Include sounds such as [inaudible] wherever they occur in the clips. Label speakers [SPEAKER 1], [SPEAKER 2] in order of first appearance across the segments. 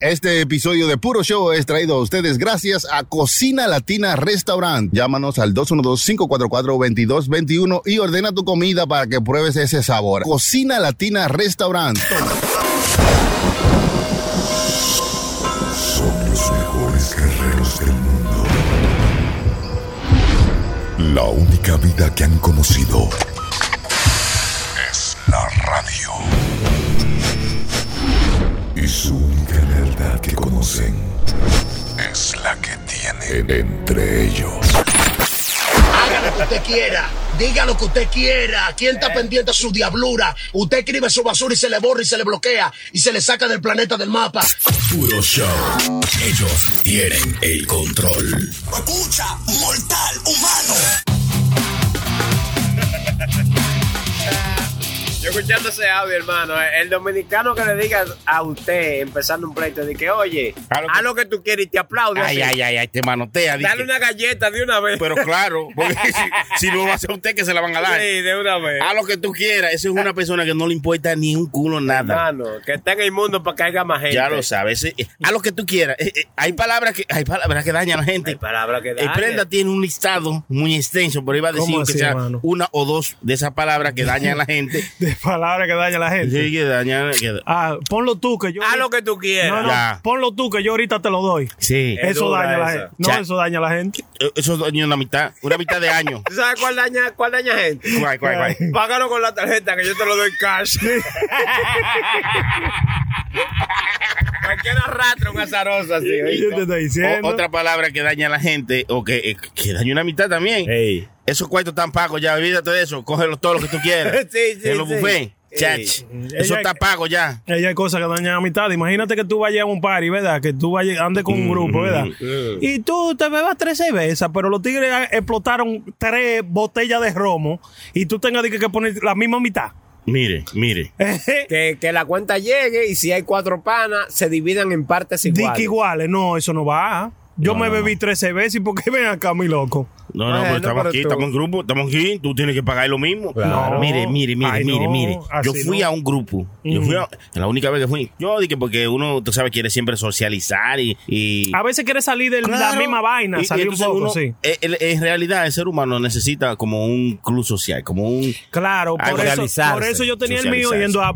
[SPEAKER 1] Este episodio de Puro Show es traído a ustedes gracias a Cocina Latina Restaurant. Llámanos al 212-544-2221 y ordena tu comida para que pruebes ese sabor. Cocina Latina Restaurant.
[SPEAKER 2] Son los mejores guerreros del mundo. La única vida que han conocido es la radio. Que conocen es la que tienen entre ellos.
[SPEAKER 3] Haga lo que usted quiera. Diga lo que usted quiera. ¿Quién está pendiente de su diablura? Usted escribe su basura y se le borra y se le bloquea y se le saca del planeta del mapa.
[SPEAKER 2] Puro show. Ellos tienen el control.
[SPEAKER 3] Escucha, mortal humano.
[SPEAKER 4] Escuchando ese audio, hermano, el dominicano que le diga a usted, empezando un pleito, de que, oye,
[SPEAKER 5] A lo que-
[SPEAKER 4] haz lo que tú quieres y te aplaude.
[SPEAKER 5] Ay,
[SPEAKER 4] así.
[SPEAKER 5] ay, ay, ay, te manotea.
[SPEAKER 4] Dale
[SPEAKER 5] que-
[SPEAKER 4] una galleta de una vez.
[SPEAKER 5] Pero claro, [laughs] porque si, si no va a ser usted que se la van a dar.
[SPEAKER 4] Sí, de una vez.
[SPEAKER 5] A lo que tú quieras. Eso es una persona que no le importa ni un culo nada.
[SPEAKER 4] Hermano, que esté en el mundo para que haya más gente.
[SPEAKER 5] Ya lo sabes. eh, eh, A lo que tú quieras. Eh, eh, Hay palabras que hay palabras que dañan a la gente.
[SPEAKER 4] Hay palabras que
[SPEAKER 5] El
[SPEAKER 4] dañan.
[SPEAKER 5] Prenda tiene un listado muy extenso, pero iba a decir
[SPEAKER 6] ¿Cómo
[SPEAKER 5] que
[SPEAKER 6] así,
[SPEAKER 5] sea
[SPEAKER 6] hermano?
[SPEAKER 5] una o dos de esas palabras que dañan a la gente. [laughs] [laughs]
[SPEAKER 6] Palabras que daña a la gente.
[SPEAKER 5] Sí, que dañan. que-
[SPEAKER 6] Ah, ponlo tú que yo.
[SPEAKER 4] Haz lo que tú quieras.
[SPEAKER 6] No, no,
[SPEAKER 5] Ya.
[SPEAKER 6] ponlo tú que yo ahorita te lo doy.
[SPEAKER 5] Sí.
[SPEAKER 4] Es
[SPEAKER 6] Eso daña a la gente. No, eso daña a la gente.
[SPEAKER 5] Eso daña una mitad, una mitad de año. [laughs]
[SPEAKER 4] ¿Tú sabes cuál daña, cuál daña gente?
[SPEAKER 5] Guay, guay, guay.
[SPEAKER 4] Págalo con la tarjeta que yo te lo doy cash. [laughs] Cualquiera arrastra un azaroso así.
[SPEAKER 6] Yo te estoy diciendo.
[SPEAKER 5] O- otra palabra que daña a la gente, o que, eh, que daña una mitad también.
[SPEAKER 4] Ey.
[SPEAKER 5] Esos cuartos están pagos ya, olvídate de eso. Cógelo todo lo que tú quieras. [laughs]
[SPEAKER 4] Sí, sí,
[SPEAKER 5] En los
[SPEAKER 4] sí.
[SPEAKER 5] buffets. Chach. Eso
[SPEAKER 6] Ella-
[SPEAKER 5] está pago ya.
[SPEAKER 6] Ella hay cosas que dañan a mitad. Imagínate que tú vayas a un party, ¿verdad? Que tú vayas, andes con un grupo, ¿verdad? Y tú te bebas tres cervezas, pero los tigres explotaron tres botellas de romo y tú tengas que, que poner la misma mitad.
[SPEAKER 5] Mire, mire. [laughs]
[SPEAKER 4] Que, que la cuenta llegue y si hay cuatro panas, se dividan en partes iguales.
[SPEAKER 6] iguales. No, eso no va. Yo me bebí tres cervezas y ¿por qué ven acá, mi loco?
[SPEAKER 5] No, no, pero estamos aquí,
[SPEAKER 4] tú-
[SPEAKER 5] estamos en grupo, estamos aquí, tú tienes que pagar lo mismo.
[SPEAKER 4] Claro.
[SPEAKER 5] Mire, mire, mire,
[SPEAKER 6] Ay,
[SPEAKER 5] mire,
[SPEAKER 6] no,
[SPEAKER 5] mire. Yo fui
[SPEAKER 6] no.
[SPEAKER 5] a un grupo. Yo fui a, la única vez que fui. Yo dije porque uno, tú sabes, quiere siempre socializar y. y
[SPEAKER 6] A veces quiere salir de la misma vaina,
[SPEAKER 5] Y- y
[SPEAKER 6] salir un poco,
[SPEAKER 5] uno,
[SPEAKER 6] sí.
[SPEAKER 5] eh, En realidad, el ser humano necesita como un club social, como un.
[SPEAKER 6] Claro, por eso, por eso yo tenía el mío yendo a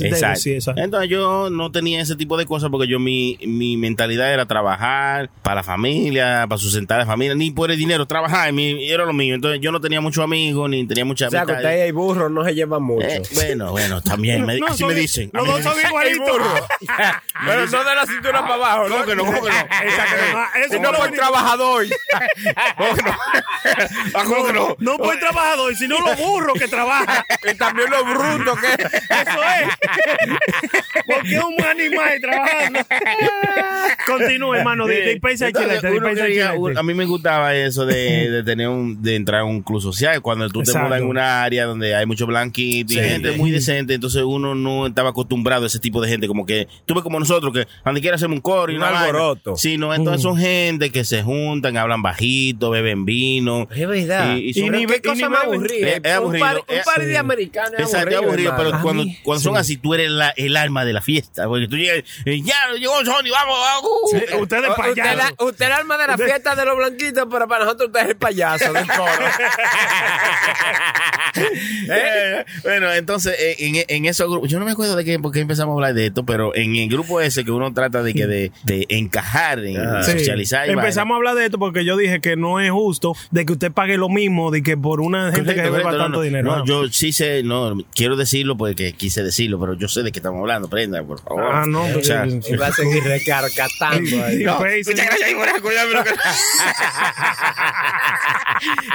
[SPEAKER 6] esa.
[SPEAKER 5] Entonces yo no tenía ese tipo de cosas porque yo mi, mi mentalidad era trabajar para la familia, para sustentar a la familia, ni por el dinero, trabajar, mi, era lo mío. Entonces yo no tenía muchos amigos, ni tenía mucha
[SPEAKER 4] O sea, que usted y el burro no se llevan mucho.
[SPEAKER 5] Eh, bueno, bueno, también, me- [laughs]
[SPEAKER 6] No,
[SPEAKER 5] así
[SPEAKER 6] son-
[SPEAKER 5] me dicen.
[SPEAKER 6] Los dos son [laughs] igualitos. [laughs]
[SPEAKER 4] Pero no de la cintura para abajo, ¿no?
[SPEAKER 5] ¿Cómo que no? ¿Cómo que no?
[SPEAKER 6] Esa que no- venimos-
[SPEAKER 4] trabajador.
[SPEAKER 5] ¿Cómo que no? Ah, ¿Cómo que no?
[SPEAKER 6] No por trabajador, sino los burros que trabajan.
[SPEAKER 4] y también los brutos que...
[SPEAKER 6] Eso es. Porque es un animal trabajando. Continúa, hermano. di- Dispensa
[SPEAKER 5] uno quería- a mí me gustaba eso de, [laughs] de tener un, de entrar a un club social. Cuando tú te mudas en una área donde hay mucho blanquito y
[SPEAKER 6] Sí.
[SPEAKER 5] gente muy decente, entonces uno no estaba acostumbrado a ese tipo de gente. Como que tuve como nosotros, que cuando quiera hacemos un coro y
[SPEAKER 4] Un alboroto.
[SPEAKER 5] Sí, no, entonces son gente que se juntan, hablan bajito, beben vino.
[SPEAKER 4] Es verdad.
[SPEAKER 5] Y- y
[SPEAKER 4] Y,
[SPEAKER 5] son-
[SPEAKER 4] ni
[SPEAKER 6] y
[SPEAKER 4] qué
[SPEAKER 6] ni
[SPEAKER 4] cosa más
[SPEAKER 6] beben.
[SPEAKER 4] aburrida.
[SPEAKER 5] Es-
[SPEAKER 4] Un
[SPEAKER 5] aburrido.
[SPEAKER 4] par, un par
[SPEAKER 5] sí.
[SPEAKER 4] de americanos es
[SPEAKER 5] Exacto, aburrido,
[SPEAKER 4] hermano.
[SPEAKER 5] pero cuando,
[SPEAKER 6] mí,
[SPEAKER 5] cuando son
[SPEAKER 6] sí.
[SPEAKER 5] así, tú eres la- el alma de la fiesta. Porque tú llegas, ya llegó Sony, vamos, vamos.
[SPEAKER 6] Sí, Ustedes
[SPEAKER 4] O- Usted,
[SPEAKER 6] payasos.
[SPEAKER 4] la- usted es el alma de la fiesta de los blanquitos, pero para nosotros usted es el payaso del coro. [laughs]
[SPEAKER 5] Eh, bueno, entonces eh, en, en esos grupos, yo no me acuerdo de qué, por qué empezamos a hablar de esto, pero en el grupo ese que uno trata de que de, de encajar, en
[SPEAKER 6] Sí.
[SPEAKER 5] socializar. y
[SPEAKER 6] Empezamos a hablar de esto porque yo dije que no es justo de que usted pague lo mismo de que por una gente que
[SPEAKER 5] Correcto,
[SPEAKER 6] beba
[SPEAKER 5] correcto,
[SPEAKER 6] tanto
[SPEAKER 5] no, no.
[SPEAKER 6] dinero.
[SPEAKER 5] No,
[SPEAKER 6] No.
[SPEAKER 5] yo sí sé, no, quiero decirlo porque quise decirlo, pero yo sé de qué estamos hablando, prenda, por favor.
[SPEAKER 6] Ah, no,
[SPEAKER 5] O sea,
[SPEAKER 4] Y va a seguir recarcatando ahí. [laughs]
[SPEAKER 5] No,
[SPEAKER 6] Pues,
[SPEAKER 5] gracias por acordarme lo que-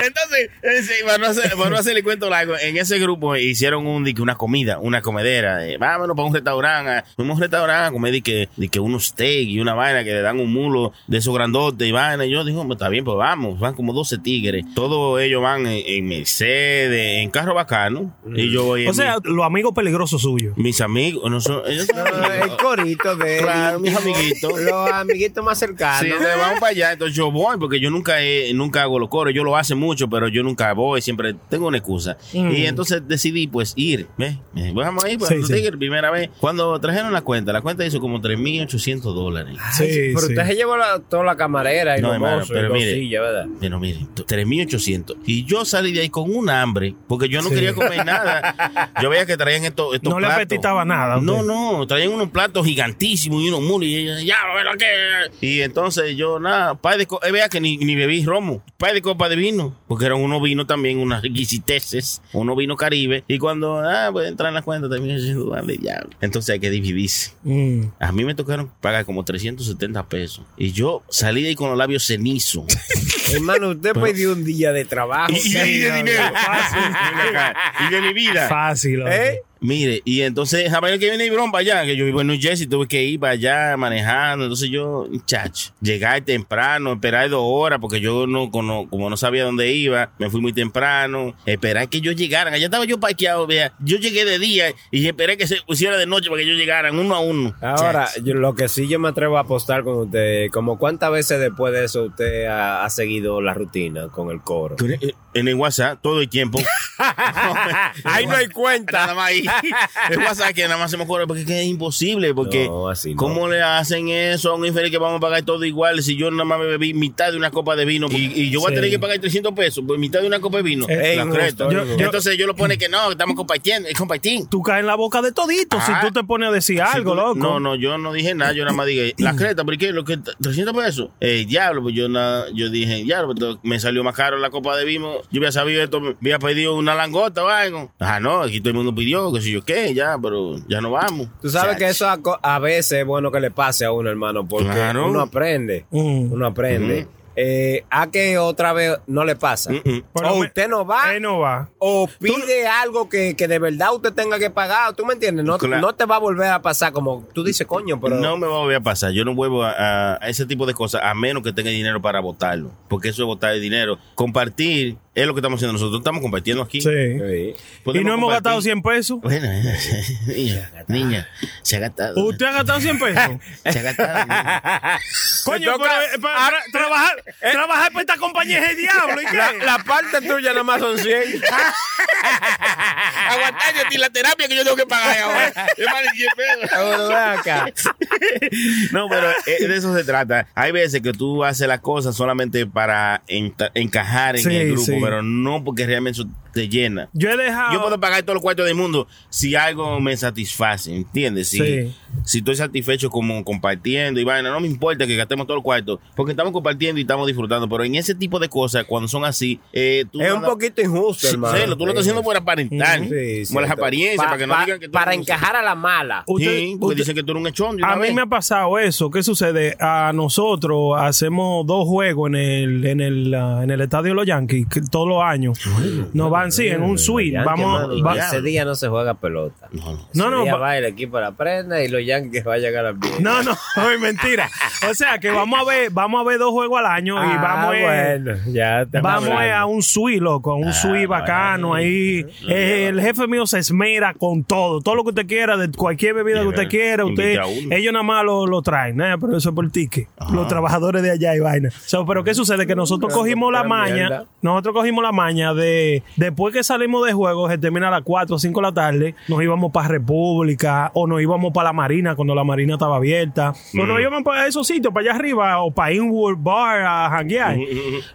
[SPEAKER 5] Entonces, eh, sí, para, no hacer, para no hacerle cuento largo, en ese grupo hicieron un, di que una comida, una comedera. vámonos para un restaurante. a- Fuimos a un restaurante a comer que, di que unos steak y una vaina que le dan un mulo de esos grandotes y vaina. Y yo digo, "Pues, está bien, pues vamos. Van como 12 tigres. Todos ellos van en, en Mercedes, en carro bacano. Y yo voy en
[SPEAKER 6] O sea, los amigos peligrosos suyos.
[SPEAKER 5] mi- mis amigos. No son, ellos son
[SPEAKER 4] No, el corito de.
[SPEAKER 5] Claro, mis amiguitos.
[SPEAKER 4] Los amiguitos más cercanos.
[SPEAKER 5] Sí, entonces vamos para allá. Entonces yo voy porque yo nunca he- nunca hago los coros. Yo lo hace mucho, pero yo nunca voy. Siempre tengo una excusa. Y entonces decidí pues ir. Eh, Vamos a ir para
[SPEAKER 6] Sí, sí.
[SPEAKER 5] Tigres, primera vez. Cuando trajeron la cuenta, la cuenta hizo como 3.800 dólares.
[SPEAKER 6] Sí,
[SPEAKER 4] Pero usted se llevó la- toda la camarera y
[SPEAKER 5] No,
[SPEAKER 4] los
[SPEAKER 5] hermano,
[SPEAKER 4] mozos y
[SPEAKER 5] pero
[SPEAKER 4] dos
[SPEAKER 5] mire.
[SPEAKER 4] ¿verdad?
[SPEAKER 5] Pero miren, 3.800. Y yo salí de ahí con un hambre, porque yo no quería comer nada. [laughs] Yo veía que traían estos, estos
[SPEAKER 6] No le
[SPEAKER 5] platos.
[SPEAKER 6] apetitaba nada.
[SPEAKER 5] No, no, traían unos platos gigantísimos y unos muros. Y ya, bueno, ¿qué? Y entonces yo, nada, par de eh, vea que ni, ni bebí romo, par de copas de vino, porque eran unos vinos también, unas riquisiteces, unos vinos caribe. Y cuando, ah, pues entrar en la cuenta, también [laughs] dale, ya. Entonces hay que dividirse.
[SPEAKER 6] Mm.
[SPEAKER 5] A mí me tocaron pagar como 370 pesos. Y yo salí de ahí con los labios cenizos. [laughs]
[SPEAKER 4] Hermano, usted pidió un día de trabajo.
[SPEAKER 5] y, y de, y de dinero. [laughs] [laughs] y de mi vida.
[SPEAKER 6] Fácil.
[SPEAKER 4] ¿Eh?
[SPEAKER 5] Mire, y entonces, a ver que viene Ibrón para allá, que yo vivo en New Jersey, tuve que ir para allá manejando. Entonces yo, chacho, llegar temprano, esperar dos horas, porque yo no, como no sabía dónde iba, me fui muy temprano, esperar que ellos llegaran. Allá estaba yo parqueado, vea. Yo llegué de día y esperé que se pusiera de noche para que ellos llegaran uno a uno.
[SPEAKER 4] Ahora, yo, lo que sí yo me atrevo a apostar con usted, como cuántas veces después de eso usted ha, ha seguido la rutina con el coro.
[SPEAKER 5] en el WhatsApp todo el tiempo. [laughs]
[SPEAKER 4] Ahí no hay cuenta.
[SPEAKER 5] Nada más ahí. [laughs] El WhatsApp que nada más se me ocurre porque es que es imposible. Porque,
[SPEAKER 4] No, así no.
[SPEAKER 5] ¿cómo le hacen eso a un infeliz que vamos a pagar todo igual si yo nada más me bebí mitad de una copa de vino y, y yo voy
[SPEAKER 6] Sí.
[SPEAKER 5] a tener que pagar 300 pesos por mitad de una copa de vino?
[SPEAKER 6] Eh,
[SPEAKER 5] La
[SPEAKER 4] injusto,
[SPEAKER 5] creta.
[SPEAKER 6] yo- yo-
[SPEAKER 5] Entonces yo lo pone que no, estamos compartiendo, es compartir.
[SPEAKER 6] Tú caes en la boca de todito si
[SPEAKER 5] Ah.
[SPEAKER 6] tú te pones a decir algo,
[SPEAKER 5] Si tú-
[SPEAKER 6] loco.
[SPEAKER 5] No, no, yo no dije nada, yo nada más dije, la [clears throat] creta, ¿por qué? Lo que, 300 pesos. Eh, diablo, pues yo nada, yo dije, pero me salió más caro la copa de vino. Yo había sabido esto, me había pedido una langota o algo. Ah, no, aquí todo el mundo pidió, que si yo qué, ya, pero ya no vamos.
[SPEAKER 4] Tú sabes que eso a, co- a veces es bueno que le pase a uno, hermano, porque
[SPEAKER 5] Claro.
[SPEAKER 4] uno aprende.
[SPEAKER 6] Mm.
[SPEAKER 4] Uno aprende. Eh, a que otra vez no le pasa.
[SPEAKER 6] Pero
[SPEAKER 4] o usted no va.
[SPEAKER 6] Él no va.
[SPEAKER 4] O pide algo que, que de verdad usted tenga que pagar. ¿Tú me entiendes? No,
[SPEAKER 5] Claro.
[SPEAKER 4] no te va a volver a pasar como tú dices, coño, pero.
[SPEAKER 5] No me va a volver a pasar. Yo no vuelvo a, a- a ese tipo de cosas a menos que tenga dinero para votarlo. Porque eso es votar el dinero. Compartir es lo que estamos haciendo nosotros. Estamos compartiendo aquí.
[SPEAKER 6] Sí.
[SPEAKER 4] Sí.
[SPEAKER 6] Y no hemos
[SPEAKER 5] compartir.
[SPEAKER 6] gastado 100 pesos.
[SPEAKER 5] Bueno, [laughs] niña, niña, se ha gastado.
[SPEAKER 6] ¿Usted ha gastado 100 pesos?
[SPEAKER 5] Se ha gastado.
[SPEAKER 6] Coño, eh, pa- tra- trabajar, trabajar para esta compañía es el diablo. ¿y qué?
[SPEAKER 4] La, la parte tuya nada más son 100.
[SPEAKER 5] Aguantar yo la terapia que yo tengo que pagar ahora. Es más de 100 pesos.
[SPEAKER 4] Acá.
[SPEAKER 5] No, pero eh, de eso se trata. Hay veces que tú haces las cosas solamente para encajar en
[SPEAKER 6] Sí,
[SPEAKER 5] el grupo,
[SPEAKER 6] sí.
[SPEAKER 5] pero no porque realmente eso te llena.
[SPEAKER 6] Yo he dejado.
[SPEAKER 5] Yo puedo pagar todos los cuartos del mundo si algo me satisface, ¿entiendes? Si,
[SPEAKER 6] Sí.
[SPEAKER 5] si estoy satisfecho como compartiendo y vaina, no me importa que gastemos todos los cuartos, porque estamos compartiendo y estamos disfrutando, pero en ese tipo de cosas, cuando son así, eh, tú
[SPEAKER 4] Es
[SPEAKER 5] no
[SPEAKER 4] un
[SPEAKER 5] da-
[SPEAKER 4] poquito injusto,
[SPEAKER 5] Sí,
[SPEAKER 4] hermano.
[SPEAKER 5] sí, tú lo estás haciendo por aparentar,
[SPEAKER 4] Sí,
[SPEAKER 5] como las apariencias,
[SPEAKER 4] Pa-
[SPEAKER 5] para que no
[SPEAKER 4] pa-
[SPEAKER 5] digan que tú
[SPEAKER 4] Para
[SPEAKER 5] un-
[SPEAKER 4] encajar a la mala.
[SPEAKER 6] Usted-
[SPEAKER 5] Sí, porque
[SPEAKER 6] usted-
[SPEAKER 5] dicen que tú eres un echón.
[SPEAKER 6] A mí
[SPEAKER 5] vez.
[SPEAKER 6] me ha pasado eso. ¿Qué sucede? A nosotros hacemos dos juegos en el en el, ah, en el estadio de los Yankees que todos los años. Nos van, sí, en un suite.
[SPEAKER 4] Yankee,
[SPEAKER 6] Vamos. va-
[SPEAKER 4] ese día no se juega pelota.
[SPEAKER 5] No, no.
[SPEAKER 6] no,
[SPEAKER 4] Ese
[SPEAKER 6] no,
[SPEAKER 4] día
[SPEAKER 6] va-
[SPEAKER 4] va el equipo a la prenda y los Yankees va a la bien.
[SPEAKER 6] no, no, [laughs] es mentira. O sea que vamos a ver, vamos a ver dos juegos al año y
[SPEAKER 4] Ah,
[SPEAKER 6] vamos a
[SPEAKER 4] ya te
[SPEAKER 6] Vamos eh, a un suite, loco, a un suite bacano ahí. Eh, el jefe mío se esmera con todo, todo lo que usted quiera, de cualquier bebida que usted quiera, usted,
[SPEAKER 5] a
[SPEAKER 6] ellos nada más lo, lo traen, ¿eh? pero eso es por ticket. Los trabajadores de allá y vaina. So, pero ¿qué sucede? Que nosotros cogimos la maña, nosotros cogimos la maña de, después que salimos de juego, se termina a las 4 o 5 de la tarde, nos íbamos para República o nos íbamos para la Marina cuando la Marina estaba abierta, o
[SPEAKER 5] Mm.
[SPEAKER 6] nos íbamos para esos sitios, para allá arriba, o para Inwood Bar a janguear.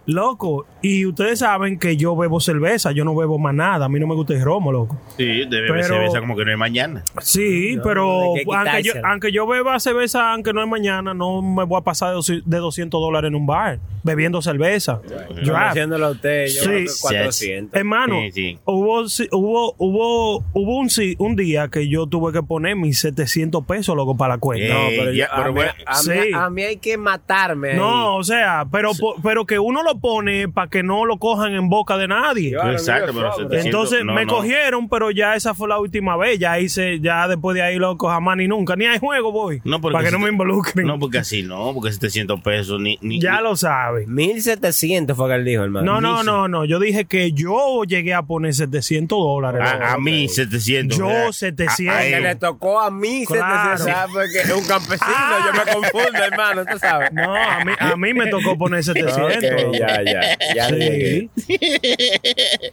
[SPEAKER 6] Loco, y ustedes saben que yo bebo cerveza, yo no bebo más nada, a mí no me gusta el romo, loco.
[SPEAKER 5] Sí, debe
[SPEAKER 6] Pero-
[SPEAKER 5] beber cerveza como que no es mañana.
[SPEAKER 6] Sí,
[SPEAKER 4] No,
[SPEAKER 6] pero aunque yo, aunque yo beba cerveza, aunque no es mañana, no me voy a pasar de doci- de 200 dólares en un bar bebiendo cerveza. Draft.
[SPEAKER 4] Haciéndolo a usted, yo
[SPEAKER 6] Sí.
[SPEAKER 4] creo que 400.
[SPEAKER 6] Hermano,
[SPEAKER 5] Sí, sí.
[SPEAKER 6] hubo hubo hubo hubo un, un día que yo tuve que poner mis 700 pesos loco para la cuenta.
[SPEAKER 5] Eh,
[SPEAKER 4] No, pero, yo-
[SPEAKER 5] ya,
[SPEAKER 4] a, mí,
[SPEAKER 5] bueno,
[SPEAKER 4] a, mí,
[SPEAKER 6] sí.
[SPEAKER 4] a mí hay que matarme. ahí.
[SPEAKER 6] No, o sea, pero po- pero que uno lo pone para que no lo cojan en boca de nadie.
[SPEAKER 5] Exacto, pero
[SPEAKER 4] sobre.
[SPEAKER 5] 700,
[SPEAKER 6] Entonces
[SPEAKER 5] no,
[SPEAKER 6] me
[SPEAKER 5] no.
[SPEAKER 6] cogieron, pero ya esa fue la última vez. Ya hice, ya después de ahí loco jamás ni nunca. Ni hay juego voy.
[SPEAKER 5] No, porque
[SPEAKER 6] para que
[SPEAKER 5] si
[SPEAKER 6] no me involucren.
[SPEAKER 5] No, porque así no, porque 700 pesos ni. ni
[SPEAKER 6] ya
[SPEAKER 5] ni-
[SPEAKER 6] lo sabe.
[SPEAKER 4] 1700 fue que él dijo, hermano.
[SPEAKER 6] No, no, no, no. Yo dije que yo llegué a poner 700 dólares. loco.
[SPEAKER 5] A, a mí 700.
[SPEAKER 6] Yo
[SPEAKER 5] ¿verdad?
[SPEAKER 6] 700.
[SPEAKER 5] A- él.
[SPEAKER 4] le tocó a mí,
[SPEAKER 6] Claro.
[SPEAKER 4] te sabe porque es un campesino,
[SPEAKER 6] Ah.
[SPEAKER 4] yo me confundo, hermano, tú sabes.
[SPEAKER 6] No, a mí, a mí me tocó poner 700.
[SPEAKER 4] Ok, ya, ya, ya
[SPEAKER 6] Sí.
[SPEAKER 4] llegué.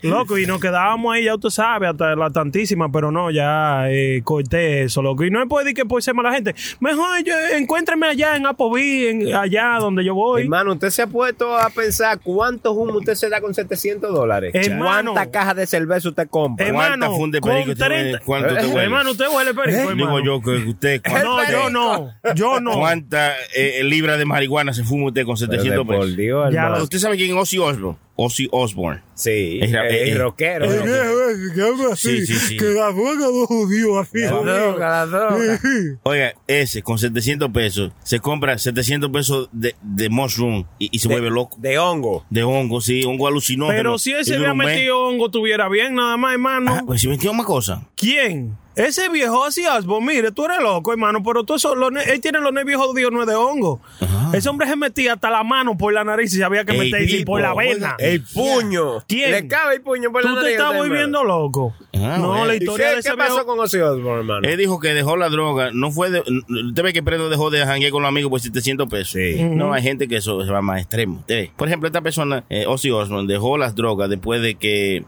[SPEAKER 6] Loco, y nos quedábamos ahí, ya usted sabe, hasta la tantísima, pero no, ya eh, corté eso, loco. Y no es por decir que por ser mala gente. Mejor yo, encuéntreme allá en Applebee's, en, allá donde yo voy.
[SPEAKER 4] Hermano, usted se ha puesto a pensar cuántos humos usted se da con 700 dólares.
[SPEAKER 6] Hermano.
[SPEAKER 4] ¿Cuántas cajas de cerveza usted compra?
[SPEAKER 6] Hermano,
[SPEAKER 5] ¿Cuántas perico
[SPEAKER 6] con
[SPEAKER 5] te huele?
[SPEAKER 6] 30
[SPEAKER 5] ¿Cuánto te huele?
[SPEAKER 6] Hermano, usted huele perico, hermano.
[SPEAKER 5] Digo yo que usted. [laughs] ¿cuántas-
[SPEAKER 6] No, yo no. Yo no.
[SPEAKER 5] ¿Cuántas eh, libras de marihuana se fuma usted con
[SPEAKER 4] Pero
[SPEAKER 5] 700
[SPEAKER 4] de por? Dios,
[SPEAKER 6] Ya lo-
[SPEAKER 5] ¿Usted sabe quién es Ozzy Osbourne? Ozzy Osbourne.
[SPEAKER 4] Sí,
[SPEAKER 5] eh,
[SPEAKER 4] rockero. Rockero.
[SPEAKER 6] que habla así,
[SPEAKER 5] Sí, sí, sí.
[SPEAKER 6] Que la droga de judío así.
[SPEAKER 4] La
[SPEAKER 6] jodido.
[SPEAKER 4] droga, la droga.
[SPEAKER 5] Oiga, ese con 700 pesos se compra 700 pesos de, de mushroom y, y se vuelve loco.
[SPEAKER 4] De hongo.
[SPEAKER 5] De hongo, sí, hongo alucinógeno.
[SPEAKER 6] Pero si ese
[SPEAKER 5] mes.
[SPEAKER 6] metido hongo, tuviera bien, nada más, hermano.
[SPEAKER 5] Ah, pues si metió más cosas.
[SPEAKER 6] ¿Quién? Ese viejo así Osborne, mire, tú eres loco, hermano, pero tú eso, los él tiene los nervios jodidos, no es de hongo. Ese hombre se metía hasta la mano por la nariz y sabía que
[SPEAKER 5] Ey,
[SPEAKER 6] meterse
[SPEAKER 5] tipo,
[SPEAKER 6] por la vena.
[SPEAKER 4] El puño.
[SPEAKER 6] ¿Quién?
[SPEAKER 4] Le cabe el puño por la
[SPEAKER 6] Tú te
[SPEAKER 4] nariz,
[SPEAKER 6] estás volviendo loco.
[SPEAKER 5] Ah,
[SPEAKER 6] no,
[SPEAKER 5] bueno.
[SPEAKER 6] la
[SPEAKER 4] ¿Y
[SPEAKER 6] historia
[SPEAKER 4] qué,
[SPEAKER 6] de ese
[SPEAKER 4] qué pasó
[SPEAKER 6] viejo-
[SPEAKER 4] con Ozzy Osbourne, hermano?
[SPEAKER 5] Él dijo que dejó la droga, no fue de, usted ve que Pedro dejó de janguear con los amigos por 700 pesos.
[SPEAKER 4] Sí.
[SPEAKER 5] No, hay gente que eso se va más extremo. Por ejemplo, esta persona, eh, Ozzy Osbourne, dejó las drogas después de que,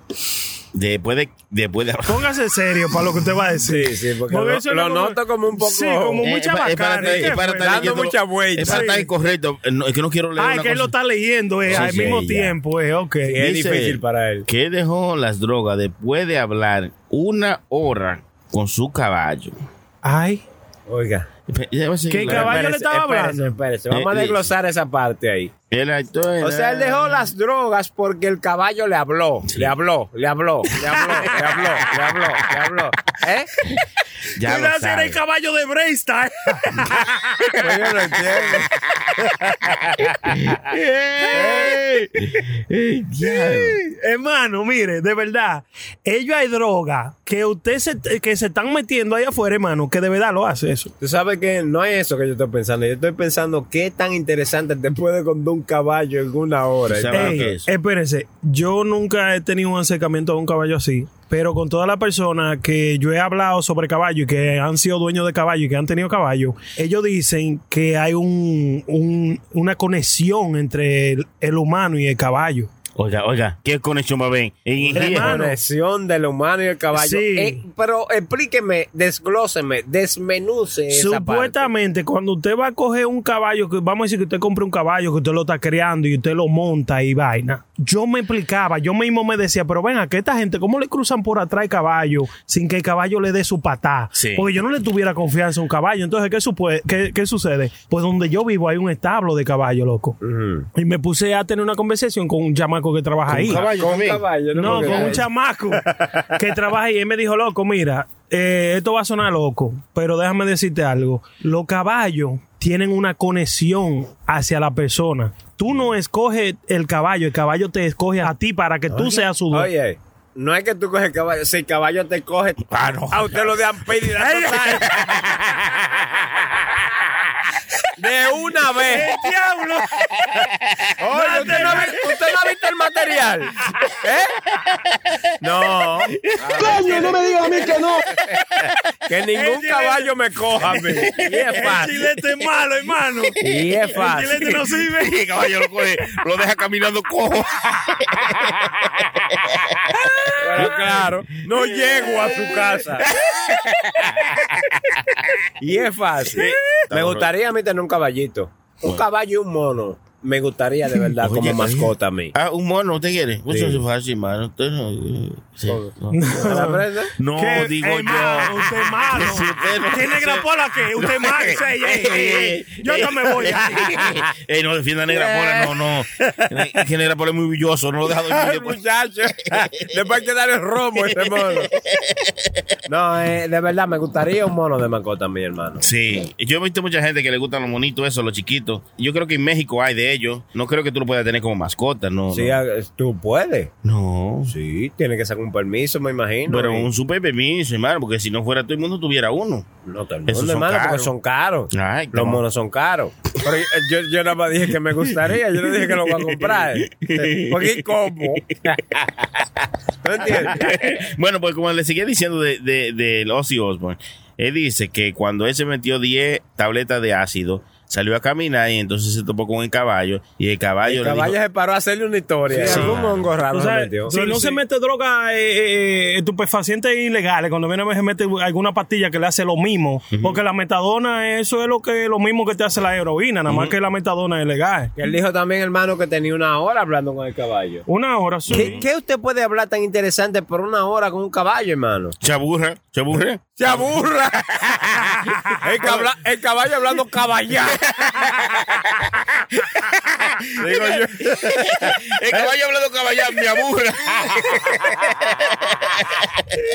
[SPEAKER 5] después de, después de,
[SPEAKER 6] Póngase serio para lo que usted va a decir.
[SPEAKER 4] Sí, sí, porque lo-
[SPEAKER 6] eso
[SPEAKER 4] lo
[SPEAKER 6] no-
[SPEAKER 4] noto como un poco-
[SPEAKER 6] Sí, como
[SPEAKER 5] Eh,
[SPEAKER 6] muy
[SPEAKER 5] es para- estar
[SPEAKER 4] Dando mucha vuelta.
[SPEAKER 5] Es para estar incorrecto. No, es que no quiero leer
[SPEAKER 6] Ah, es que él lo
[SPEAKER 5] cosa.
[SPEAKER 6] está leyendo eh,
[SPEAKER 5] Sí,
[SPEAKER 6] al
[SPEAKER 5] sí,
[SPEAKER 6] mismo
[SPEAKER 4] ya.
[SPEAKER 6] tiempo, eh, ok.
[SPEAKER 4] Es
[SPEAKER 5] Dice
[SPEAKER 4] difícil para él.
[SPEAKER 5] Que dejó las drogas después de hablar una hora con su caballo.
[SPEAKER 6] Ay,
[SPEAKER 4] Oiga.
[SPEAKER 6] ¿Qué caballo le estaba hablando?
[SPEAKER 4] espérese. Vamos a
[SPEAKER 5] Eh,
[SPEAKER 4] desglosar esa parte ahí. O sea, él dejó las drogas porque el caballo le habló. Le habló, le habló, le habló, le habló, le habló, le habló. ¿Eh? [laughs]
[SPEAKER 5] Ya lo
[SPEAKER 6] era el caballo de Breista. [laughs]
[SPEAKER 4] Pues yo no entiendo. [laughs]
[SPEAKER 6] Hermano, mire, de verdad, ellos hay droga que usted se, que se están metiendo ahí afuera, hermano, que de verdad lo hace eso.
[SPEAKER 4] Tú sabes que no es eso que yo estoy pensando. Yo estoy pensando qué tan interesante te puede contar un caballo en una hora.
[SPEAKER 5] ¿Sabe lo
[SPEAKER 6] Ey,
[SPEAKER 5] que es?
[SPEAKER 6] espérense, yo nunca he tenido un acercamiento a un caballo así, pero con todas las personas que yo he hablado sobre caballo y que han sido dueños de caballo y que han tenido caballo, ellos dicen que hay un, un- una conexión entre el, el humano y el caballo.
[SPEAKER 5] Oiga, oiga, ¿qué conexión va a haber?
[SPEAKER 6] Hermano.
[SPEAKER 4] conexión del humano y el caballo.
[SPEAKER 6] Sí.
[SPEAKER 4] Eh, pero explíqueme, desglóseme, desmenuce esa parte.
[SPEAKER 6] Supuestamente, cuando usted va a coger un caballo, que vamos a decir que usted compre un caballo, que usted lo está creando y usted lo monta y vaina. Yo me explicaba, yo mismo me decía, pero ven, que esta gente, ¿cómo le cruzan por atrás el caballo sin que el caballo le dé su patá?
[SPEAKER 5] Sí.
[SPEAKER 6] Porque yo no le tuviera confianza a un caballo. Entonces, ¿qué, qué, qué sucede? Pues donde yo vivo hay un establo de caballo, loco. Y me puse a tener una conversación con un chamaco que trabaja ahí.
[SPEAKER 5] caballo
[SPEAKER 4] Con
[SPEAKER 5] también.
[SPEAKER 4] caballo,
[SPEAKER 6] No, con un chamaco [laughs] que trabaja ahí. Él me dijo, loco, mira, eh, esto va a sonar loco, pero déjame decirte algo. Los caballos tienen una conexión hacia la persona. Tú no escoges el caballo, el caballo te escoge a ti para que tú seas su dueño.
[SPEAKER 4] Oye, no es que tú coges el caballo, si el caballo te coge,
[SPEAKER 5] Ah, no.
[SPEAKER 4] a usted lo dejan total. [laughs] De una vez.
[SPEAKER 6] ¡El diablo!
[SPEAKER 4] Oye, ¿usted no, ha vi- usted no ha visto el material? ¿Eh? No.
[SPEAKER 7] Coño, no me digas a mí que no.
[SPEAKER 4] Que ningún
[SPEAKER 6] chilete-
[SPEAKER 4] caballo me coja a mí. Y es
[SPEAKER 6] El
[SPEAKER 4] fácil.
[SPEAKER 6] chilete es malo, hermano.
[SPEAKER 4] Y es
[SPEAKER 6] El
[SPEAKER 4] fácil.
[SPEAKER 6] chilete no sirve. [laughs]
[SPEAKER 5] El caballo lo coge, lo deja caminando cojo.
[SPEAKER 4] Pero claro, no llego a su casa. y es fácil. Me gustaría a mí tener un caballito. Un caballo y un mono. Me gustaría de verdad
[SPEAKER 5] Oye,
[SPEAKER 4] como
[SPEAKER 5] oye.
[SPEAKER 4] mascota a mí.
[SPEAKER 5] Ah, un mono, ¿usted quiere? Pues
[SPEAKER 4] Sí.
[SPEAKER 5] Eso es fácil, mano. Usted no. sí, no. No,
[SPEAKER 6] ¿Qué?
[SPEAKER 5] digo
[SPEAKER 6] Hermano,
[SPEAKER 5] yo.
[SPEAKER 6] Usted es malo. [laughs]
[SPEAKER 5] Si usted no-
[SPEAKER 6] ¿Qué negra pola qué? Usted es [laughs] malo. Ey, ey, ey, ey. Yo no me voy. [laughs]
[SPEAKER 5] Ey, no defienda a Negra Pola, no, no. Es que Negra Pola es muy billoso, no lo deja dormir
[SPEAKER 4] Ay,
[SPEAKER 5] después.
[SPEAKER 4] muchacho. Después hay que darle romo a ese mono. No, eh, de verdad, me gustaría un mono de mascota a mi hermano.
[SPEAKER 5] Sí, yo he visto mucha gente que le gustan los monitos, esos, los chiquitos. Yo creo que en México hay de ellos. No creo que tú lo puedas tener como mascota, no.
[SPEAKER 4] Sí,
[SPEAKER 5] no.
[SPEAKER 4] ah, tú puedes.
[SPEAKER 5] No.
[SPEAKER 4] Sí, tiene que sacar un permiso, me imagino.
[SPEAKER 5] Pero un super permiso, hermano, porque si no fuera todo el mundo tuviera uno.
[SPEAKER 4] No, todo el mundo,
[SPEAKER 5] son
[SPEAKER 4] hermano, porque
[SPEAKER 5] caros.
[SPEAKER 4] son caros.
[SPEAKER 5] Ay,
[SPEAKER 4] Los
[SPEAKER 5] no.
[SPEAKER 4] monos son caros. Pero yo, yo nada más dije que me gustaría, yo no dije que lo voy a comprar. Porque ¿cómo? ¿No entiendes? [laughs]
[SPEAKER 5] bueno, pues como le seguía diciendo de, de, de Ozzy Osbourne, él dice que cuando él se metió 10 tabletas de ácido, salió a caminar y entonces se topó con el caballo y el caballo,
[SPEAKER 4] El
[SPEAKER 5] le
[SPEAKER 4] caballo
[SPEAKER 5] dijo,
[SPEAKER 4] se paró a hacerle una historia.
[SPEAKER 5] Sí.
[SPEAKER 4] Un mongo raro
[SPEAKER 6] O
[SPEAKER 4] se metió.
[SPEAKER 6] si no se mete droga, eh, eh, estupefacientes ilegales, cuando viene a ver se mete alguna pastilla que le hace lo mismo, porque la metadona, eso es lo que lo mismo que te hace la heroína, nada más que la metadona es legal.
[SPEAKER 4] Que él dijo también, hermano, que tenía una hora hablando con el caballo.
[SPEAKER 6] Una hora, sí.
[SPEAKER 4] ¿Qué, qué usted puede hablar tan interesante por una hora con un caballo, hermano?
[SPEAKER 5] se aburra, se aburre.
[SPEAKER 4] ¡Se aburra! [laughs] el, cabla- el caballo hablando caballá. [laughs] Digo yo. [laughs]
[SPEAKER 5] El caballo hablando caballán me aburra. [laughs]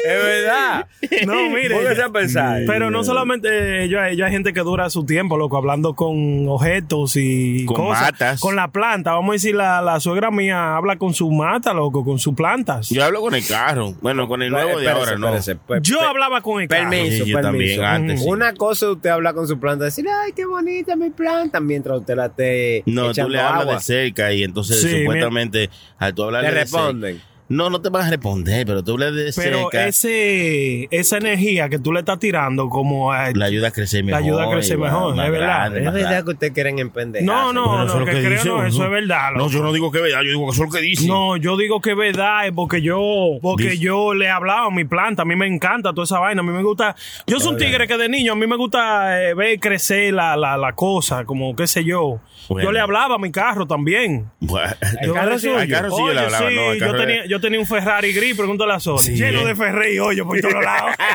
[SPEAKER 4] Es verdad.
[SPEAKER 6] No, mire.
[SPEAKER 4] Póngase a pensar.
[SPEAKER 6] Pero no solamente yo, yo hay gente que dura su tiempo, loco, hablando con objetos y
[SPEAKER 5] Con
[SPEAKER 6] cosas.
[SPEAKER 5] matas.
[SPEAKER 6] Con la planta. Vamos a decir, la, la suegra mía habla con su mata, loco, con sus plantas.
[SPEAKER 5] Yo hablo con el carro. Bueno, con el nuevo de
[SPEAKER 4] Espérese,
[SPEAKER 5] ahora, no.
[SPEAKER 4] espérese. Pe-
[SPEAKER 6] Yo hablaba con el carro.
[SPEAKER 4] Permiso,
[SPEAKER 5] Sí, yo
[SPEAKER 4] permiso.
[SPEAKER 5] también, antes, sí.
[SPEAKER 4] Una cosa usted habla con su planta, decir, ay, qué bonita mi planta, mientras usted la esté
[SPEAKER 5] No, tú le hablas
[SPEAKER 4] agua.
[SPEAKER 5] de cerca y entonces
[SPEAKER 6] Sí,
[SPEAKER 5] supuestamente al tú hablarle
[SPEAKER 4] Le
[SPEAKER 5] de cerca-
[SPEAKER 4] responden.
[SPEAKER 5] No, no te van a responder, pero tú hablas de
[SPEAKER 6] Pero ese, esa energía que tú le estás tirando, como a-
[SPEAKER 5] La ayuda a crecer
[SPEAKER 6] La
[SPEAKER 5] mejor.
[SPEAKER 6] ayuda a crecer mejor, es verdad.
[SPEAKER 4] Es verdad que ustedes quieren empendejar.
[SPEAKER 6] No, no, no, que
[SPEAKER 5] que
[SPEAKER 6] creo no, eso es verdad.
[SPEAKER 5] No, yo no digo que es verdad, yo digo que eso es lo que dice.
[SPEAKER 6] No, yo digo que es verdad, es porque yo, porque
[SPEAKER 5] Dice-
[SPEAKER 6] yo le he hablado a mi planta, a mí me encanta toda esa vaina, a mí me gusta, yo soy un tigre que de niño, a mí me gusta eh, ver crecer la, la, la cosa, como qué sé yo.
[SPEAKER 5] Bueno.
[SPEAKER 6] Yo le hablaba a mi carro también.
[SPEAKER 5] Bueno,
[SPEAKER 6] Yo
[SPEAKER 4] carro
[SPEAKER 6] le-
[SPEAKER 5] carro sí yo le hablaba,
[SPEAKER 6] sí,
[SPEAKER 5] no,
[SPEAKER 6] yo,
[SPEAKER 5] carro
[SPEAKER 6] tenía,
[SPEAKER 5] era-
[SPEAKER 6] yo tenía un Ferrari gris, pregúntale a Sony,
[SPEAKER 5] Sí.
[SPEAKER 6] lleno de Ferrari y hoyo por todos lados. [laughs]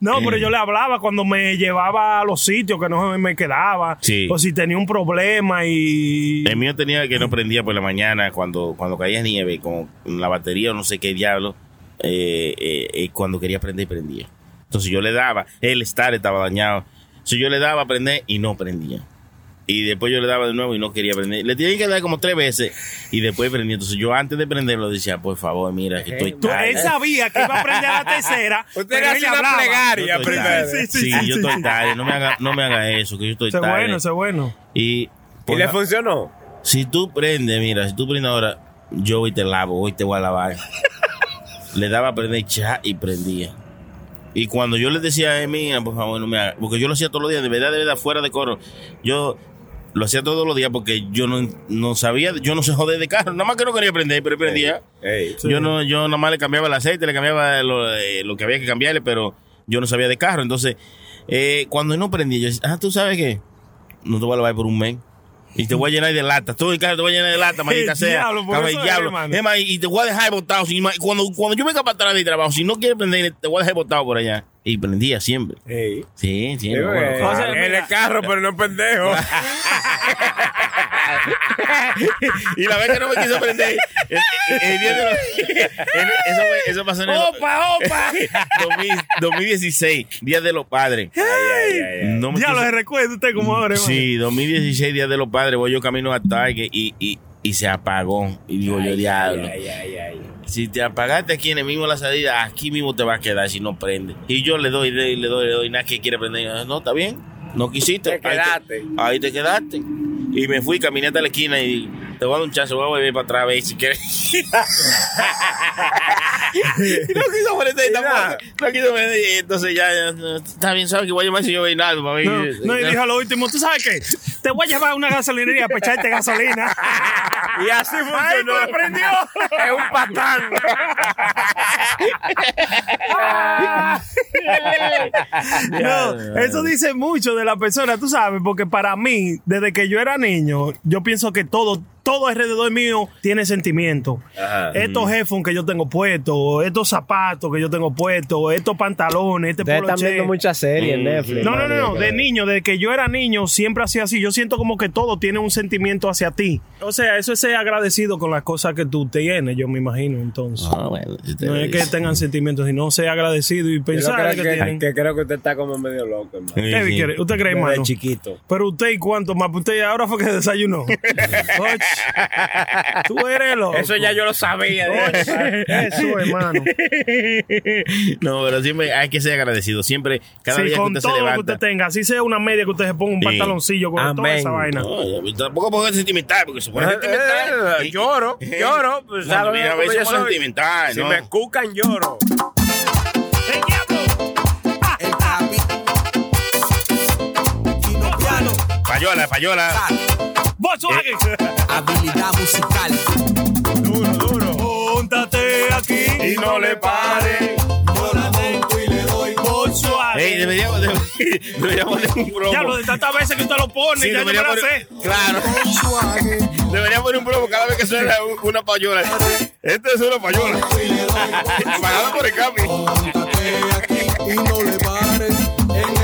[SPEAKER 6] No, pero yo le hablaba cuando me llevaba a los sitios que no me quedaba.
[SPEAKER 5] Sí.
[SPEAKER 6] O si tenía un problema y.
[SPEAKER 5] El mío tenía que no prendía por la mañana cuando, cuando caía nieve con la batería o no sé qué diablo. eh, eh, eh, cuando quería prender, prendía. Entonces yo le daba, el estar estaba dañado. Entonces yo le daba a prender y no prendía. Y después yo le daba de nuevo y no quería prender. Le tenía que dar como tres veces y después prendía. Entonces yo antes de prenderlo decía, por favor, mira, que estoy
[SPEAKER 6] Tú-
[SPEAKER 5] tarde.
[SPEAKER 6] él sabía que iba a prender a la tercera. [laughs]
[SPEAKER 4] Usted
[SPEAKER 6] ella
[SPEAKER 4] una
[SPEAKER 6] hablaba.
[SPEAKER 4] plegaria primero.
[SPEAKER 6] Sí, sí,
[SPEAKER 5] Sí,
[SPEAKER 6] sí,
[SPEAKER 5] yo estoy tarde. No me haga, no me haga eso, que yo estoy tarde.
[SPEAKER 6] bueno, es bueno.
[SPEAKER 5] Y,
[SPEAKER 4] ¿Y le funcionó?
[SPEAKER 5] Si tú prendes, mira, si tú prendes ahora, yo hoy te lavo, hoy te voy a lavar. [laughs] le daba a prender cha y prendía. Y cuando yo le decía a mira, por favor, no me haga, porque yo lo hacía todos los días, de verdad, de verdad, fuera de coro. Yo lo hacía todos los días porque yo no, no sabía, yo no sé joder de carro, nada más que no quería prender, pero prendía.
[SPEAKER 4] Ey.
[SPEAKER 5] Yo no, yo nada más le cambiaba el aceite, le cambiaba lo, eh, lo que había que cambiarle, pero yo no sabía de carro. Entonces, eh, cuando no prendía, yo decía, ah, ¿tú sabes qué? No te voy a lavar por un mes. Y te voy a llenar de lata. Todo el carro te voy a llenar de lata, [laughs] maldita
[SPEAKER 6] El
[SPEAKER 5] sea.
[SPEAKER 6] diablo, por eso
[SPEAKER 5] el
[SPEAKER 6] es,
[SPEAKER 5] diablo. Es más, y te voy a dejar botado. más- Cuando, cuando yo venga para atrás de trabajo, si no quieres prender, te voy a dejar botado por allá. Y prendía siempre.
[SPEAKER 4] Ey.
[SPEAKER 5] Sí, siempre. Bueno,
[SPEAKER 4] eh,
[SPEAKER 5] claro.
[SPEAKER 6] o sea,
[SPEAKER 4] él es carro, pero no pendejo. [laughs] [laughs]
[SPEAKER 5] y la vez que no me quiso prender, el, el- el día de los- el- eso, pasó en el
[SPEAKER 6] ¡Opa, opa! [laughs]
[SPEAKER 5] 2000 2016, Día de los Padres. No me
[SPEAKER 6] Ya
[SPEAKER 5] quiso-
[SPEAKER 6] lo recuerda usted como ahora.
[SPEAKER 5] Sí, 2016, Día de los Padres, voy yo camino a Target y, y, y se apagó. Y digo yo, diablo.
[SPEAKER 4] Ay, ay, ay.
[SPEAKER 5] Si te apagaste aquí en el mismo la salida, aquí mismo te va a quedar si no prende. Y yo le doy, le, le doy, le doy, nada que quiere prender. Yo, no, está bien, no quisiste.
[SPEAKER 4] Te
[SPEAKER 5] Ahí
[SPEAKER 4] quedaste.
[SPEAKER 5] Ahí te quedaste. Y me fui, caminé hasta la esquina y te voy a dar un chance, voy a volver para atrás a ver si quieres. [laughs] y no quiso prender tampoco. No quiso. Y entonces ya, ya, está bien, ¿sabes que voy a llamar si yo Reinaldo para ver?
[SPEAKER 6] No, no, y dijo a lo último, ¿tú sabes qué? Te voy a llevar a una gasolinería para echarte gasolina. [laughs]
[SPEAKER 4] Y así
[SPEAKER 6] ¡Ay,
[SPEAKER 4] funcionó.
[SPEAKER 6] me prendió!
[SPEAKER 4] Es un patán. [laughs]
[SPEAKER 6] No, eso dice mucho de la persona, tú sabes, porque para mí, desde que yo era niño, yo pienso que todo, todo alrededor mío tiene sentimiento.
[SPEAKER 4] Ajá.
[SPEAKER 6] Estos headphones que yo tengo puestos, estos zapatos que yo tengo puestos, estos pantalones, este
[SPEAKER 4] Ustedes están viendo muchas series en Netflix.
[SPEAKER 6] No, no, no, no, de niño, desde que yo era niño, siempre hacía así. Yo siento como que todo tiene un sentimiento hacia ti. O sea, eso es ser agradecido con las cosas que tú tienes, yo me imagino, entonces.
[SPEAKER 5] Ah, bueno,
[SPEAKER 6] No es que tengan sentimientos, sino ser agradecido y pensar
[SPEAKER 4] creo
[SPEAKER 6] que,
[SPEAKER 4] que,
[SPEAKER 6] tienen.
[SPEAKER 4] que creo que usted está como medio loco, hermano.
[SPEAKER 5] Sí,
[SPEAKER 6] ¿Qué
[SPEAKER 5] sí.
[SPEAKER 6] quiere? ¿Usted cree, hermano?
[SPEAKER 4] chiquito.
[SPEAKER 6] Pero usted y cuánto más, usted ahora fue que desayunó. [laughs] Tú eres loco.
[SPEAKER 4] Eso ya yo lo sabía.
[SPEAKER 6] Eso, hermano.
[SPEAKER 5] No, pero siempre hay que ser agradecido. Siempre, cada
[SPEAKER 6] Sí,
[SPEAKER 5] día que
[SPEAKER 6] con
[SPEAKER 5] usted se
[SPEAKER 6] todo lo que
[SPEAKER 5] levanta.
[SPEAKER 6] usted tenga, así sea una media que usted se ponga un
[SPEAKER 5] Sí.
[SPEAKER 6] pantaloncillo con toda
[SPEAKER 4] Amén.
[SPEAKER 6] esa vaina.
[SPEAKER 5] No, tampoco puedo ser sentimental, porque se pone
[SPEAKER 4] Eh,
[SPEAKER 5] sentimental.
[SPEAKER 4] eh, lloro, lloro, pues,
[SPEAKER 5] Cuando
[SPEAKER 4] ¿sabes
[SPEAKER 5] viene a somos
[SPEAKER 4] soy?
[SPEAKER 5] sentimental,
[SPEAKER 4] Si
[SPEAKER 5] ¿no?
[SPEAKER 4] me cucan, lloro.
[SPEAKER 5] Payola, payola.
[SPEAKER 6] Volkswagen.
[SPEAKER 8] Habilidad musical.
[SPEAKER 5] Duro, duro.
[SPEAKER 6] Póntate aquí
[SPEAKER 5] Y no le pare.
[SPEAKER 8] Yo la tengo y le doy.
[SPEAKER 5] Ey, deberíamos, de- [laughs] deberíamos de un promo.
[SPEAKER 6] Diablo, de tantas veces que usted lo pone,
[SPEAKER 5] Sí,
[SPEAKER 6] ya yo me
[SPEAKER 5] deberíamos
[SPEAKER 6] la
[SPEAKER 5] de-
[SPEAKER 6] sé.
[SPEAKER 5] Claro. Deberíamos poner un promo cada vez que suena un- una payola. Este es una payola. [laughs] Pagado por el capi.
[SPEAKER 8] Póntate aquí y no le. En el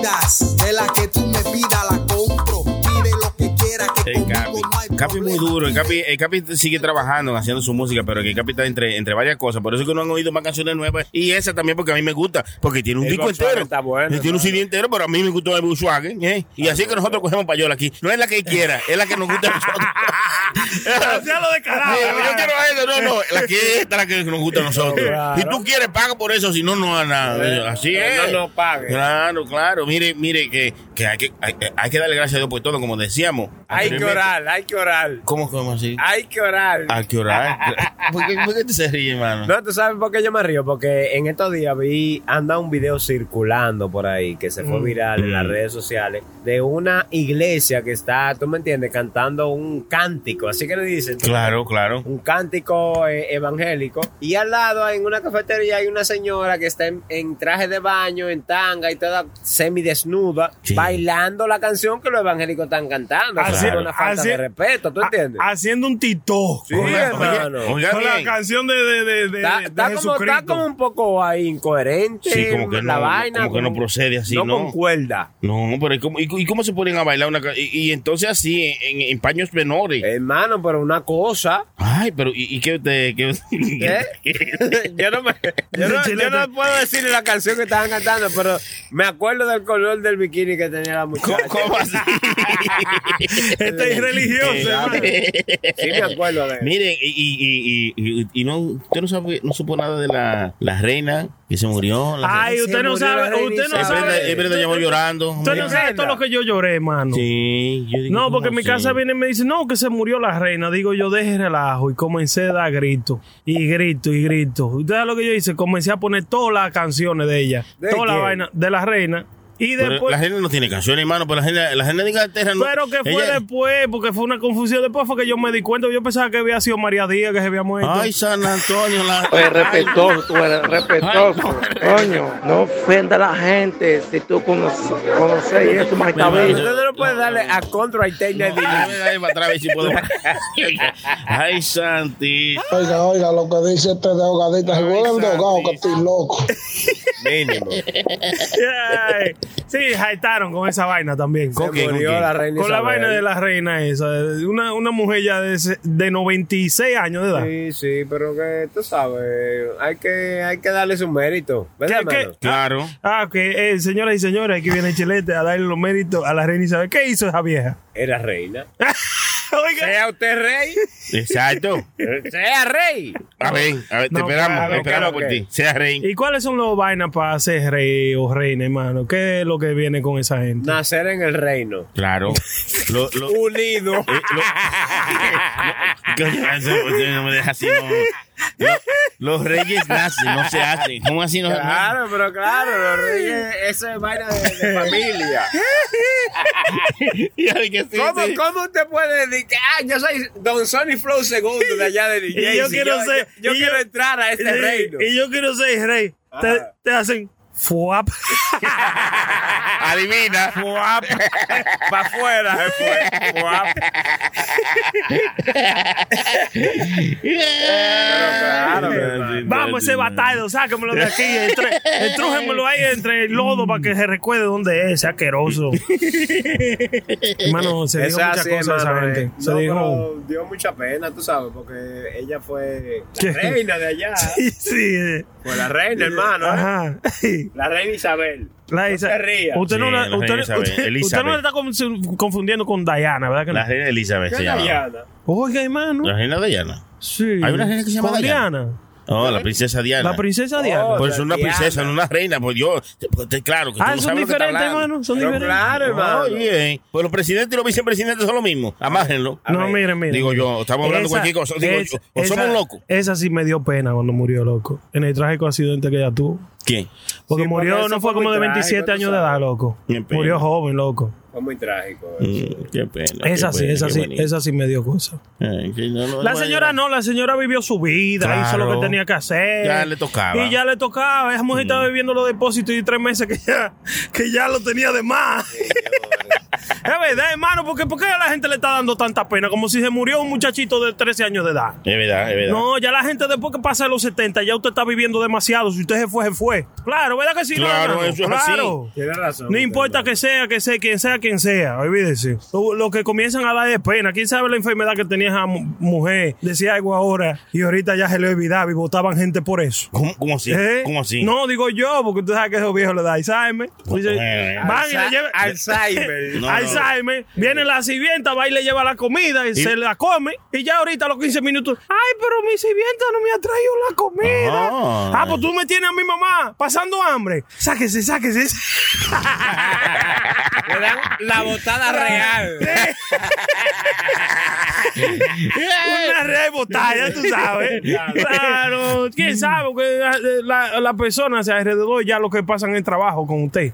[SPEAKER 8] Bebidas de la que tú me pidas, la compro. Pide lo que quieras, que conmigo
[SPEAKER 5] Capi. es muy duro. El Capi, el Capi sigue trabajando, haciendo su música, pero que el Capi está entre, entre varias cosas. Por eso que no han oído más canciones nuevas. Y esa también porque a mí me gusta. Porque tiene un
[SPEAKER 4] El
[SPEAKER 5] disco entero.
[SPEAKER 4] está bueno,
[SPEAKER 5] tiene un. CD entero, pero a mí me gustó el Volkswagen. ¿eh? Y así que nosotros cogemos payola aquí. No es la que quiera, es la que nos gusta a nosotros. [laughs]
[SPEAKER 6] Lo de carajo.
[SPEAKER 5] Yo quiero eso, no, no, la que es esta la que nos gusta a nosotros. Si tú quieres, paga por eso, si no, no, nada. Así es.
[SPEAKER 4] no, no pague.
[SPEAKER 5] Claro, claro. Mire, mire, que, que, hay, que hay, hay que darle gracias a Dios por todo, como decíamos.
[SPEAKER 4] Hay que orar, hay que orar.
[SPEAKER 5] ¿Cómo, cómo así?
[SPEAKER 4] Hay que orar.
[SPEAKER 5] Hay que orar. [laughs] ¿Por qué, por qué te se ríe, hermano?
[SPEAKER 4] No, tú sabes por qué yo me río, porque en estos días vi, anda un video circulando por ahí que se fue viral en las
[SPEAKER 5] Mm.
[SPEAKER 4] redes sociales de una iglesia que está, tú me entiendes, cantando un cántico, así que le dicen.
[SPEAKER 5] Claro, claro.
[SPEAKER 4] Un cántico eh, evangélico. Y al lado, en una cafetería, hay una señora que está en, en traje de baño, en tanga y toda semidesnuda,
[SPEAKER 5] Sí.
[SPEAKER 4] bailando la canción que los evangélicos están cantando.
[SPEAKER 6] Así-
[SPEAKER 4] una falta
[SPEAKER 6] así-
[SPEAKER 4] de respeto, ¿tú entiendes?
[SPEAKER 6] Ha- Haciendo un tito.
[SPEAKER 4] Sí, hermano.
[SPEAKER 6] Con la canción de, de, de, de,
[SPEAKER 4] Está,
[SPEAKER 6] de
[SPEAKER 4] está como,
[SPEAKER 6] Jesucristo.
[SPEAKER 4] está como un poco ahí incoherente
[SPEAKER 5] Sí, como que
[SPEAKER 4] la
[SPEAKER 5] no-
[SPEAKER 4] vaina.
[SPEAKER 5] como que no procede así,
[SPEAKER 4] no
[SPEAKER 5] ¿no?
[SPEAKER 4] concuerda.
[SPEAKER 5] No, pero ¿y cómo, y, y cómo se ponen a bailar una y, y entonces así, en, en paños menores?
[SPEAKER 4] Hermano, pero una cosa.
[SPEAKER 5] Ay, pero ¿y, y qué usted? Qué,
[SPEAKER 4] ¿eh? [laughs] yo, no me, yo, no, yo no puedo decirle la canción que estaban cantando, pero me acuerdo del color del bikini que tenía la muchacha.
[SPEAKER 5] ¿Cómo, cómo así? [laughs]
[SPEAKER 6] Este es religioso. [laughs]
[SPEAKER 4] Sí, me acuerdo de
[SPEAKER 5] Miren, y, y, y, y, y no, usted no sabe, no supo nada de la, la reina que se murió. La
[SPEAKER 6] Ay,
[SPEAKER 4] Se
[SPEAKER 6] usted no
[SPEAKER 4] murió la
[SPEAKER 6] sabe, usted no sabe.
[SPEAKER 5] es verdad, llamó llorando.
[SPEAKER 6] Usted no sabe todo lo que yo lloré, hermano.
[SPEAKER 5] Sí, yo digo,
[SPEAKER 6] No,
[SPEAKER 5] ¿cómo
[SPEAKER 6] porque en mi casa viene y me dice, no, que se murió la reina. Digo, yo dejé relajo y comencé a dar gritos. Y grito y grito. ¿Usted sabe lo que yo hice? Comencé a poner todas las canciones de ella.
[SPEAKER 4] ¿De
[SPEAKER 6] Toda la
[SPEAKER 4] quién?
[SPEAKER 6] vaina de la reina. Y
[SPEAKER 5] Pero
[SPEAKER 6] después...
[SPEAKER 5] la gente no tiene canciones, hermano, pero la gente, la gente de Inglaterra no.
[SPEAKER 6] Pero que fue
[SPEAKER 5] ella-
[SPEAKER 6] después, porque fue una confusión. Después fue que yo me di cuenta. Yo pensaba que había sido María Díaz que se había muerto.
[SPEAKER 5] Ay, San Antonio, la.
[SPEAKER 9] Oye, respetuoso, tú eres respetuoso. Coño, no ofenda a la gente si tú conoces, conoces eso, más bien.
[SPEAKER 4] Usted no puede darle a contra y take
[SPEAKER 5] si puedo. Ay, Santi.
[SPEAKER 7] Oiga, oiga, lo que dice este de ahogadita, se vuelve ahogado que estoy loco.
[SPEAKER 4] Mínimo. [laughs]
[SPEAKER 6] Sí, jaitaron con esa vaina también.
[SPEAKER 5] ¿Con qué, con
[SPEAKER 4] Murió la reina
[SPEAKER 6] Con la
[SPEAKER 4] Isabel.
[SPEAKER 6] vaina de la reina esa. Una, una mujer ya de, de 96 años de edad.
[SPEAKER 4] Sí, sí, pero que tú sabes, hay que, hay que darle su mérito. ¿Verdad,
[SPEAKER 6] ¿Qué- qué?
[SPEAKER 4] hermano?
[SPEAKER 5] Claro.
[SPEAKER 6] Ah, ok. Eh, señoras y señores, aquí viene Chilete a darle los méritos a la reina Isabel. ¿Qué hizo esa vieja?
[SPEAKER 4] Era reina. [laughs] [laughs]
[SPEAKER 6] Oiga.
[SPEAKER 4] Sea usted rey,
[SPEAKER 5] Exacto. [laughs]
[SPEAKER 4] sea rey.
[SPEAKER 5] A ver, a ver, te
[SPEAKER 6] No,
[SPEAKER 5] esperamos,
[SPEAKER 6] claro,
[SPEAKER 5] esperamos
[SPEAKER 4] claro
[SPEAKER 5] por ti. Sea rey.
[SPEAKER 6] ¿Y cuáles son los vainas para ser rey o reina, hermano? ¿Qué es lo que viene con esa gente?
[SPEAKER 4] Nacer en el reino.
[SPEAKER 5] Claro. [laughs] Lo, lo,
[SPEAKER 4] Unido.
[SPEAKER 5] Eh, lo- no me deja así, no. Lo- los reyes nacen, no se hacen. ¿Cómo así no?
[SPEAKER 4] Claro, pero claro, los reyes, eso es vaina de, de familia. [laughs] ¿Cómo. ¿Cómo usted puede decir que, ah, yo soy Don Sonny Flow segundo de allá de New
[SPEAKER 6] Y yo quiero ser-
[SPEAKER 4] Yo, quiero entrar a este reino.
[SPEAKER 6] Y yo quiero ser rey. Te hacen fuap. [laughs]
[SPEAKER 5] Adivina.
[SPEAKER 4] Fuap. [laughs] Para afuera. Fuap. claro.
[SPEAKER 6] Vamos, ese batallo, sáquemelo de aquí. Entrújemelo ahí entre el lodo para que se recuerde dónde es, asqueroso. hermano, se dijo muchas cosas esa gente.
[SPEAKER 4] eh.
[SPEAKER 6] Se dijo.
[SPEAKER 4] dio mucha pena, tú sabes, porque ella fue la reina de allá. [laughs]
[SPEAKER 6] Sí, sí.
[SPEAKER 4] Fue la reina, hermano. ¿eh? La reina Isabel.
[SPEAKER 6] La Isa-
[SPEAKER 4] se ría.
[SPEAKER 6] Usted, no
[SPEAKER 5] Sí,
[SPEAKER 6] la-
[SPEAKER 5] la
[SPEAKER 6] usted,
[SPEAKER 5] reina Isabel,
[SPEAKER 6] usted- usted no le está con- confundiendo con Diana, ¿verdad que no?
[SPEAKER 5] La reina Elizabeth se llama.
[SPEAKER 4] Diana.
[SPEAKER 6] Oiga, hermano.
[SPEAKER 5] La reina Diana.
[SPEAKER 6] Sí.
[SPEAKER 5] Hay una reina que se llama
[SPEAKER 6] Con
[SPEAKER 5] Diana.
[SPEAKER 6] Diana.
[SPEAKER 5] Oh, la princesa Diana.
[SPEAKER 6] La princesa Diana.
[SPEAKER 4] Oh,
[SPEAKER 5] Pues es una
[SPEAKER 4] Diana.
[SPEAKER 5] princesa, no una reina. Pues yo, pues, claro, que tú
[SPEAKER 6] ah,
[SPEAKER 5] no
[SPEAKER 6] son
[SPEAKER 5] sabes lo que está
[SPEAKER 6] diferentes,
[SPEAKER 5] hablando.
[SPEAKER 6] hermano. Son
[SPEAKER 4] Pero
[SPEAKER 6] diferentes.
[SPEAKER 4] claro, hermano.
[SPEAKER 5] Oye, pues los presidentes y los vicepresidentes son lo mismo. Amájenlo.
[SPEAKER 6] No, miren, miren.
[SPEAKER 5] Digo yo, estamos hablando
[SPEAKER 6] Esa-
[SPEAKER 5] cualquier cosa. Digo
[SPEAKER 6] esa-
[SPEAKER 5] yo, o somos
[SPEAKER 6] esa-
[SPEAKER 5] locos.
[SPEAKER 6] Esa sí me dio pena cuando murió, loco. En el trágico accidente que ella tuvo.
[SPEAKER 5] ¿Quién?
[SPEAKER 6] Porque
[SPEAKER 4] Sí,
[SPEAKER 6] murió,
[SPEAKER 4] porque
[SPEAKER 6] no fue como de 27
[SPEAKER 4] trágico,
[SPEAKER 6] años de edad, loco. Murió joven, loco.
[SPEAKER 4] Fue muy trágico.
[SPEAKER 5] Mm, qué pena.
[SPEAKER 6] Esa
[SPEAKER 5] qué
[SPEAKER 6] sí,
[SPEAKER 5] pena,
[SPEAKER 6] esa sí,
[SPEAKER 5] bonito.
[SPEAKER 6] esa sí me dio cosa.
[SPEAKER 5] Eh, que no, no,
[SPEAKER 6] La
[SPEAKER 5] no,
[SPEAKER 6] señora no, la señora vivió su vida,
[SPEAKER 5] Claro.
[SPEAKER 6] hizo lo que tenía que hacer.
[SPEAKER 5] Ya le tocaba. Mm.
[SPEAKER 6] Y ya le tocaba. Esa mujer estaba viviendo los depósitos y tres meses que ya, que ya lo tenía de más. [laughs] es verdad, hermano, porque ¿por qué a la gente le está dando tanta pena? Como si se murió un muchachito de 13 años de edad.
[SPEAKER 5] Es verdad, es verdad.
[SPEAKER 6] No, ya la gente después que pasa de los 70, ya usted está viviendo demasiado. Si usted se fue, se fue. Claro, ¿verdad que sí? no,
[SPEAKER 5] Claro, eso es
[SPEAKER 6] claro.
[SPEAKER 4] Tiene razón.
[SPEAKER 6] No importa que sea, que sea, quien sea, quien sea, olvídese. Lo, lo que comienzan a dar es pena. ¿Quién sabe la enfermedad que tenía esa mu- mujer? Decía algo ahora y ahorita ya se le olvidaba y votaban gente por eso.
[SPEAKER 5] ¿Cómo, cómo así?
[SPEAKER 6] ¿Eh?
[SPEAKER 5] ¿Cómo así?
[SPEAKER 6] No, digo yo, porque usted sabe que esos viejos le da Alzheimer. Dice,
[SPEAKER 5] Bueno.
[SPEAKER 6] van y le llevan. [laughs]
[SPEAKER 4] Alzheimer.
[SPEAKER 5] No, no.
[SPEAKER 6] Alzheimer. Viene la sirvienta, va y le lleva la comida y, se la come. Y ya ahorita a los 15 minutos, ay, pero mi sirvienta no me ha traído la comida.
[SPEAKER 5] Ah.
[SPEAKER 6] Ah, pues tú me tienes a mi mamá pasando hambre. Sáquese, sáquese. [laughs]
[SPEAKER 4] Le dan la botada real. [laughs]
[SPEAKER 6] Una red botada, tú sabes. [laughs] Claro, quién sabe, porque la, la persona alrededor ya lo que pasan en trabajo con usted.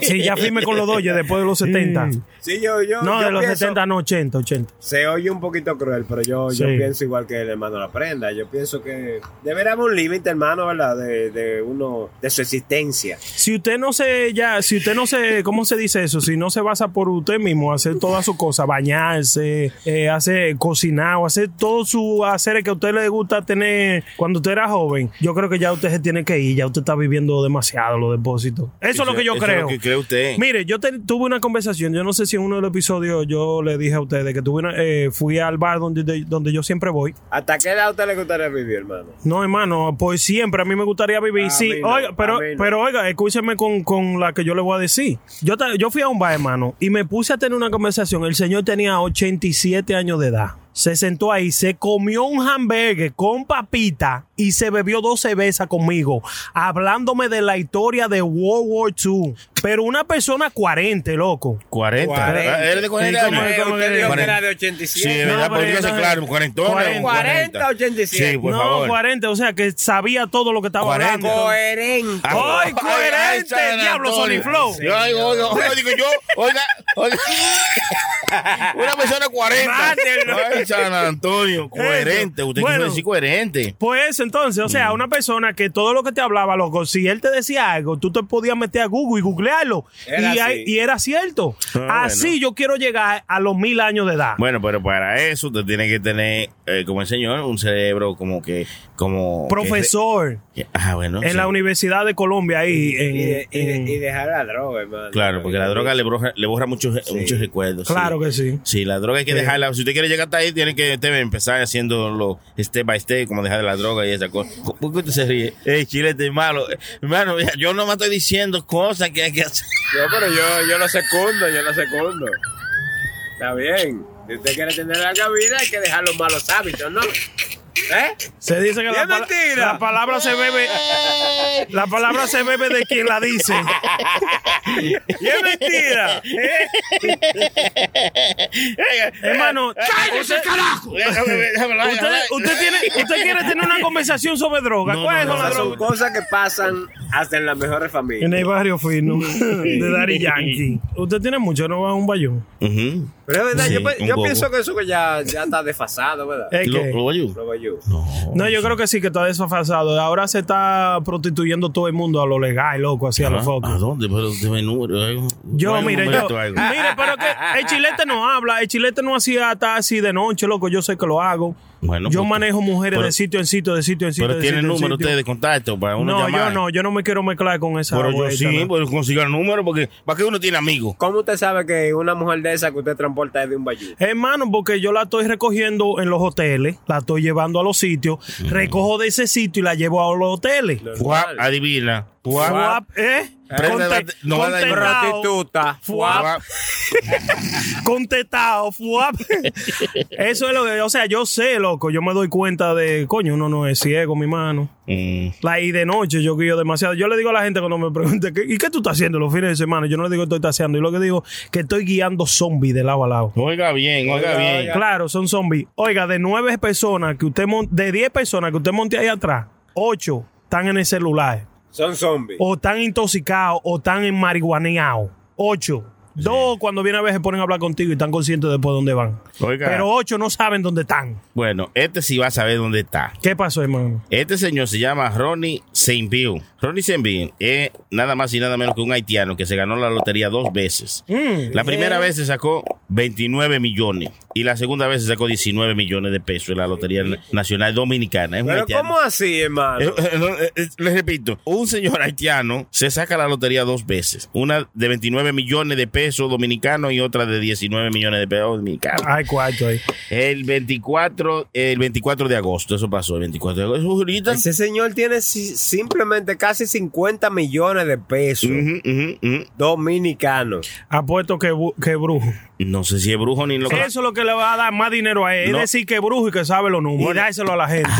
[SPEAKER 6] Sí, ya firme con los doyes después de los 70.
[SPEAKER 4] Sí, yo, yo.
[SPEAKER 6] No,
[SPEAKER 4] yo
[SPEAKER 6] de los
[SPEAKER 4] pienso-
[SPEAKER 6] 70, no, 80, 80.
[SPEAKER 4] Se oye un poquito cruel, pero yo, yo pienso igual que el hermano La Prenda. Yo pienso que debería haber un límite, hermano, ¿verdad? De, de uno, de su existencia.
[SPEAKER 6] Si usted no se, ya, si usted no se, ¿cómo se dice eso? Si no se basa por usted mismo, hacer todas sus cosas, bañarse, eh, hacer cocinar o hacer todo su hacer que a usted le gusta tener cuando usted era joven, yo creo que ya usted se tiene que ir, ya usted está viviendo demasiado los depósitos. Eso es lo que yo creo.
[SPEAKER 5] Que cree usted.
[SPEAKER 6] Mire, yo te- tuve una conversación, yo no sé si en uno de los episodios yo le dije a ustedes que tuve una- eh, fui al bar donde, de- donde yo siempre voy.
[SPEAKER 4] ¿Hasta qué edad a usted le gustaría vivir, hermano?
[SPEAKER 6] No, hermano, pues siempre a mí me gustaría vivir.
[SPEAKER 4] A
[SPEAKER 6] sí,
[SPEAKER 4] mí no,
[SPEAKER 6] oiga, pero,
[SPEAKER 4] a mí no.
[SPEAKER 6] pero oiga, escúcheme con, con la que yo le voy a decir. Yo, yo fui a un bar, hermano, y me puse a tener una conversación. El señor tenía 87 años de edad. Se sentó ahí, se comió un hamburger con papita y se bebió dos cervezas conmigo, hablándome de la historia de World War II. Pero una persona 40, loco.
[SPEAKER 5] 40.
[SPEAKER 4] 40.
[SPEAKER 5] Ah, ¿Eres de 40
[SPEAKER 6] Sí,
[SPEAKER 5] años?
[SPEAKER 6] como- como-
[SPEAKER 4] usted dijo que era de
[SPEAKER 5] Sí,
[SPEAKER 4] 87.
[SPEAKER 5] de verdad,
[SPEAKER 6] No,
[SPEAKER 5] porque
[SPEAKER 6] no,
[SPEAKER 5] claro, 40.
[SPEAKER 6] 40,
[SPEAKER 4] 40, 87.
[SPEAKER 5] Sí, por
[SPEAKER 6] no,
[SPEAKER 5] favor.
[SPEAKER 6] 40, o sea que sabía todo lo que estaba
[SPEAKER 5] 40.
[SPEAKER 6] hablando.
[SPEAKER 4] Coherente.
[SPEAKER 6] ¡Ay, coherente!
[SPEAKER 5] San
[SPEAKER 6] ¡Diablo. Sony Flow!
[SPEAKER 5] Yo oiga, digo yo, oiga, oiga. [laughs] Una persona 40.
[SPEAKER 6] Mátenlo.
[SPEAKER 5] San Antonio, [laughs] coherente. Usted
[SPEAKER 6] Bueno.
[SPEAKER 5] quiere decir coherente.
[SPEAKER 6] Pues entonces, o
[SPEAKER 5] Mm.
[SPEAKER 6] sea, una persona que todo lo que te hablaba, loco, si él te decía algo, tú te podías meter a Google y googlearlo.
[SPEAKER 4] Era
[SPEAKER 6] y,
[SPEAKER 4] así.
[SPEAKER 6] hay- y era cierto.
[SPEAKER 5] Ah,
[SPEAKER 6] así yo quiero llegar a los mil años de edad.
[SPEAKER 5] Bueno, pero para eso usted tiene que tener, eh, como el señor, un cerebro como que, como...
[SPEAKER 6] Profesor
[SPEAKER 5] que- ah, bueno.
[SPEAKER 6] en
[SPEAKER 5] sí.
[SPEAKER 6] la Universidad de Colombia ahí. En,
[SPEAKER 4] Y, de- y de-
[SPEAKER 6] en-
[SPEAKER 4] y dejar la droga, hermano.
[SPEAKER 5] Claro, porque la droga le borra, le borra muchos, muchos recuerdos. sí.
[SPEAKER 6] claro que sí.
[SPEAKER 5] Sí, la droga hay que
[SPEAKER 6] Sí.
[SPEAKER 5] dejarla. Si usted quiere llegar hasta ahí, tiene que usted empezar haciéndolo step by step, como dejar la droga y esa cosa. ¿Por qué usted se ríe? Ey, chilete es malo. Hermano, yo no me estoy diciendo cosas que hay que hacer.
[SPEAKER 4] No, pero yo, yo lo secundo, yo lo secundo. Está bien. Si usted quiere tener larga vida, hay que dejar los malos hábitos, ¿no? ¿Eh?
[SPEAKER 6] Se dice que la, pala- la palabra se bebe. La palabra se bebe de quien la dice.
[SPEAKER 4] Y es mentira.
[SPEAKER 6] Hermano, usted,
[SPEAKER 5] Déjame ver, déjame ver,
[SPEAKER 6] usted, tiene, usted quiere tener una conversación sobre droga.
[SPEAKER 5] No,
[SPEAKER 6] ¿Cuáles
[SPEAKER 5] no,
[SPEAKER 6] son
[SPEAKER 5] no,
[SPEAKER 6] las
[SPEAKER 4] son
[SPEAKER 6] drogas?
[SPEAKER 4] cosas que pasan hasta en las mejores familias.
[SPEAKER 6] En el barrio fino de Daddy Yankee. Usted tiene mucho, no va a un bayón.
[SPEAKER 4] Pero es verdad,
[SPEAKER 5] Sí,
[SPEAKER 4] yo, pienso que eso que ya, ya está desfasado, ¿verdad?
[SPEAKER 6] Es
[SPEAKER 5] ¿Lo,
[SPEAKER 6] que-
[SPEAKER 5] lo?
[SPEAKER 4] Lo veo
[SPEAKER 6] no, yo creo que sí, que está desfasado. Ahora se está prostituyendo todo el mundo a lo legal, loco, así a los focos.
[SPEAKER 5] ¿A dónde? Pero dime número.
[SPEAKER 6] Yo, mire, yo, mire, pero que el chilete no habla, el chilete no hacía hasta así de noche, loco, yo sé que lo hago.
[SPEAKER 5] Bueno,
[SPEAKER 6] yo manejo mujeres
[SPEAKER 5] pero-
[SPEAKER 6] de sitio en sitio, de sitio en sitio.
[SPEAKER 5] Pero
[SPEAKER 6] de
[SPEAKER 5] tienen número ustedes de contacto para uno
[SPEAKER 6] No,
[SPEAKER 5] llamar.
[SPEAKER 6] yo no, yo no me quiero mezclar con esa.
[SPEAKER 5] Pero yo sí,
[SPEAKER 6] ¿no?
[SPEAKER 5] pues consiga el número porque ¿para qué uno tiene amigos?
[SPEAKER 4] ¿Cómo usted sabe que una mujer de esa que usted transporta es de un bayú?
[SPEAKER 6] Hermano, porque yo la estoy recogiendo en los hoteles, la estoy llevando a los sitios, recojo de ese sitio y la llevo a los hoteles.
[SPEAKER 5] Fuap, adivina. Fuap.
[SPEAKER 6] Fuap, ¿eh? Conte-
[SPEAKER 5] no
[SPEAKER 4] Prostituta.
[SPEAKER 6] fuap, [laughs] contetao, fuap. Eso es lo que, o sea, yo sé, loco, yo me doy cuenta de, coño, uno no es ciego, mi mano.
[SPEAKER 5] Mm.
[SPEAKER 6] La y de noche yo guío demasiado. Yo le digo a la gente cuando me pregunte, ¿qué- ¿y qué tú estás haciendo los fines de semana? Yo no le digo que estoy taseando, yo lo que digo que estoy guiando zombies de lado a lado.
[SPEAKER 5] Oiga bien, oiga, bien.
[SPEAKER 6] Claro, son zombies. Oiga, de nueve personas que usted mon- de diez personas que usted monte ahí atrás, ocho están en el celular,
[SPEAKER 4] Son zombies.
[SPEAKER 6] o están intoxicados, o están en marihuaneados. Ocho. Dos, cuando viene a ver, se ponen a hablar contigo y están conscientes después de dónde van.
[SPEAKER 5] Oiga.
[SPEAKER 6] Pero ocho no saben dónde están.
[SPEAKER 5] Bueno, este sí va a saber dónde está.
[SPEAKER 6] ¿Qué pasó, hermano?
[SPEAKER 5] Este señor se llama Ronnie Saint-Ville. Ronnie Saint-Ville es nada más y nada menos que un haitiano que se ganó la lotería dos veces.
[SPEAKER 6] Mm.
[SPEAKER 5] La primera vez se sacó 29 millones y la segunda vez se sacó 19 millones de pesos en la Lotería Nacional Dominicana. Es
[SPEAKER 4] Pero. ¿cómo así, hermano?
[SPEAKER 5] Eh, eh, eh, les repito, un señor haitiano se saca la lotería dos veces. Una de 29 millones de pesos dominicanos y otra de 19 millones de pesos dominicanos.
[SPEAKER 6] Hay cuarto ahí.
[SPEAKER 5] El 24, el 24 de agosto, eso pasó, el 24 de agosto. Ahorita.
[SPEAKER 4] Ese señor tiene si- simplemente casi 50 millones de pesos dominicanos.
[SPEAKER 6] Apuesto que, que brujo.
[SPEAKER 5] No sé si es brujo ni lo que.
[SPEAKER 6] Eso es lo que le va a dar más dinero a él.
[SPEAKER 5] No.
[SPEAKER 6] Es decir, que brujo y que sabe los números.
[SPEAKER 5] Y-
[SPEAKER 6] Dárselo a la gente.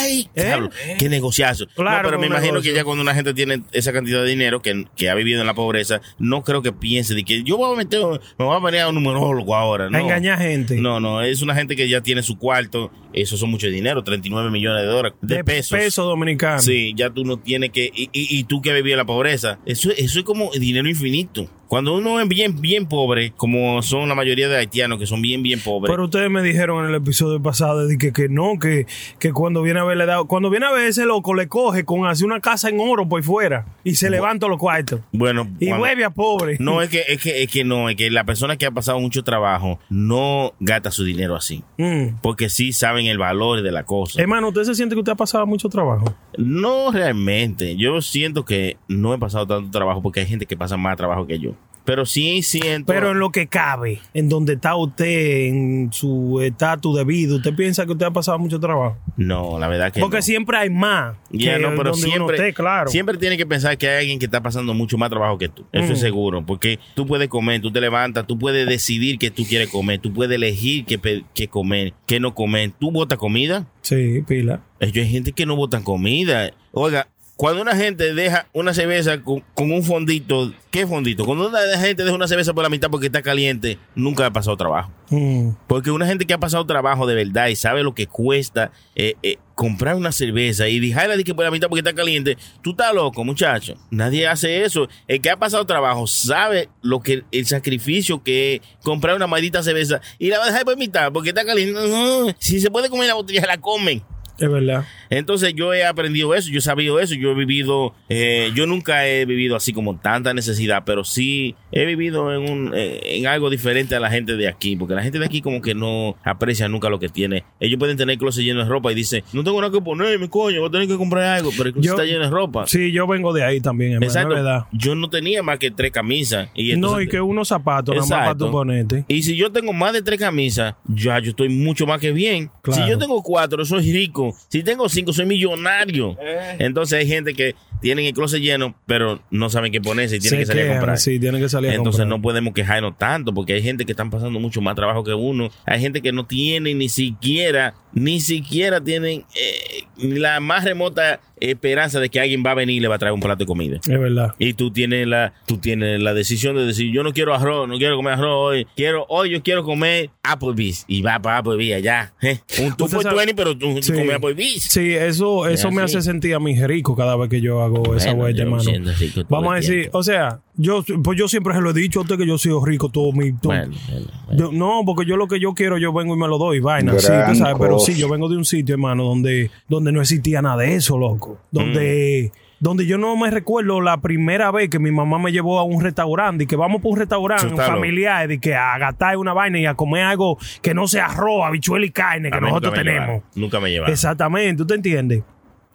[SPEAKER 5] Ay,
[SPEAKER 6] ¿Eh?
[SPEAKER 5] diablo, qué negociazo.
[SPEAKER 6] Claro,
[SPEAKER 5] no, pero me imagino
[SPEAKER 6] negocio.
[SPEAKER 5] que ya cuando una gente tiene esa cantidad de dinero que, que ha vivido en la pobreza, no creo que piense de que yo voy a meter, me voy a poner a un numerólogo ahora. No.
[SPEAKER 6] A engañar gente.
[SPEAKER 5] No, no, es una gente que ya tiene su cuarto, eso son mucho dinero, 39 millones de dólares, de, pesos.
[SPEAKER 6] Peso dominicano.
[SPEAKER 5] Sí, ya tú no tienes que. Y, y, y tú que vivías en la pobreza. Eso, eso es como dinero infinito. Cuando uno es bien, bien pobre, como son la mayoría de haitianos que son bien, bien pobres.
[SPEAKER 6] Pero ustedes me dijeron en el episodio pasado de que, que no, que, que cuando viene a ver le da, cuando viene a ver ese loco le coge con así una casa en oro por fuera y se levanta los cuartos.
[SPEAKER 5] bueno,
[SPEAKER 6] Y
[SPEAKER 5] cuando-
[SPEAKER 6] vuelve a pobre.
[SPEAKER 5] No, es que, es que, es que no, es que la persona que ha pasado mucho trabajo no gasta su dinero así.
[SPEAKER 6] Mm.
[SPEAKER 5] Porque sí saben el valor de la cosa.
[SPEAKER 6] Hermano, ¿usted se siente que usted ha pasado mucho trabajo?
[SPEAKER 5] No realmente. Yo siento que no he pasado tanto trabajo porque hay gente que pasa más trabajo que yo. Pero sí siento.
[SPEAKER 6] Pero en lo que cabe, en donde está usted, en su estatus de vida, ¿usted piensa que usted ha pasado mucho trabajo?
[SPEAKER 5] No, la verdad que
[SPEAKER 6] Porque
[SPEAKER 5] no.
[SPEAKER 6] siempre hay más.
[SPEAKER 5] Ya, no, pero siempre,
[SPEAKER 6] esté, claro.
[SPEAKER 5] siempre tiene que pensar que hay alguien que está pasando mucho más trabajo que tú. Eso
[SPEAKER 6] Mm.
[SPEAKER 5] es seguro. Porque tú puedes comer, tú te levantas, tú puedes decidir que tú quieres comer, tú puedes elegir qué, qué comer, qué no comer. Tú botas comida.
[SPEAKER 6] Sí, pila.
[SPEAKER 5] Eh, Hay gente que no botan comida. Oiga, cuando una gente deja una cerveza con, con un fondito, ¿qué fondito? Cuando una gente deja una cerveza por la mitad porque está caliente, nunca ha pasado trabajo.
[SPEAKER 6] Mm.
[SPEAKER 5] Porque una gente que ha pasado trabajo de verdad y sabe lo que cuesta eh, eh, comprar una cerveza y dejarla de que por la mitad porque está caliente, tú estás loco, muchacho. Nadie hace eso. El que ha pasado trabajo sabe lo que el sacrificio que es comprar una maldita cerveza y la va a dejar por mitad porque está caliente. No, si se puede comer la botella, la comen.
[SPEAKER 6] Es verdad.
[SPEAKER 5] Entonces yo he aprendido eso, yo he sabido eso, yo he vivido, eh, yo nunca he vivido así como tanta necesidad, pero sí he vivido en, un, eh, en algo diferente a la gente de aquí, porque la gente de aquí como que no aprecia nunca lo que tiene. Ellos pueden tener el closet lleno de ropa y dicen, no tengo nada que ponerme, coño, voy a tener que comprar algo, pero el closet
[SPEAKER 6] Yo-
[SPEAKER 5] está lleno de ropa.
[SPEAKER 6] Sí, yo vengo de ahí también, hermano.
[SPEAKER 5] Exacto.
[SPEAKER 6] Verdad.
[SPEAKER 5] Yo no tenía más que tres camisas. Y
[SPEAKER 6] no, y que unos zapatos, nada más para tu ponerte.
[SPEAKER 5] y si yo tengo más de tres camisas, ya yo estoy mucho más que bien.
[SPEAKER 6] Claro.
[SPEAKER 5] Si yo tengo cuatro, soy rico. Si tengo cinco, soy millonario.
[SPEAKER 6] Eh.
[SPEAKER 5] Entonces hay gente que tienen el closet lleno, pero no saben qué ponerse y tienen
[SPEAKER 6] Se
[SPEAKER 5] que salir a comprar.
[SPEAKER 6] Sí, tienen que salir a
[SPEAKER 5] Entonces
[SPEAKER 6] comprar.
[SPEAKER 5] no podemos quejarnos tanto porque hay gente que están pasando mucho más trabajo que uno. Hay gente que no tiene ni siquiera, ni siquiera tienen eh, la más remota esperanza de que alguien va a venir y le va a traer un plato de comida.
[SPEAKER 6] Es verdad.
[SPEAKER 5] Y tú tienes la, tú tienes la decisión de decir, yo no quiero arroz, no quiero comer arroz hoy, quiero, hoy yo quiero comer Applebee's. Y va para Applebee's allá. ¿eh? Un tú por
[SPEAKER 6] sabe-
[SPEAKER 5] 20, pero tú, tú
[SPEAKER 6] Sí.
[SPEAKER 5] comes Applebee's.
[SPEAKER 6] Sí, eso, eso
[SPEAKER 5] Es
[SPEAKER 6] me hace sentir a mí rico cada vez que yo hago esa
[SPEAKER 5] Bueno, me
[SPEAKER 6] hermano.
[SPEAKER 5] rico
[SPEAKER 6] Vamos a decir,
[SPEAKER 5] tiempo.
[SPEAKER 6] o sea, yo, pues yo siempre se lo he dicho a usted que yo soy rico todo mi. todo-
[SPEAKER 5] Bueno, bueno, bueno.
[SPEAKER 6] Yo- no, porque yo lo que yo quiero, yo vengo y me lo doy, vaina. Sí, tú sabes, pero sí, yo vengo de un sitio, hermano, donde, donde no existía nada de eso, loco. Donde donde yo no me recuerdo la primera vez que mi mamá me llevó a un restaurante y que vamos por un restaurante familiar y que a gastar una vaina y a comer algo que no sea arroz, habichuela y carne que
[SPEAKER 5] A
[SPEAKER 6] nosotros
[SPEAKER 5] nunca
[SPEAKER 6] tenemos.
[SPEAKER 5] Nunca me llevaron.
[SPEAKER 6] Exactamente, ¿tú te entiendes?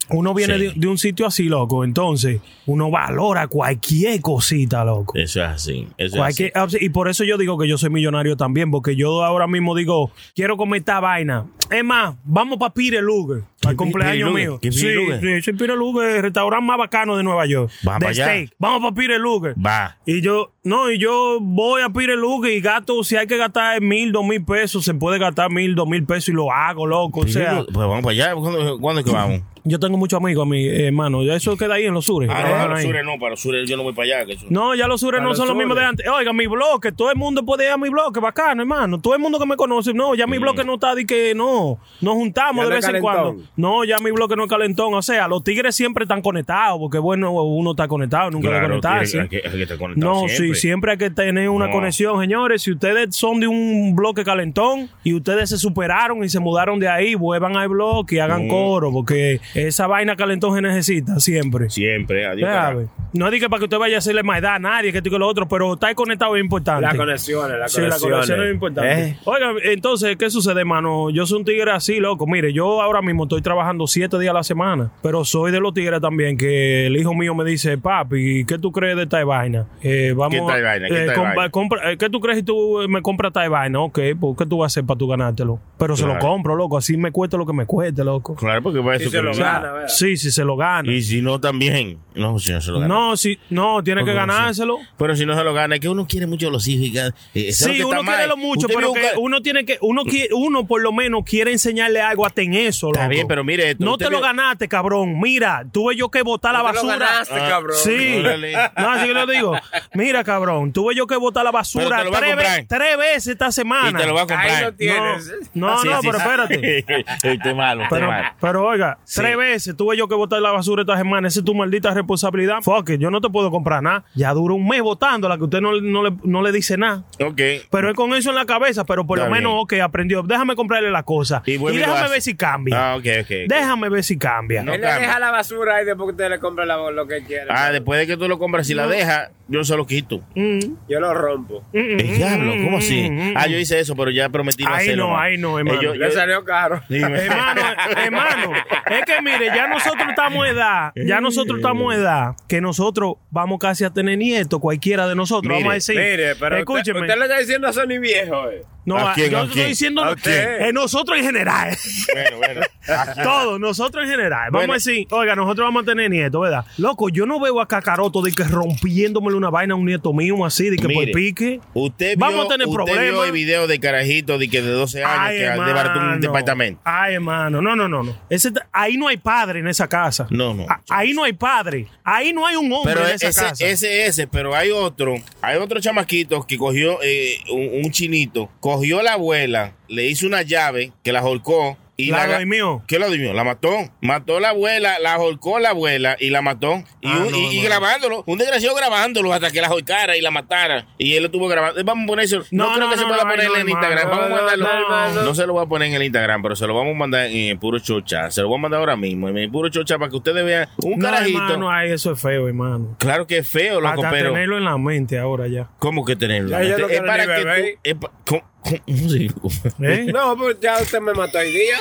[SPEAKER 6] Uno viene
[SPEAKER 5] Sí.
[SPEAKER 6] de, de un sitio así, loco, entonces uno valora cualquier cosita, loco.
[SPEAKER 5] Eso es así. Eso es
[SPEAKER 6] Cualquier-
[SPEAKER 5] así.
[SPEAKER 6] y por eso yo digo que yo soy millonario también, porque yo ahora mismo digo, quiero comer esta vaina. Es más, vamos para Pire Luger, al cumpleaños
[SPEAKER 5] Pire
[SPEAKER 6] mío.
[SPEAKER 5] ¿Qué Pire
[SPEAKER 6] sí,
[SPEAKER 5] Luger?
[SPEAKER 6] sí, Pire Luger, el restaurante más bacano de Nueva York.
[SPEAKER 5] Vamos
[SPEAKER 6] de
[SPEAKER 5] para allá.
[SPEAKER 6] steak. Vamos para Pire Luger.
[SPEAKER 5] Va.
[SPEAKER 6] Y yo, no, y yo voy a Pire Luger y gasto, si hay que gastar mil, dos mil pesos, se puede gastar mil, dos mil pesos y lo hago, loco. O sea,
[SPEAKER 5] pues vamos para allá. ¿Cuándo, cuándo es que vamos?
[SPEAKER 6] Yo tengo muchos amigos, mi hermano. Eso queda ahí en los sures.
[SPEAKER 5] Ah, no, los
[SPEAKER 6] ahí.
[SPEAKER 5] sures no, para los sures yo no voy para allá. Que eso-
[SPEAKER 6] No, ya los sures
[SPEAKER 4] Para
[SPEAKER 6] no
[SPEAKER 4] los
[SPEAKER 6] son los mismos de antes. Oiga, mi bloque, todo el mundo puede ir a mi bloque, bacano, hermano. Todo el mundo que me conoce, no, ya mi bloque no está de que no, nos juntamos
[SPEAKER 4] Ya
[SPEAKER 6] de
[SPEAKER 4] no
[SPEAKER 6] vez en cuando. No, ya mi bloque no es calentón. O sea, los tigres siempre están conectados, porque bueno, uno está conectado, nunca
[SPEAKER 5] Claro,
[SPEAKER 6] conectarse.
[SPEAKER 5] tiene- hay que- hay que estar conectado
[SPEAKER 6] No,
[SPEAKER 5] siempre.
[SPEAKER 6] sí, siempre hay que tener una
[SPEAKER 5] No.
[SPEAKER 6] conexión, señores. Si ustedes son de un bloque calentón y ustedes se superaron y se mudaron de ahí, vuelvan al bloque y hagan
[SPEAKER 5] Mm.
[SPEAKER 6] coro, porque esa vaina calentón se necesita siempre.
[SPEAKER 5] Siempre, adiós.
[SPEAKER 6] Ve. No que para que usted vaya a hacerle más edad a nadie, que esto y que lo otro, pero estar conectado es importante.
[SPEAKER 4] Las conexiones, las
[SPEAKER 6] Sí, la
[SPEAKER 4] conexiones.
[SPEAKER 6] conexión es importante.
[SPEAKER 4] ¿Eh?
[SPEAKER 6] Oiga, entonces, ¿qué sucede, hermano? Yo soy un tigre así, loco. Mire, yo ahora mismo estoy trabajando siete días a la semana, pero soy de los tigres también que el hijo mío me dice, papi, ¿qué tú crees de esta vaina? Eh, vamos
[SPEAKER 5] ¿Qué tal
[SPEAKER 6] a-
[SPEAKER 5] vaina? ¿Qué
[SPEAKER 6] eh,
[SPEAKER 5] tal vaina?
[SPEAKER 6] compra- eh, ¿Qué tú crees si tú me compras esta vaina? Ok, pues ¿qué tú vas a hacer para tú ganártelo? Pero se lo compro, loco. Así me cueste lo que me cueste, loco.
[SPEAKER 5] Claro, porque para
[SPEAKER 4] Si
[SPEAKER 5] eso
[SPEAKER 4] lo gana.
[SPEAKER 6] Sí, si se lo gana.
[SPEAKER 5] Y si no, también. No, si no se lo gana.
[SPEAKER 6] No, si, no, tiene que
[SPEAKER 5] Porque
[SPEAKER 6] ganárselo.
[SPEAKER 5] Pero si no se lo gana, es que uno quiere mucho a los hijos. y eh, lo
[SPEAKER 6] Sí,
[SPEAKER 5] que
[SPEAKER 6] uno
[SPEAKER 5] está
[SPEAKER 6] quiere lo mucho,
[SPEAKER 5] Usted
[SPEAKER 6] pero que uno tiene que, uno quiere, uno por lo menos quiere enseñarle algo hasta en eso,
[SPEAKER 5] Está
[SPEAKER 6] loco.
[SPEAKER 5] bien, pero mire esto,
[SPEAKER 6] No te lo ganaste, cabrón. Mira, tuve yo que botar la
[SPEAKER 4] No te lo
[SPEAKER 6] basura.
[SPEAKER 4] ganaste, cabrón.
[SPEAKER 6] Sí.
[SPEAKER 5] Órale.
[SPEAKER 6] No, así que le digo. Mira, cabrón, tuve yo que botar la
[SPEAKER 5] Pero
[SPEAKER 6] basura
[SPEAKER 5] te lo va a
[SPEAKER 6] tres, ve- tres veces esta semana.
[SPEAKER 5] Y te lo va a comprar.
[SPEAKER 4] Ahí lo tienes.
[SPEAKER 6] No, no,
[SPEAKER 5] Sí,
[SPEAKER 6] no,
[SPEAKER 5] sí,
[SPEAKER 6] pero espérate. [laughs]
[SPEAKER 5] Usted es malo, malo.
[SPEAKER 6] pero oiga,
[SPEAKER 5] Sí.
[SPEAKER 6] Tres veces tuve yo que botar la basura esta semana. Esa es tu maldita responsabilidad. Fuck it, yo no te puedo comprar nada. Ya dura un mes botándola que usted no, no, le, no le dice nada.
[SPEAKER 5] Ok.
[SPEAKER 6] Pero es con eso en la cabeza, pero por
[SPEAKER 5] Está
[SPEAKER 6] lo menos,
[SPEAKER 5] bien.
[SPEAKER 6] ok, aprendió. Déjame comprarle la cosa.
[SPEAKER 5] Y
[SPEAKER 6] Y,
[SPEAKER 5] y
[SPEAKER 6] déjame ver si cambia.
[SPEAKER 5] Ah, ok, ok.
[SPEAKER 6] Déjame ver si cambia.
[SPEAKER 5] No
[SPEAKER 4] Él le
[SPEAKER 5] cambia.
[SPEAKER 4] deja la basura ahí después que usted le compra la- lo que quiere.
[SPEAKER 5] Ah, después de que tú lo compras, si la dejas, yo se lo quito.
[SPEAKER 6] Mm,
[SPEAKER 4] Yo lo rompo.
[SPEAKER 5] El diablo, ¿cómo así?
[SPEAKER 6] mm,
[SPEAKER 5] Ah, yo hice eso, pero ya prometí no hacerlo.
[SPEAKER 6] no, ahí no, hermano.
[SPEAKER 5] Eh, yo-
[SPEAKER 4] Le
[SPEAKER 5] yo-
[SPEAKER 4] salió caro. [laughs]
[SPEAKER 6] Hermano, hermano, es que mire, ya nosotros estamos en edad, ya nosotros estamos en edad, que nosotros vamos casi a tener nietos, cualquiera de nosotros,
[SPEAKER 5] Mire,
[SPEAKER 6] vamos a decir.
[SPEAKER 4] Mire, pero
[SPEAKER 6] escúcheme.
[SPEAKER 4] Usted, usted le está diciendo a Sony viejo, eh.
[SPEAKER 6] no,
[SPEAKER 5] ¿A quién,
[SPEAKER 6] yo
[SPEAKER 5] a
[SPEAKER 6] estoy diciendo
[SPEAKER 4] ¿A
[SPEAKER 6] eh, nosotros en general.
[SPEAKER 5] Bueno, bueno. [laughs]
[SPEAKER 6] Todos, nosotros en general. Vamos
[SPEAKER 5] Bueno.
[SPEAKER 6] a decir, oiga, nosotros vamos a tener nietos, ¿verdad? Loco, yo no veo a Cacaroto de que una vaina a un nieto mío así, de que
[SPEAKER 5] Mire,
[SPEAKER 6] por pique.
[SPEAKER 5] Usted vio,
[SPEAKER 6] Vamos a tener
[SPEAKER 5] usted
[SPEAKER 6] problemas.
[SPEAKER 5] vio el video de carajito de que de 12 años
[SPEAKER 6] Ay,
[SPEAKER 5] que
[SPEAKER 6] hermano.
[SPEAKER 5] un departamento.
[SPEAKER 6] Ay, hermano. No, no, no, no. Ese, ahí no hay padre en esa casa.
[SPEAKER 5] No, no.
[SPEAKER 6] A- ahí no hay padre. Ahí no hay un hombre
[SPEAKER 5] Pero
[SPEAKER 6] en esa
[SPEAKER 5] ese,
[SPEAKER 6] casa.
[SPEAKER 5] ese, ese, pero hay otro, hay otro chamaquito que cogió eh, un, un chinito, cogió a la abuela, le hizo una llave que la holcó y
[SPEAKER 6] La
[SPEAKER 5] la,
[SPEAKER 6] durmió.
[SPEAKER 5] ¿Qué lo durmió? La mató. Mató la abuela, la holcó a la abuela y la mató. Y,
[SPEAKER 6] Ah,
[SPEAKER 5] un-
[SPEAKER 6] no,
[SPEAKER 5] y- y
[SPEAKER 6] no.
[SPEAKER 5] grabándolo, un desgraciado grabándolo hasta que la holcara y la matara. Y él lo tuvo grabando. Vamos a poner eso. No,
[SPEAKER 6] No,
[SPEAKER 5] creo
[SPEAKER 6] no,
[SPEAKER 5] que se pueda
[SPEAKER 6] no,
[SPEAKER 5] poner
[SPEAKER 6] no,
[SPEAKER 5] en Instagram.
[SPEAKER 6] hermano.
[SPEAKER 5] Vamos a mandarlo.
[SPEAKER 4] No,
[SPEAKER 5] se lo voy a poner en el Instagram, pero se lo vamos a mandar en el puro chocha. Se lo voy a mandar ahora mismo en el puro chocha para que ustedes vean un
[SPEAKER 6] no,
[SPEAKER 5] carajito.
[SPEAKER 6] hermano, ay, eso es feo, hermano.
[SPEAKER 5] Claro que es feo, loco,
[SPEAKER 6] Hasta
[SPEAKER 5] pero.
[SPEAKER 6] tenerlo en la mente ahora ya.
[SPEAKER 5] ¿Cómo que tenerlo?
[SPEAKER 4] Ya
[SPEAKER 5] es para que tú. es pa- [laughs]
[SPEAKER 6] ¿Eh?
[SPEAKER 4] No, pues ya usted me mató hoy día.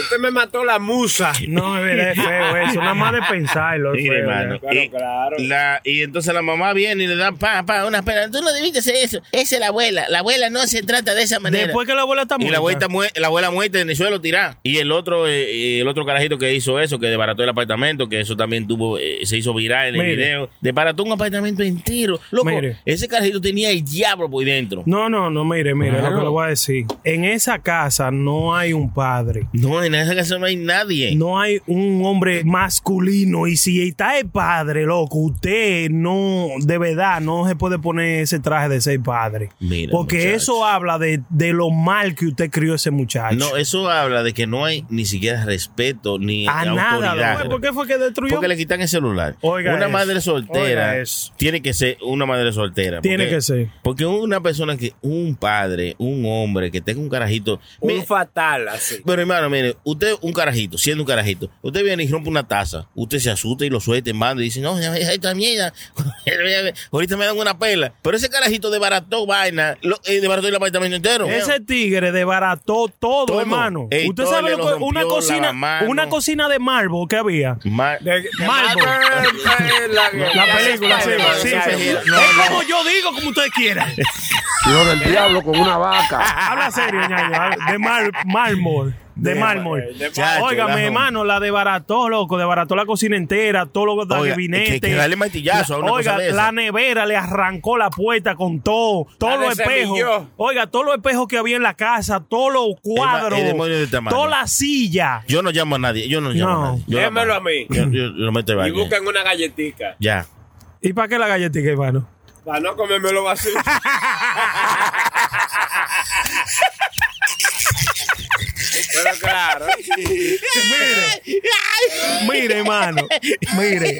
[SPEAKER 4] Usted me mató la musa.
[SPEAKER 6] No, es verdad, es feo eso. Nada más de pensarlo. es
[SPEAKER 5] Mire,
[SPEAKER 6] feo,
[SPEAKER 5] hermano.
[SPEAKER 6] ya.
[SPEAKER 4] Claro,
[SPEAKER 5] y,
[SPEAKER 4] claro.
[SPEAKER 5] la- y entonces la mamá viene y le da pa, pa, una pena. Tú no debiste hacer eso. Esa es la abuela. La abuela no se trata de esa manera.
[SPEAKER 6] Después que la abuela está
[SPEAKER 5] y
[SPEAKER 6] muerta.
[SPEAKER 5] la abuela, mue- la abuela muerta en el suelo tirada. Y el otro, eh, el otro carajito que hizo eso, que desbarató el apartamento, que eso también tuvo, eh, se hizo viral en el
[SPEAKER 6] Mire.
[SPEAKER 5] video. Desbarató un apartamento entero. Loco,
[SPEAKER 6] Mire.
[SPEAKER 5] ese carajito tenía el diablo por dentro.
[SPEAKER 6] No, no, no, mire, mire,
[SPEAKER 5] Claro.
[SPEAKER 6] lo que le voy a decir. En esa casa no hay un padre.
[SPEAKER 5] No, en esa casa no hay nadie.
[SPEAKER 6] No hay un hombre masculino. Y si está el padre, loco, usted no, de verdad, no se puede poner ese traje de ser padre.
[SPEAKER 5] Mira,
[SPEAKER 6] Porque
[SPEAKER 5] muchacho.
[SPEAKER 6] eso habla de, de lo mal que usted crió ese muchacho.
[SPEAKER 5] No, eso habla de que no hay ni siquiera respeto ni
[SPEAKER 6] a nada,
[SPEAKER 5] autoridad.
[SPEAKER 6] ¿Por qué fue que destruyó?
[SPEAKER 5] Porque le quitan el celular.
[SPEAKER 6] Oiga
[SPEAKER 5] una
[SPEAKER 6] eso,
[SPEAKER 5] madre soltera tiene que ser una madre soltera.
[SPEAKER 6] Tiene
[SPEAKER 5] Porque-
[SPEAKER 6] que ser.
[SPEAKER 5] Porque una persona que, un padre, un hombre que tenga un carajito.
[SPEAKER 4] Un
[SPEAKER 5] Mire,
[SPEAKER 4] fatal así.
[SPEAKER 5] pero hermano, mire, Usted, un carajito, siendo un carajito, usted viene y rompe una taza, usted se asusta y lo suelta en banda y dice, no, esta mierda, [laughs] ahorita me dan una pela. Pero ese carajito desbarató vaina, lo, eh, desbarató el apartamento entero.
[SPEAKER 6] Ese tigre desbarató todo,
[SPEAKER 5] Todo.
[SPEAKER 6] hermano.
[SPEAKER 5] Ey,
[SPEAKER 6] Usted
[SPEAKER 5] todo
[SPEAKER 6] sabe lo que una cocina, una cocina de marble que había.
[SPEAKER 5] Ma-
[SPEAKER 6] Marble. La película, sí, sí, sí. Es como yo digo, como ustedes quieran.
[SPEAKER 9] Hijo del diablo con una vaca.
[SPEAKER 6] Habla serio, ñaño. De mar, mármol. De mármol.
[SPEAKER 5] Chacho,
[SPEAKER 6] Oiga,
[SPEAKER 5] la
[SPEAKER 6] mi hermano, la desbarató, loco. Desbarató la cocina entera, todo lo de
[SPEAKER 5] Oiga,
[SPEAKER 6] gabinete.
[SPEAKER 5] que- que darle martillazo a una
[SPEAKER 6] Oiga,
[SPEAKER 5] cosa de esa.
[SPEAKER 6] la nevera le arrancó la puerta con todo. Todos los espejos. Oiga, todos los espejos que había en la casa, todos los cuadros.
[SPEAKER 5] de tamaño.
[SPEAKER 6] Toda la silla.
[SPEAKER 5] Yo no llamo a nadie, yo no llamo
[SPEAKER 6] No.
[SPEAKER 5] a nadie. Yo
[SPEAKER 4] Démelo a mí.
[SPEAKER 5] Yo, yo- yo lo meto de
[SPEAKER 4] Y buscan una galletita.
[SPEAKER 5] Ya.
[SPEAKER 6] ¿Y para qué la galletita, hermano?
[SPEAKER 4] Para no comérmelo vacío. [laughs] Pero claro. [laughs]
[SPEAKER 6] Mire, hermano, mire,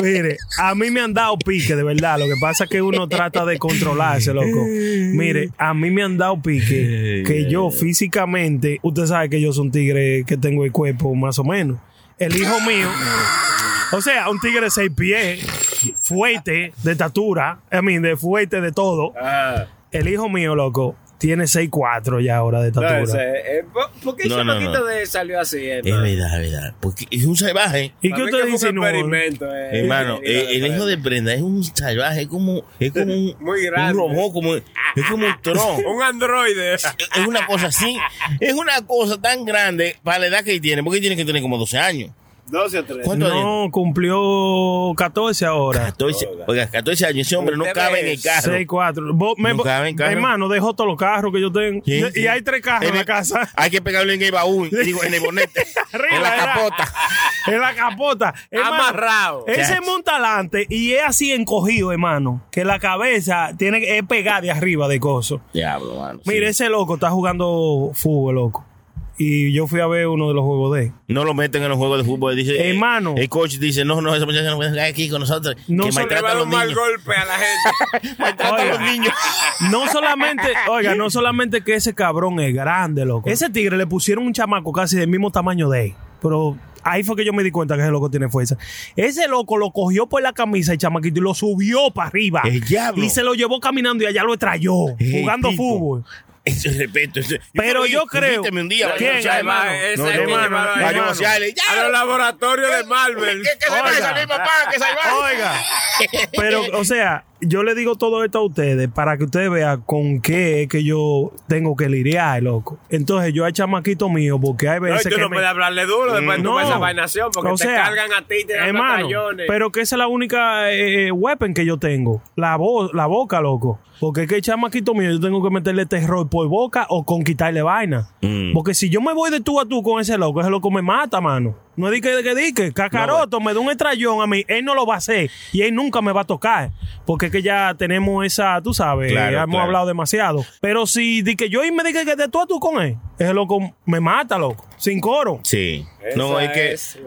[SPEAKER 6] mire, a mí me han dado pique, de verdad. Lo que pasa es que uno trata de controlarse, loco. Mire, a mí me han dado pique que yo físicamente, usted sabe que yo soy un tigre que tengo el cuerpo más o menos. El hijo mío, o sea, un tigre de seis pies, fuerte, de estatura, a mí, de fuerte de todo.
[SPEAKER 4] Ah,
[SPEAKER 6] El hijo mío, loco, tiene 6'4 ya ahora de
[SPEAKER 4] no,
[SPEAKER 6] estatura.
[SPEAKER 4] ese, eh, ¿por- ¿Por qué el
[SPEAKER 5] No, no, no.
[SPEAKER 4] de salió así?
[SPEAKER 5] Es
[SPEAKER 4] hermano?
[SPEAKER 5] verdad, es verdad. Porque es un salvaje.
[SPEAKER 6] ¿Y qué usted dice,
[SPEAKER 4] un experimento, eh.
[SPEAKER 5] Hermano, eh, el hijo de Brenda es un salvaje, es como, es como un,
[SPEAKER 4] Muy grande.
[SPEAKER 5] un robot, como, es como un tron. [laughs]
[SPEAKER 4] Un androide.
[SPEAKER 5] es una cosa así, es una cosa tan grande para la edad que él tiene, porque él tiene que tener como 12 años.
[SPEAKER 4] 12 o 13.
[SPEAKER 5] ¿Cuántos años?
[SPEAKER 6] No, cumplió 14 ahora.
[SPEAKER 5] 14, oiga, 14 años, ese hombre no
[SPEAKER 4] Usted
[SPEAKER 5] cabe en el carro.
[SPEAKER 6] 6, 4. Vos, me,
[SPEAKER 5] No cabe en carro.
[SPEAKER 6] Hermano, dejo todos los carros que yo tengo.
[SPEAKER 5] Sí,
[SPEAKER 6] y,
[SPEAKER 5] sí.
[SPEAKER 6] y hay tres carros en la
[SPEAKER 5] el-
[SPEAKER 6] casa.
[SPEAKER 5] Hay que pegarlo en el baúl, digo, en el bonete, [laughs]
[SPEAKER 6] Arriba,
[SPEAKER 5] en la capota.
[SPEAKER 6] En la capota. Hermano,
[SPEAKER 4] Amarrado.
[SPEAKER 6] Ese
[SPEAKER 5] Chacho.
[SPEAKER 6] monta adelante y es así encogido, hermano. Que la cabeza tiene que es pegada de arriba de coso.
[SPEAKER 5] Diablo, mano. sí.
[SPEAKER 6] Mire, ese loco está jugando fútbol, loco. Y yo fui a ver uno de los juegos de él.
[SPEAKER 5] No lo meten en los juegos de fútbol. Dice, eh,
[SPEAKER 6] Hermano.
[SPEAKER 5] El coach dice: No, no, esa muchacha no puede jugar aquí con nosotros.
[SPEAKER 6] No
[SPEAKER 5] que maltrata
[SPEAKER 4] a
[SPEAKER 5] a
[SPEAKER 4] dar
[SPEAKER 5] los
[SPEAKER 4] un mal
[SPEAKER 5] niños.
[SPEAKER 4] golpe a la gente. [laughs]
[SPEAKER 5] Maltrata a
[SPEAKER 6] Oiga.
[SPEAKER 5] los niños.
[SPEAKER 6] No solamente, oiga, no solamente que ese cabrón es grande, loco. Ese tigre le pusieron un chamaco casi del mismo tamaño de él. Pero ahí fue que yo me di cuenta que ese loco tiene fuerza. Ese loco lo cogió por la camisa el chamaquito y lo subió para arriba.
[SPEAKER 5] El diablo.
[SPEAKER 6] Y se lo llevó caminando y allá lo extrayó,
[SPEAKER 5] El
[SPEAKER 6] jugando
[SPEAKER 5] tipo.
[SPEAKER 6] fútbol.
[SPEAKER 5] Eso es respeto. eso-
[SPEAKER 6] Pero yo creo-
[SPEAKER 5] un día.
[SPEAKER 6] ¿Quién, hermano?
[SPEAKER 4] Ese
[SPEAKER 5] No,
[SPEAKER 4] es
[SPEAKER 5] no,
[SPEAKER 4] el que
[SPEAKER 5] hermano,
[SPEAKER 4] lleva-
[SPEAKER 5] vaya a
[SPEAKER 6] hermano.
[SPEAKER 5] echarle. Ya,
[SPEAKER 4] A los laboratorios de Marvel.
[SPEAKER 5] se vaya a
[SPEAKER 6] Oiga.
[SPEAKER 5] papá, que se.
[SPEAKER 6] Oiga, pero, o sea, yo le digo todo esto a ustedes para que ustedes vean con qué es que yo tengo que lidiar, loco. Entonces, yo hay chamaquito mío, porque hay
[SPEAKER 4] No, y
[SPEAKER 6] veces
[SPEAKER 4] tú
[SPEAKER 6] que
[SPEAKER 4] no
[SPEAKER 6] me-
[SPEAKER 4] puedes hablarle duro después de
[SPEAKER 6] No.
[SPEAKER 4] esa vainación porque
[SPEAKER 6] O
[SPEAKER 4] te
[SPEAKER 6] sea,
[SPEAKER 4] cargan a ti y te dan
[SPEAKER 6] Hermano, pero que esa es la única eh, weapon que yo tengo. La, vo- la boca, loco. Porque es que el chamaquito mío, yo tengo que meterle terror por boca o con quitarle vaina.
[SPEAKER 5] Mm.
[SPEAKER 6] Porque si yo me voy de tú a tú con ese loco, ese loco me mata, mano. No es de que, que, de que cacaroto me da un estrellón a mí, él no lo va a hacer y él nunca me va a tocar. Porque es que ya tenemos esa, tú sabes,
[SPEAKER 5] Claro,
[SPEAKER 6] hemos
[SPEAKER 5] claro.
[SPEAKER 6] hablado demasiado. Pero si di que yo y me diga que de tú a tú con él, ese loco me mata, loco. Sin coro.
[SPEAKER 5] Sí.
[SPEAKER 4] Esa
[SPEAKER 5] No, es que
[SPEAKER 4] es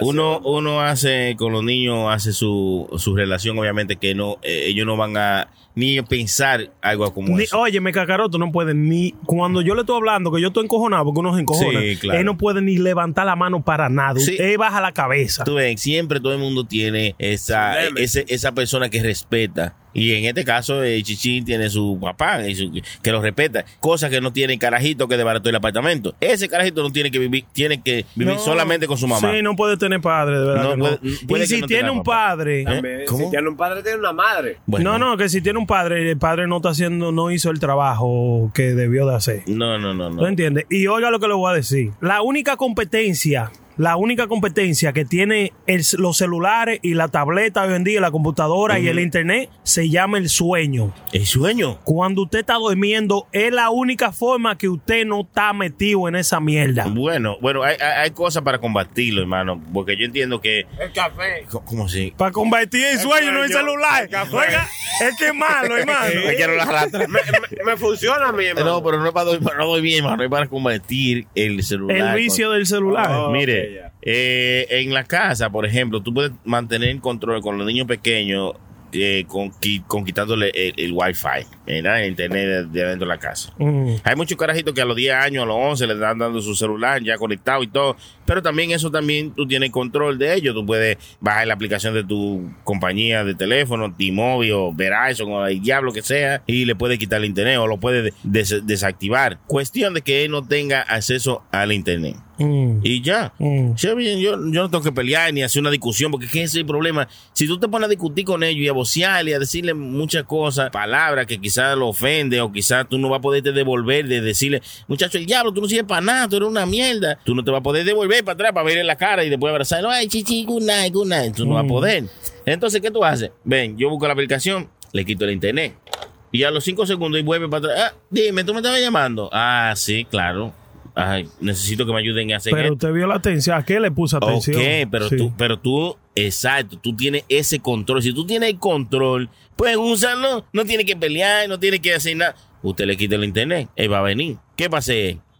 [SPEAKER 5] uno, uno hace con los niños, hace su, su relación, obviamente, que no, eh, ellos no van a ni pensar algo como
[SPEAKER 6] Ni-
[SPEAKER 5] eso.
[SPEAKER 6] oye, me cacaroto no puede ni cuando yo le estoy hablando que yo estoy encojonado porque uno se encojona.
[SPEAKER 5] Sí, claro.
[SPEAKER 6] Él no puede ni levantar la mano para nada.
[SPEAKER 5] Sí.
[SPEAKER 6] Él baja la cabeza.
[SPEAKER 5] Tú ves, siempre todo el mundo tiene esa, ese- esa persona que respeta. Y en este caso, eh, Chichín tiene su papá y su- que lo respeta. Cosa que no tiene el carajito que desbarató el apartamento. Ese carajito no tiene que vivir, tiene que vivir
[SPEAKER 6] No.
[SPEAKER 5] solamente con su mamá.
[SPEAKER 6] Sí, no puede tener padre, de verdad.
[SPEAKER 5] No
[SPEAKER 6] que no.
[SPEAKER 5] puede- puede
[SPEAKER 6] y si tiene un
[SPEAKER 5] papá.
[SPEAKER 6] padre.
[SPEAKER 5] ¿Eh? ¿Cómo?
[SPEAKER 4] Si tiene un padre, tiene una madre.
[SPEAKER 5] Bueno,
[SPEAKER 6] No, no, que si tiene un padre, el padre no está haciendo, no hizo el trabajo que debió de hacer.
[SPEAKER 5] No, no, no.
[SPEAKER 6] ¿No
[SPEAKER 5] no.
[SPEAKER 6] entiendes? Y oiga lo que le voy a decir. La única competencia, la única competencia que tiene el- los celulares y la tableta hoy en día, la computadora y el internet, se llama el sueño.
[SPEAKER 5] El sueño.
[SPEAKER 6] Cuando usted está durmiendo, es la única forma que usted no está metido en esa mierda.
[SPEAKER 5] Bueno, bueno, hay, hay, hay cosas para combatirlo, hermano. Porque yo entiendo que.
[SPEAKER 4] El café.
[SPEAKER 5] ¿Cómo- ¿Cómo así?
[SPEAKER 6] Para convertir el sueño en el
[SPEAKER 4] sueño,
[SPEAKER 6] celular.
[SPEAKER 4] el café.
[SPEAKER 6] Oiga, es que es malo, hermano.
[SPEAKER 5] Me quiero la rata.
[SPEAKER 4] me, me- me funciona a mí, hermano.
[SPEAKER 5] No, pero no es para dormir, no dormir, hermano. Es para combatir el celular.
[SPEAKER 6] El vicio del celular.
[SPEAKER 4] Oh.
[SPEAKER 5] Mire,
[SPEAKER 4] ya.
[SPEAKER 5] eh, en la casa, por ejemplo, tú puedes mantener el control con los niños pequeños eh, con, qui- con quitándole el, el wifi. ¿verdad? internet de, de dentro de la casa.
[SPEAKER 6] Mm.
[SPEAKER 5] Hay muchos carajitos que a los 10 años, a los 11 le están dando su celular ya conectado y todo. Pero también eso también tú tienes control de ello. Tú puedes bajar la aplicación de tu compañía de teléfono, T-Mobile o Verizon o el diablo que sea y le puedes quitar el internet o lo puedes des- desactivar. Cuestión de que él no tenga acceso al internet.
[SPEAKER 6] Mm.
[SPEAKER 5] Y ya.
[SPEAKER 6] Mm.
[SPEAKER 5] Yo, yo, yo no tengo que pelear ni hacer una discusión, porque es que ese es el problema. Si tú te pones a discutir con ellos y a vocearle, a decirle muchas cosas, palabras que quizás lo ofende o quizás tú no vas a poderte devolver de decirle, muchacho, el diablo, tú no sirves para nada, tú eres una mierda. Tú no te vas a poder devolver para atrás para verle la cara y después abrazarlo. Ay, chichi, good night, good night. Tú no vas a poder. Entonces, ¿qué tú haces? Ven, yo busco la aplicación, le quito el internet. Y a los cinco segundos y vuelve para atrás. Ah, dime, tú me estabas llamando. Ah, sí, claro. Ay, necesito que me ayuden a hacer
[SPEAKER 6] Pero
[SPEAKER 5] esto.
[SPEAKER 6] usted vio la atención. ¿A qué le puso atención?
[SPEAKER 5] Ok, pero
[SPEAKER 6] Sí.
[SPEAKER 5] tú, pero tú, exacto, tú tienes ese control. Si tú tienes el control, pues úsalo. No tiene que pelear, no tiene que hacer nada. Usted le quita el internet, él va a venir. ¿Qué pasa?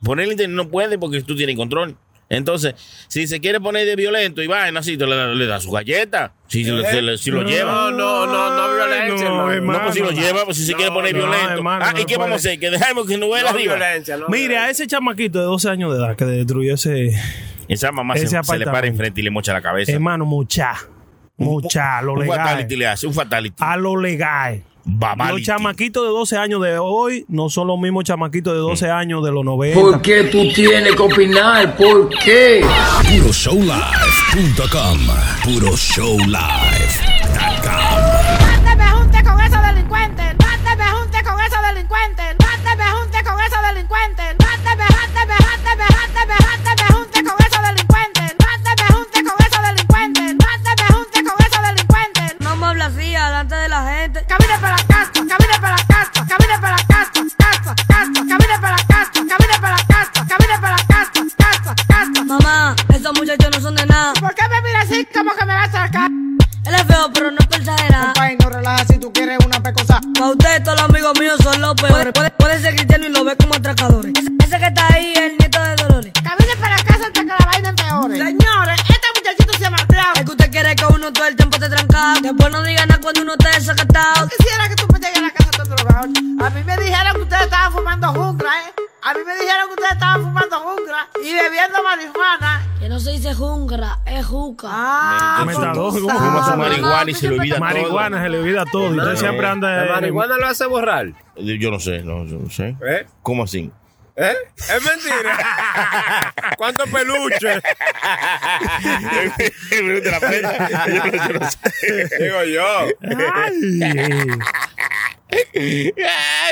[SPEAKER 5] Poner el internet no puede porque tú tienes control. Entonces, si se quiere poner de violento y vaina así, te le, le da su galleta. Si, se le- se le- si lo lleva.
[SPEAKER 4] No, no, no, no violencia,
[SPEAKER 6] no,
[SPEAKER 4] hermano.
[SPEAKER 6] hermano.
[SPEAKER 5] No, pues si lo lleva, pues si se
[SPEAKER 4] No,
[SPEAKER 5] quiere poner
[SPEAKER 6] no,
[SPEAKER 5] violento.
[SPEAKER 6] hermano,
[SPEAKER 5] ah, ¿y
[SPEAKER 6] no
[SPEAKER 5] qué vamos a hacer? Que dejemos que no vuela
[SPEAKER 4] No
[SPEAKER 5] arriba.
[SPEAKER 4] violencia, no
[SPEAKER 6] Mire, a ese chamaquito de 12 años de edad que destruyó ese
[SPEAKER 5] Esa mamá se,
[SPEAKER 6] Ese
[SPEAKER 5] se le para enfrente y le mocha la cabeza.
[SPEAKER 6] hermano, mucha. Mucha, a lo
[SPEAKER 5] un fatality
[SPEAKER 6] legal.
[SPEAKER 5] le hace, un fatality.
[SPEAKER 6] A lo legal. Los chamaquitos de 12 años de hoy no son los mismos chamaquitos de 12
[SPEAKER 5] Mm.
[SPEAKER 6] años de los 90.
[SPEAKER 9] ¿Por qué tú tienes que opinar? ¿Por qué?
[SPEAKER 2] PuroShowLive.com. PuroShowLive.com.
[SPEAKER 10] como que me vas a sacar?
[SPEAKER 11] Él es feo, pero no es para exagerar.
[SPEAKER 7] Ay, no relaja si tú quieres una pecosa.
[SPEAKER 11] Pa' usted, todos los amigos míos son los peores. Puede, puede ser cristiano y lo ve como atracadores. Ese, ese que está ahí es el nieto de Dolores.
[SPEAKER 10] Camine para la casa hasta que la vaina empeore. Señores, este muchachito se me ha.
[SPEAKER 11] Es que usted quiere que uno todo el tiempo esté trancado. Después no diga nada cuando uno esté desacatado.
[SPEAKER 10] Yo quisiera que tú me llegues a la casa todo drogado. A mí me dijeron que ustedes estaban fumando juncra, ¿eh? A mí me dijeron que ustedes estaban fumando juncra y bebiendo marihuana.
[SPEAKER 11] Que no se dice jungra, es juca.
[SPEAKER 10] Ah,
[SPEAKER 6] Metadón,
[SPEAKER 10] tú
[SPEAKER 6] ¿cómo
[SPEAKER 5] Fuma su marihuana y se le olvida
[SPEAKER 6] Marihuana se le olvida todo. Usted siempre anda.
[SPEAKER 4] La marihuana lo hace borrar.
[SPEAKER 5] todo. Yo no sé, no, yo no sé.
[SPEAKER 4] ¿Eh?
[SPEAKER 5] ¿Cómo así?
[SPEAKER 4] ¿Eh? Es mentira. [laughs] ¿Cuántos peluches? [laughs]
[SPEAKER 5] de la prensa. Yo no- yo no sé.
[SPEAKER 4] Digo yo.
[SPEAKER 5] Ay, [laughs]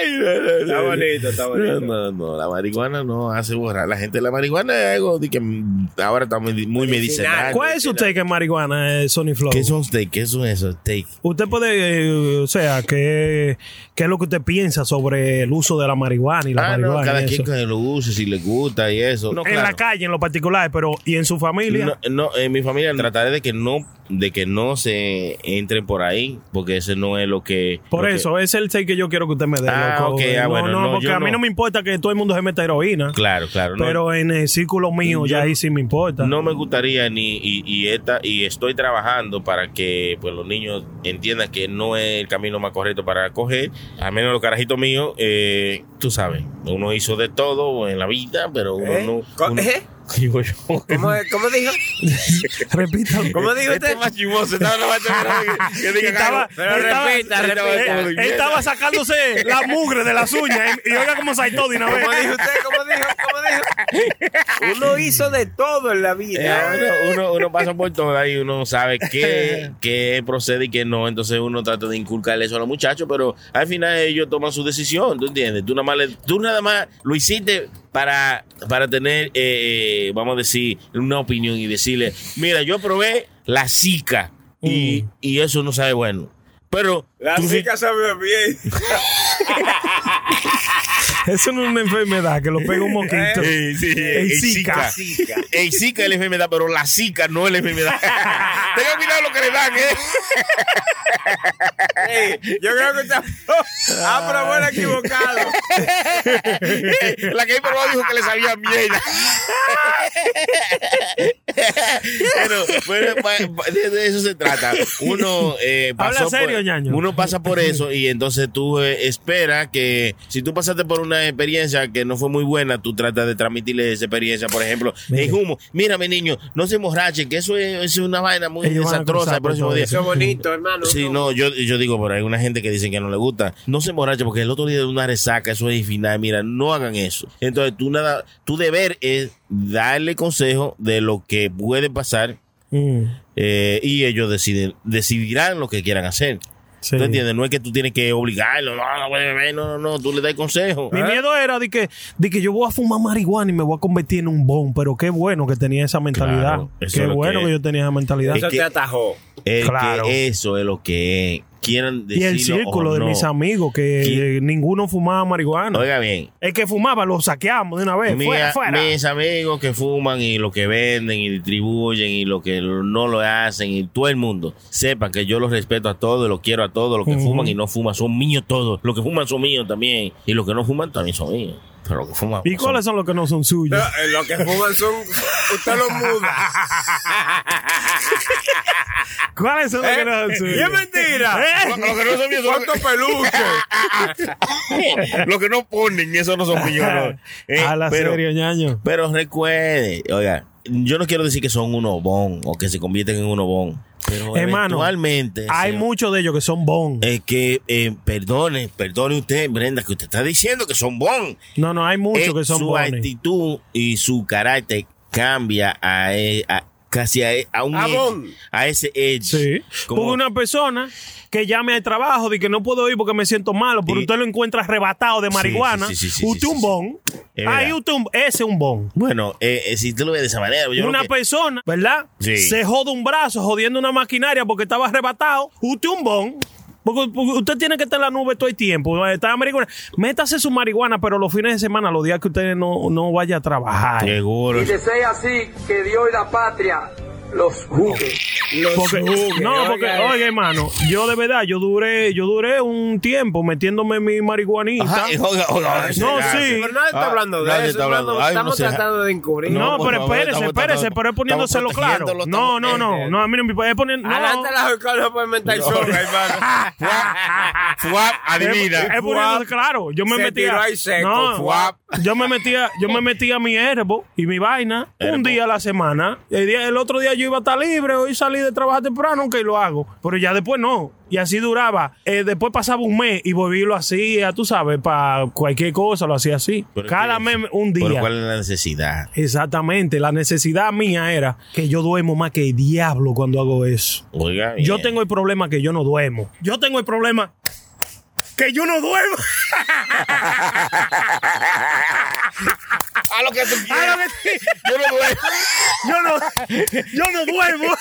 [SPEAKER 5] no, no, no.
[SPEAKER 4] Está bonito, está bonito.
[SPEAKER 5] No, no, no, la marihuana no hace borrar. La gente, la marihuana es algo de que mm, ahora está muy, muy medicinal.
[SPEAKER 6] ¿Cuál es usted que es marihuana, eh, Sony Flow?
[SPEAKER 5] ¿Qué son steak? ¿Qué son esos steak?
[SPEAKER 6] Usted puede, eh, o sea, ¿qué, ¿qué es lo que usted piensa sobre el uso de la marihuana y la
[SPEAKER 5] Ah, no,
[SPEAKER 6] marihuana?
[SPEAKER 5] cada
[SPEAKER 6] y
[SPEAKER 5] quien que lo use, si le gusta y eso. No,
[SPEAKER 6] en
[SPEAKER 5] claro.
[SPEAKER 6] la calle, en lo particular, pero ¿y en su familia?
[SPEAKER 5] No, no, en mi familia trataré de que no de que no se entren por ahí, porque ese no es lo que...
[SPEAKER 6] Por
[SPEAKER 5] lo que-
[SPEAKER 6] eso, ese es el take que yo quiero que usted me dé.
[SPEAKER 5] Ah, ok, ah,
[SPEAKER 6] no,
[SPEAKER 5] bueno,
[SPEAKER 6] no,
[SPEAKER 5] no,
[SPEAKER 6] porque a mí
[SPEAKER 5] no.
[SPEAKER 6] no me importa que todo el mundo se meta heroína.
[SPEAKER 5] Claro, claro. no.
[SPEAKER 6] Pero en el círculo mío,
[SPEAKER 5] Yo-
[SPEAKER 6] ya ahí sí me importa.
[SPEAKER 5] No me gustaría ni y, y esta y estoy trabajando para que pues los niños entiendan que no es el camino más correcto para coger. Al menos los carajitos míos, eh, tú sabes, uno hizo de todo en la vida, pero uno
[SPEAKER 4] ¿Eh?
[SPEAKER 5] no. Uno-
[SPEAKER 4] ¿Eh?
[SPEAKER 5] Digo yo.
[SPEAKER 4] ¿Cómo, cómo dijo? [laughs]
[SPEAKER 6] Repítalo.
[SPEAKER 4] ¿Cómo dijo
[SPEAKER 5] Este
[SPEAKER 4] usted?
[SPEAKER 5] es más chimoso, estaba nomás [laughs] esperando que, que diga
[SPEAKER 6] Estaba-
[SPEAKER 5] algo.
[SPEAKER 4] Pero
[SPEAKER 6] Estaba-
[SPEAKER 4] repita,
[SPEAKER 6] él estaba-
[SPEAKER 4] repita.
[SPEAKER 6] él estaba sacándose la mugre de las uñas y, y oiga cómo saltó de una vez.
[SPEAKER 4] ¿Cómo dijo usted? ¿Cómo dijo? ¿Cómo dijo? Uno [laughs] hizo de todo en la
[SPEAKER 5] Eh,
[SPEAKER 4] vida.
[SPEAKER 5] uno, uno, uno pasa por todo ahí, uno sabe qué, qué procede y qué no. Entonces uno trata de inculcarle eso a los muchachos, pero al final ellos toman su decisión, ¿tú entiendes? Tú nada más, le- tú nada más lo hiciste para, para tener, eh, eh, vamos a decir, una opinión y decirle, mira, yo probé la zika y, y eso no sabe bueno. Pero
[SPEAKER 4] La
[SPEAKER 5] sí-
[SPEAKER 4] chica sabe bien. [laughs]
[SPEAKER 6] Eso [laughs] no es una enfermedad que lo pega un moquito.
[SPEAKER 5] Sí, sí,
[SPEAKER 6] El
[SPEAKER 5] el
[SPEAKER 6] Zika.
[SPEAKER 5] El Zika es la enfermedad, pero la Zika no es la enfermedad. [laughs] Tengan cuidado lo que le dan, ¿eh?
[SPEAKER 4] Yo creo que usted aprobó el equivocado. [laughs]
[SPEAKER 5] La que ahí probó dijo que le sabía mierda. pero, pero pa- pa- de, de eso se trata. Uno eh,
[SPEAKER 6] Habla
[SPEAKER 5] pasó
[SPEAKER 6] serio,
[SPEAKER 5] por,
[SPEAKER 6] ñaño.
[SPEAKER 5] uno pasa por eso y entonces tú eh, esperas que si tú pasaste por una experiencia que no fue muy buena, tú tratas de transmitirle esa experiencia. Por ejemplo, en humo, mira mi niño, no se emborrache, que eso es, una vaina muy
[SPEAKER 6] Ellos
[SPEAKER 5] desastrosa el próximo día.
[SPEAKER 6] eso.
[SPEAKER 4] Eso es bonito, hermano.
[SPEAKER 5] Sí, no, yo, yo digo, pero hay una gente que dice que no le gusta. No se emborrache porque el otro día de una resaca, eso es final. Mira, no hagan eso. Entonces, tú nada, tu deber es darle consejo de lo que puede pasar
[SPEAKER 6] Mm,
[SPEAKER 5] eh, y ellos deciden, decidirán lo que quieran hacer.
[SPEAKER 6] Sí.
[SPEAKER 5] ¿Tú entiendes? No es que tú tienes que obligarlo, no, no, no, no, no, tú le das consejo.
[SPEAKER 6] Mi
[SPEAKER 5] ¿Ah?
[SPEAKER 6] miedo era de que, de que yo voy a fumar marihuana y me voy a convertir en un bon, pero qué bueno que tenía esa mentalidad.
[SPEAKER 5] Claro,
[SPEAKER 6] qué
[SPEAKER 5] es
[SPEAKER 6] bueno
[SPEAKER 5] que-
[SPEAKER 6] que, yo tenía esa mentalidad.
[SPEAKER 5] Es
[SPEAKER 4] Eso
[SPEAKER 5] que-
[SPEAKER 4] te atajó.
[SPEAKER 5] Es
[SPEAKER 6] Claro.
[SPEAKER 5] que eso es lo que quieran
[SPEAKER 6] y
[SPEAKER 5] decir.
[SPEAKER 6] el círculo de mis amigos, que
[SPEAKER 5] ¿Quién?
[SPEAKER 6] ninguno fumaba marihuana.
[SPEAKER 5] Oiga bien,
[SPEAKER 6] El que fumaba lo saqueamos de una vez.
[SPEAKER 5] Mi-
[SPEAKER 6] fuera, fuera.
[SPEAKER 5] Mis amigos que fuman y lo que venden y distribuyen y lo que no lo hacen y todo el mundo sepan que yo los respeto a todos, los quiero a todos, los que fuman y no fuman son míos todos, los que fuman son míos también y los que no fuman también son míos. Pero los que fuman
[SPEAKER 6] ¿Y
[SPEAKER 5] son-
[SPEAKER 6] cuáles son los que no son suyos?
[SPEAKER 4] Eh, Lo que fuman son. Usted lo muda.
[SPEAKER 6] ¿Cuáles son los que no son
[SPEAKER 4] Eh,
[SPEAKER 6] suyos?
[SPEAKER 4] y es mentira.
[SPEAKER 6] ¿Eh?
[SPEAKER 5] Los que no son míos son los
[SPEAKER 4] ¿Cuántos peluches?
[SPEAKER 5] que, los que no ponen, esos no son míos. no. [laughs] Eh,
[SPEAKER 6] a la
[SPEAKER 5] pero,
[SPEAKER 6] serio, ñaño.
[SPEAKER 5] pero recuerde, oiga, yo no quiero decir que son un obón o que se convierten en un obón. Pero
[SPEAKER 6] Hermano,
[SPEAKER 5] eventualmente
[SPEAKER 6] Hay muchos de ellos que son bon.
[SPEAKER 5] Es que, eh, perdone, perdone usted, Brenda, que usted está diciendo que son bon.
[SPEAKER 6] No, no, hay muchos
[SPEAKER 5] Eh,
[SPEAKER 6] que son
[SPEAKER 5] su
[SPEAKER 6] bones.
[SPEAKER 5] actitud y su carácter cambia a, a- casi a, a un
[SPEAKER 4] A
[SPEAKER 5] edge,
[SPEAKER 4] bon.
[SPEAKER 5] a ese edge.
[SPEAKER 6] Sí.
[SPEAKER 5] Como-
[SPEAKER 6] Porque una persona que llame al trabajo de que no puedo ir porque me siento malo, pero
[SPEAKER 5] Y-
[SPEAKER 6] usted lo encuentra arrebatado de marihuana,
[SPEAKER 5] sí, sí, sí, sí,
[SPEAKER 6] usted
[SPEAKER 5] sí,
[SPEAKER 6] un
[SPEAKER 5] sí.
[SPEAKER 6] bon.
[SPEAKER 5] Es
[SPEAKER 6] Ahí usted un, ese es un bon.
[SPEAKER 5] Bueno, eh, eh, si tú lo ves de esa manera, yo
[SPEAKER 6] una
[SPEAKER 5] que-
[SPEAKER 6] persona, ¿verdad?
[SPEAKER 5] Sí.
[SPEAKER 6] Se jode un brazo jodiendo una maquinaria porque estaba arrebatado. Usted un bon. Porque, porque usted tiene que estar en la nube todo el tiempo. Está en marihuana. Métase su marihuana, pero los fines de semana, los días que usted no, no vaya a trabajar.
[SPEAKER 5] Seguro.
[SPEAKER 9] Y ser así, que Dios y la patria los juzgue.
[SPEAKER 6] Porque- no, porque, oye, hermano, yo de verdad, yo duré, yo duré un tiempo metiéndome mi marihuanita.
[SPEAKER 5] Ajá, y oiga, oiga,
[SPEAKER 6] no,
[SPEAKER 5] oiga,
[SPEAKER 6] sí.
[SPEAKER 4] Pero nadie está
[SPEAKER 5] Ah,
[SPEAKER 4] hablando de
[SPEAKER 5] nadie
[SPEAKER 4] eso.
[SPEAKER 5] está hablando.
[SPEAKER 4] hermano.
[SPEAKER 5] Ay,
[SPEAKER 4] Estamos
[SPEAKER 5] no sé.
[SPEAKER 4] tratando de encubrir.
[SPEAKER 6] No,
[SPEAKER 5] No,
[SPEAKER 6] pero
[SPEAKER 5] favor,
[SPEAKER 6] espérese,
[SPEAKER 5] estamos
[SPEAKER 6] espérese, pero es poniéndoselo claro. No, no, no, no, a mí no me puede poner. No.
[SPEAKER 4] Adelante la escuela puede inventar solo, hermano.
[SPEAKER 5] Fuap, adivina.
[SPEAKER 6] Es, poniéndose claro. Yo me
[SPEAKER 4] seco,
[SPEAKER 6] no,
[SPEAKER 4] fuap.
[SPEAKER 6] Yo me metía, yo me metía mi herbo y mi vaina un día a la semana. El, día, el otro día yo iba a estar libre, hoy salí de trabajar temprano, aunque lo hago. Pero ya después no. Y así duraba. Eh, después pasaba un mes y volví y lo hacía, tú sabes, para cualquier cosa lo hacía así. Cada mes un
[SPEAKER 5] Pero
[SPEAKER 6] día.
[SPEAKER 5] ¿cuál es la necesidad?
[SPEAKER 6] Exactamente. La necesidad mía era que yo duermo más que el diablo cuando hago eso.
[SPEAKER 5] Oiga,
[SPEAKER 6] Yo tengo el problema que yo no duermo. Yo tengo el problema que yo no duermo.
[SPEAKER 5] A lo que tú [laughs]
[SPEAKER 6] A
[SPEAKER 5] quieras.
[SPEAKER 6] lo que-
[SPEAKER 5] Yo no duermo.
[SPEAKER 6] Yo no, yo no duermo.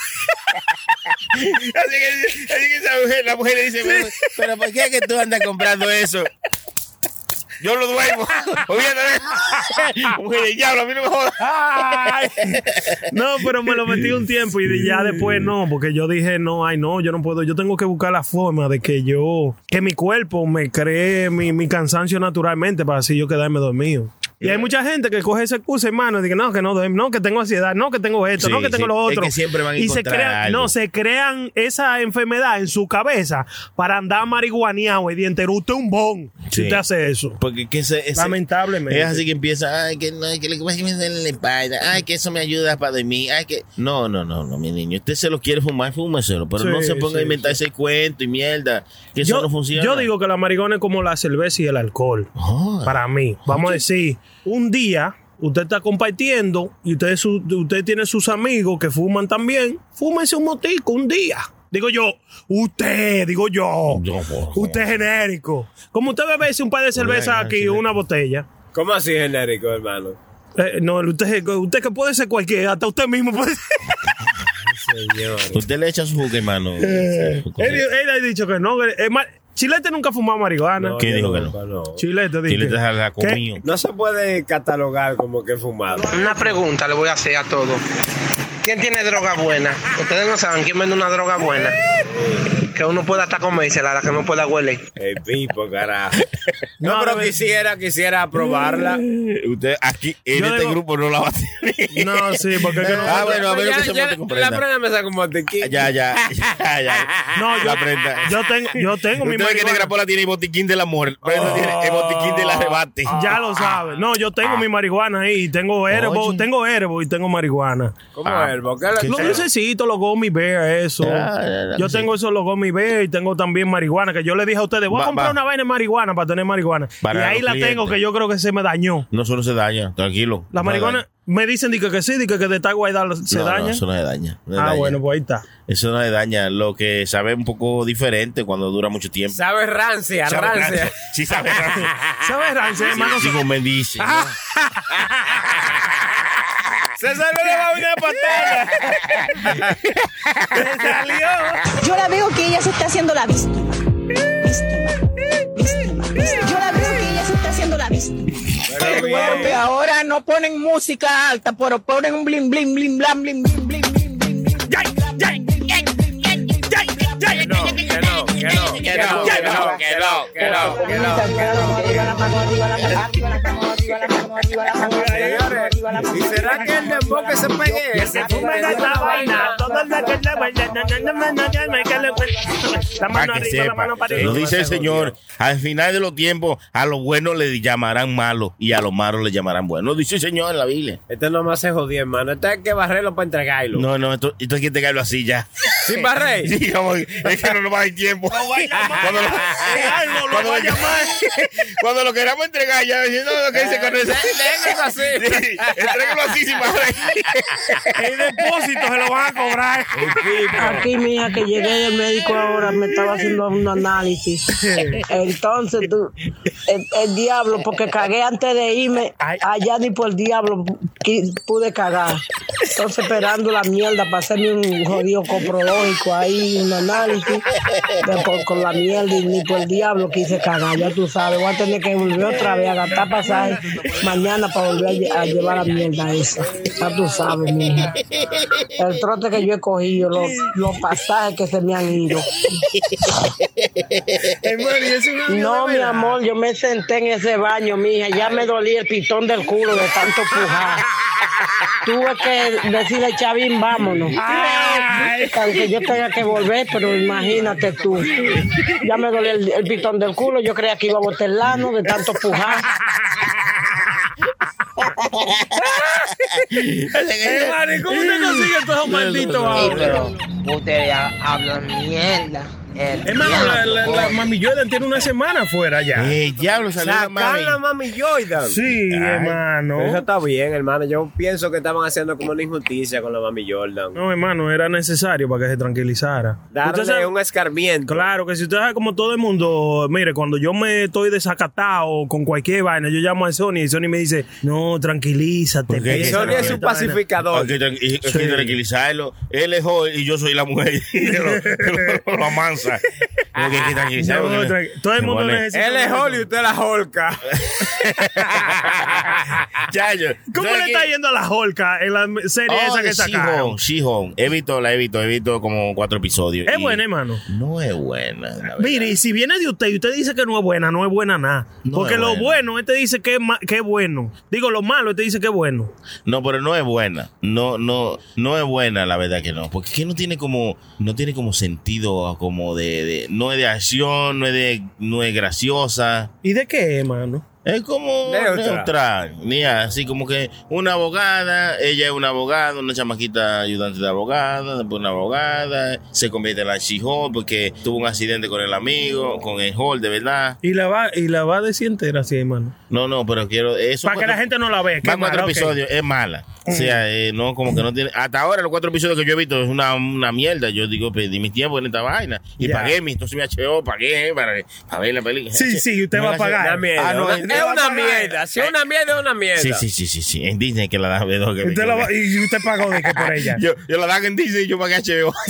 [SPEAKER 5] Así que, así que esa mujer, la mujer le dice, pero, pero ¿por qué es que tú andas comprando eso? Yo lo duermo. [laughs] Mujer diablo, a mí no me jodas.
[SPEAKER 6] No, pero me lo metí un tiempo y ya después no, porque yo dije, no, ay, no, yo no puedo, yo tengo que buscar la forma de que yo, que mi cuerpo me cree mi, mi cansancio naturalmente para así yo quedarme dormido. Y hay mucha gente que coge esa excusa, hermano, y dice, no, que no no, que tengo ansiedad, no, que tengo esto,
[SPEAKER 5] Sí,
[SPEAKER 6] no, que tengo
[SPEAKER 5] sí.
[SPEAKER 6] lo
[SPEAKER 5] Es
[SPEAKER 6] otro.
[SPEAKER 5] que siempre van a
[SPEAKER 6] y se crean,
[SPEAKER 5] algo.
[SPEAKER 6] no, se crean esa enfermedad en su cabeza para andar marihuaneado y es un bon si usted hace eso.
[SPEAKER 5] Porque que ese, ese-
[SPEAKER 6] Lamentablemente.
[SPEAKER 5] Es así que empieza, ay, que no, que le que me duele la espalda, ay, que eso me ayuda para dormir, ay, que... No, no, no, no, mi niño, usted se lo quiere fumar, fúmeselo, pero no se ponga a inventar ese cuento y mierda, que eso no funciona.
[SPEAKER 6] yo digo que la marihuana es como la cerveza y el alcohol. Para mí. Vamos a decir, un día usted está compartiendo y usted, su- usted tiene sus amigos que fuman también. Fúmese un motico un día. Digo yo, usted, digo yo.
[SPEAKER 5] Yo, por-
[SPEAKER 6] Usted es genérico. Como usted bebe un par de cerveza
[SPEAKER 5] Oiga,
[SPEAKER 6] aquí, una botella.
[SPEAKER 4] ¿Cómo así genérico, hermano?
[SPEAKER 6] Eh, no, usted, usted que puede ser cualquiera, hasta usted mismo puede ser.
[SPEAKER 4] Señor. [laughs]
[SPEAKER 5] Usted le echa su jugo, hermano.
[SPEAKER 6] Él, él ha dicho que no. es más, Chilete nunca ha fumado marihuana.
[SPEAKER 5] ¿Quién dijo que
[SPEAKER 4] no? no?
[SPEAKER 6] Chilete, dice.
[SPEAKER 5] deja la
[SPEAKER 6] ¿Qué?
[SPEAKER 5] comido.
[SPEAKER 4] No se puede catalogar como que fumado.
[SPEAKER 9] Una pregunta le voy a hacer a todos. ¿Quién tiene droga buena? Ustedes no saben quién vende una droga buena. Que uno pueda hasta comérsela, la que no pueda huele.
[SPEAKER 4] El pipo, carajo. [laughs] No,
[SPEAKER 6] No,
[SPEAKER 4] pero
[SPEAKER 6] no,
[SPEAKER 4] quisiera, quisiera probarla. [laughs]
[SPEAKER 5] Usted aquí en
[SPEAKER 6] Yo
[SPEAKER 5] este
[SPEAKER 6] digo-
[SPEAKER 5] grupo no la va a tener.
[SPEAKER 6] No, sí, porque es que [laughs] no.
[SPEAKER 5] Ah, bueno, a ver
[SPEAKER 4] Ya-
[SPEAKER 5] que se
[SPEAKER 4] ya-
[SPEAKER 5] monte con
[SPEAKER 4] La
[SPEAKER 5] prenda.
[SPEAKER 4] me saca un botiquín.
[SPEAKER 5] Ya, ya, ya, ya.
[SPEAKER 6] No, yo,
[SPEAKER 5] La prenda.
[SPEAKER 6] yo tengo, yo tengo mi
[SPEAKER 5] Usted ve que
[SPEAKER 6] marihuana.
[SPEAKER 5] Negra Pola tiene el botiquín del amor. Prenda tiene el botiquín del arrebate.
[SPEAKER 6] Ya lo sabes. No, yo tengo mi marihuana ahí. Tengo herbo,
[SPEAKER 5] Oye.
[SPEAKER 6] tengo herbo y tengo marihuana.
[SPEAKER 4] ¿Cómo
[SPEAKER 5] Ah?
[SPEAKER 4] ¿Por qué la-
[SPEAKER 6] Los gummy bear, eso.
[SPEAKER 5] Ya, ya, ya,
[SPEAKER 6] yo
[SPEAKER 5] sí.
[SPEAKER 6] tengo esos los bear y tengo también marihuana. Que yo le dije a ustedes, voy a
[SPEAKER 5] Va-
[SPEAKER 6] comprar
[SPEAKER 5] va.
[SPEAKER 6] una vaina de marihuana para tener marihuana.
[SPEAKER 5] Para
[SPEAKER 6] y ahí
[SPEAKER 5] los
[SPEAKER 6] la
[SPEAKER 5] clientes.
[SPEAKER 6] tengo que yo creo que se me dañó.
[SPEAKER 5] No, eso no se daña, tranquilo.
[SPEAKER 6] La
[SPEAKER 5] No
[SPEAKER 6] marihuana,
[SPEAKER 5] daña.
[SPEAKER 6] me dicen di que, que sí, di que, que de estar guardada se
[SPEAKER 5] No, no,
[SPEAKER 6] daña.
[SPEAKER 5] eso no se daña. no se
[SPEAKER 6] ah,
[SPEAKER 5] daña.
[SPEAKER 6] bueno, pues ahí está.
[SPEAKER 5] Eso no le daña. Lo que sabe un poco diferente cuando dura mucho tiempo.
[SPEAKER 4] Sabe rancia,
[SPEAKER 5] Sabe
[SPEAKER 4] rancia.
[SPEAKER 5] rancia. Sí, sabe rancia. [laughs]
[SPEAKER 6] ¿Sabes, Rance, hermano?
[SPEAKER 5] Sí, como me dice. ¿no? [laughs]
[SPEAKER 4] Se salió de la vaina de pantalla.
[SPEAKER 6] Se salió.
[SPEAKER 12] Yo la veo que ella se está haciendo la víctima. Víctima. Víctima. Yo la veo que ella se está haciendo la víctima.
[SPEAKER 13] Porque ahora no ponen música alta, pero ponen un bling bling bling blam bling bling bling bling bling bling.
[SPEAKER 4] Que no, que no, que no, que no, que no, que no, que no, que no. Señores, ¿y será que el dembow que se pegue ese?
[SPEAKER 6] la vaina. Todo el que la vaina. La mano
[SPEAKER 5] que
[SPEAKER 6] arriba, la
[SPEAKER 5] sepa,
[SPEAKER 6] mano para
[SPEAKER 5] lo dice el Señor, al final de los tiempos, a los buenos le llamarán malos y a los malos le llamarán buenos. Lo dice el Señor en la Biblia.
[SPEAKER 4] Este no más se jodió, hermano. Este hay que barrerlo para entregarlo.
[SPEAKER 5] No, no, esto, esto hay que entregarlo así ya.
[SPEAKER 4] ¿Sin barrer?
[SPEAKER 5] Sí, como, [laughs] es que no nos va a dar tiempo. Cuando lo,
[SPEAKER 6] lo
[SPEAKER 5] cuando
[SPEAKER 6] va a
[SPEAKER 5] lo- [laughs] cuando lo queramos entregar, ya diciendo no, que se con eso.
[SPEAKER 4] Así. [laughs]
[SPEAKER 5] Sí, Entrégalo así sin.
[SPEAKER 6] El depósito se lo van a cobrar.
[SPEAKER 14] Aquí, mija, que llegué del médico ahora, me estaba haciendo un análisis. Entonces, tú, el, el diablo, porque cagué antes de irme, allá ni por el diablo pude cagar. Entonces, esperando la mierda para hacerme un jodido coprológico ahí, un análisis. Después, con la mierda y ni por el diablo quise cagar, ya tú sabes. Voy a tener que volver otra vez a gastar pasaje mañana para volver a, a llevar la mierda esa. Ya tú sabes, mija. El trote que yo he cogido, los, los pasajes que se me han ido. No, mi amor, yo me senté en ese baño, mija. Ya me dolía el pitón del culo de tanto pujar. Tuve que decirle, Chavín, vámonos. Aunque yo tenga que volver, pero imagínate tú. Ya me dolía el, el pitón del culo. Yo creía que iba a botar el lano de tanto pujar.
[SPEAKER 6] Hermano, ¿y ¿cómo usted consigue todos malditos ahora?
[SPEAKER 13] Ustedes hablan mierda.
[SPEAKER 6] Hermano, la, la, la Mami Jordan tiene una semana afuera ya.
[SPEAKER 5] Eh, diablo, salió la mami.
[SPEAKER 4] Sacar la mami Jordan.
[SPEAKER 6] Sí, hermano.
[SPEAKER 4] Eso está bien, hermano. Yo pienso que estaban haciendo como una injusticia con la mami Jordan.
[SPEAKER 6] No, hermano, era necesario para que se tranquilizara.
[SPEAKER 4] Darle
[SPEAKER 6] sabe-
[SPEAKER 4] un escarmiento.
[SPEAKER 6] Claro, que si usted sabe como todo el mundo, mire, cuando yo me estoy desacatado con cualquier vaina, yo llamo a Sony y Sony me dice, no, tranquilízate.
[SPEAKER 5] Porque
[SPEAKER 4] Sony es un
[SPEAKER 6] vaina".
[SPEAKER 4] pacificador.
[SPEAKER 5] Hay que, tranquilizarlo. Él es joven y yo soy la mujer. [laughs] lo, lo, lo. Que.
[SPEAKER 6] No, tranqui- todo el mundo necesita
[SPEAKER 4] Él es Holly y usted la holca. [laughs]
[SPEAKER 5] Chayo,
[SPEAKER 6] ¿Cómo
[SPEAKER 5] ¿sabes
[SPEAKER 6] le está yendo a la Holca en la serie
[SPEAKER 5] Oh,
[SPEAKER 6] esa que sacaron?
[SPEAKER 5] She-Hulk. He visto, la he visto, he visto como cuatro episodios.
[SPEAKER 6] Es buena, hermano.
[SPEAKER 5] No es buena.
[SPEAKER 6] Mire, y si viene de usted y usted dice que no es buena, no es buena nada.
[SPEAKER 5] No
[SPEAKER 6] Porque lo
[SPEAKER 5] buena.
[SPEAKER 6] bueno, este dice que es, que es bueno. Digo, lo malo, este dice que es bueno.
[SPEAKER 5] No, pero no es buena. No, no, no es buena, la verdad que no. Porque es que no tiene como, no tiene como sentido como de, de- no es de acción, no es de, no es graciosa.
[SPEAKER 6] ¿Y de qué, hermano?
[SPEAKER 5] Es como
[SPEAKER 4] Neutra.
[SPEAKER 5] neutral. Mira, así como que una abogada, ella es una abogada, una chamaquita ayudante de abogada, después una abogada, se convierte en la She-Hulk porque tuvo un accidente con el amigo, con el Hulk, de verdad.
[SPEAKER 6] Y la va, y la va a decir entera así, hermano.
[SPEAKER 5] No, no, pero quiero eso.
[SPEAKER 6] Para que la gente no la vea. que
[SPEAKER 5] Va
[SPEAKER 6] es
[SPEAKER 5] cuatro episodios, es mala. O sea, eh, no, como que no tiene. Hasta ahora, los cuatro episodios que yo he visto es una, una mierda. Yo digo, perdí mi tiempo en esta vaina. Y pagué mi, entonces mi HBO, pagué para, para ver la película.
[SPEAKER 6] Sí, sí, usted va a pagar.
[SPEAKER 5] Ah, no, [laughs]
[SPEAKER 4] es una mierda. Si es una mierda, es una mierda.
[SPEAKER 5] Sí, sí, sí, sí, sí. En Disney que la dan que
[SPEAKER 6] Usted la va- y usted pagó de que por ella. [laughs]
[SPEAKER 5] yo, yo la dan en Disney y yo pagué HBO. [laughs]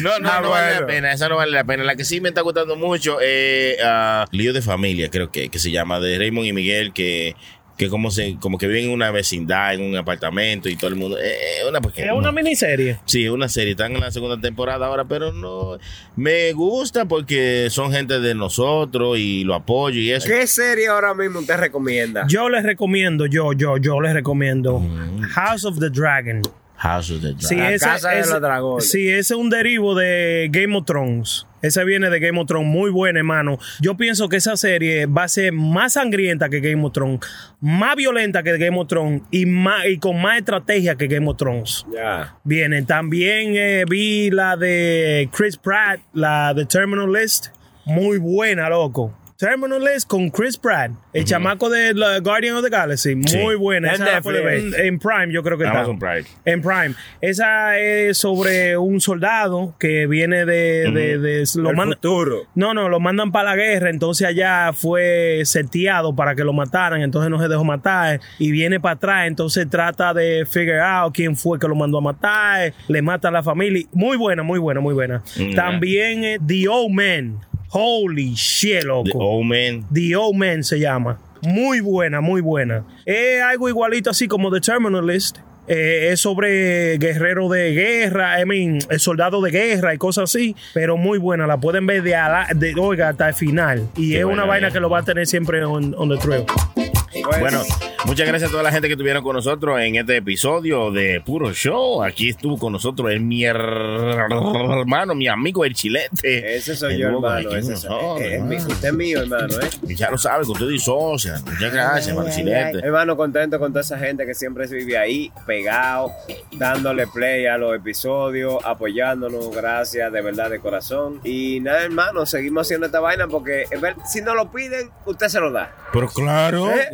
[SPEAKER 5] no, no,
[SPEAKER 4] Ah,
[SPEAKER 5] no vale la pena. Esa no vale la pena. La que sí me está gustando mucho es ah, Lío de Familia, creo que, que se llama, de Raymond y Miguel, que que como se, como que viven en una vecindad, en un apartamento y todo el mundo. eh, eh, una porque-
[SPEAKER 6] Es una miniserie.
[SPEAKER 5] Sí, es una serie. Están en la segunda temporada ahora, pero no. Me gusta porque son gente de nosotros y lo apoyo y eso.
[SPEAKER 4] ¿Qué serie ahora mismo usted recomienda?
[SPEAKER 6] Yo les recomiendo, yo, yo, yo les recomiendo
[SPEAKER 5] Mm.
[SPEAKER 6] House of the Dragon.
[SPEAKER 5] House of the Dragon.
[SPEAKER 6] Sí,
[SPEAKER 4] La
[SPEAKER 6] ese,
[SPEAKER 4] Casa de
[SPEAKER 6] ese-
[SPEAKER 4] los Dragones.
[SPEAKER 6] sí, ese es un derivo de Game of Thrones. Ese viene de Game of Thrones, muy buena, hermano. Yo pienso que esa serie va a ser más sangrienta que Game of Thrones, más violenta que Game of Thrones y, más, y con más estrategia que Game of Thrones.
[SPEAKER 4] Ya.
[SPEAKER 6] Viene. También eh, vi la de Chris Pratt, la de Terminal List. Muy buena, loco. Terminal List con Chris Pratt, el chamaco de la Guardian of the Galaxy. Muy
[SPEAKER 5] Sí.
[SPEAKER 6] buena.
[SPEAKER 4] En
[SPEAKER 6] Esa la puede ver.
[SPEAKER 4] Netflix.
[SPEAKER 6] En Prime, yo creo que está.
[SPEAKER 5] Amazon Prime.
[SPEAKER 6] En Prime. Esa es sobre un soldado que viene de. de- de- lo
[SPEAKER 4] futuro.
[SPEAKER 6] no, no, lo mandan para la guerra, entonces allá fue seteado para que lo mataran, entonces no se dejó matar y viene para atrás, entonces trata de figure out quién fue que lo mandó a matar, le mata a la familia. Muy buena, muy buena, muy buena.
[SPEAKER 5] Mm,
[SPEAKER 6] También eh, The Old Man. Holy shit, loco.
[SPEAKER 5] The Old Man.
[SPEAKER 6] The Old Man se llama. Muy buena, muy buena. Es algo igualito así como The Terminal List. Eh, es sobre guerrero de guerra, I mean, eh, soldado de guerra y cosas así, pero muy buena. La pueden ver de, ala- de oiga, hasta el final. Y
[SPEAKER 5] Qué
[SPEAKER 6] es una vaina que lo va a tener siempre on, on the trail.
[SPEAKER 5] Bueno, muchas gracias a toda la gente que estuvieron con nosotros en este episodio de Puro Show. Aquí estuvo con nosotros el mi hermano, mi amigo el chilete.
[SPEAKER 4] ese soy yo, hermano. Ese
[SPEAKER 5] nosotros,
[SPEAKER 4] eh, usted es mío, hermano, ¿eh?
[SPEAKER 5] Ya lo sabe, que usted disocia. Muchas gracias, hermano chilete.
[SPEAKER 4] Hermano, contento con toda esa gente que siempre vive ahí, pegado, dándole play a los episodios, apoyándonos, gracias, de verdad, de corazón. Y nada, hermano, seguimos haciendo esta vaina porque es ver- si no lo piden, usted se lo da.
[SPEAKER 5] Pero claro,
[SPEAKER 4] ¿Eh?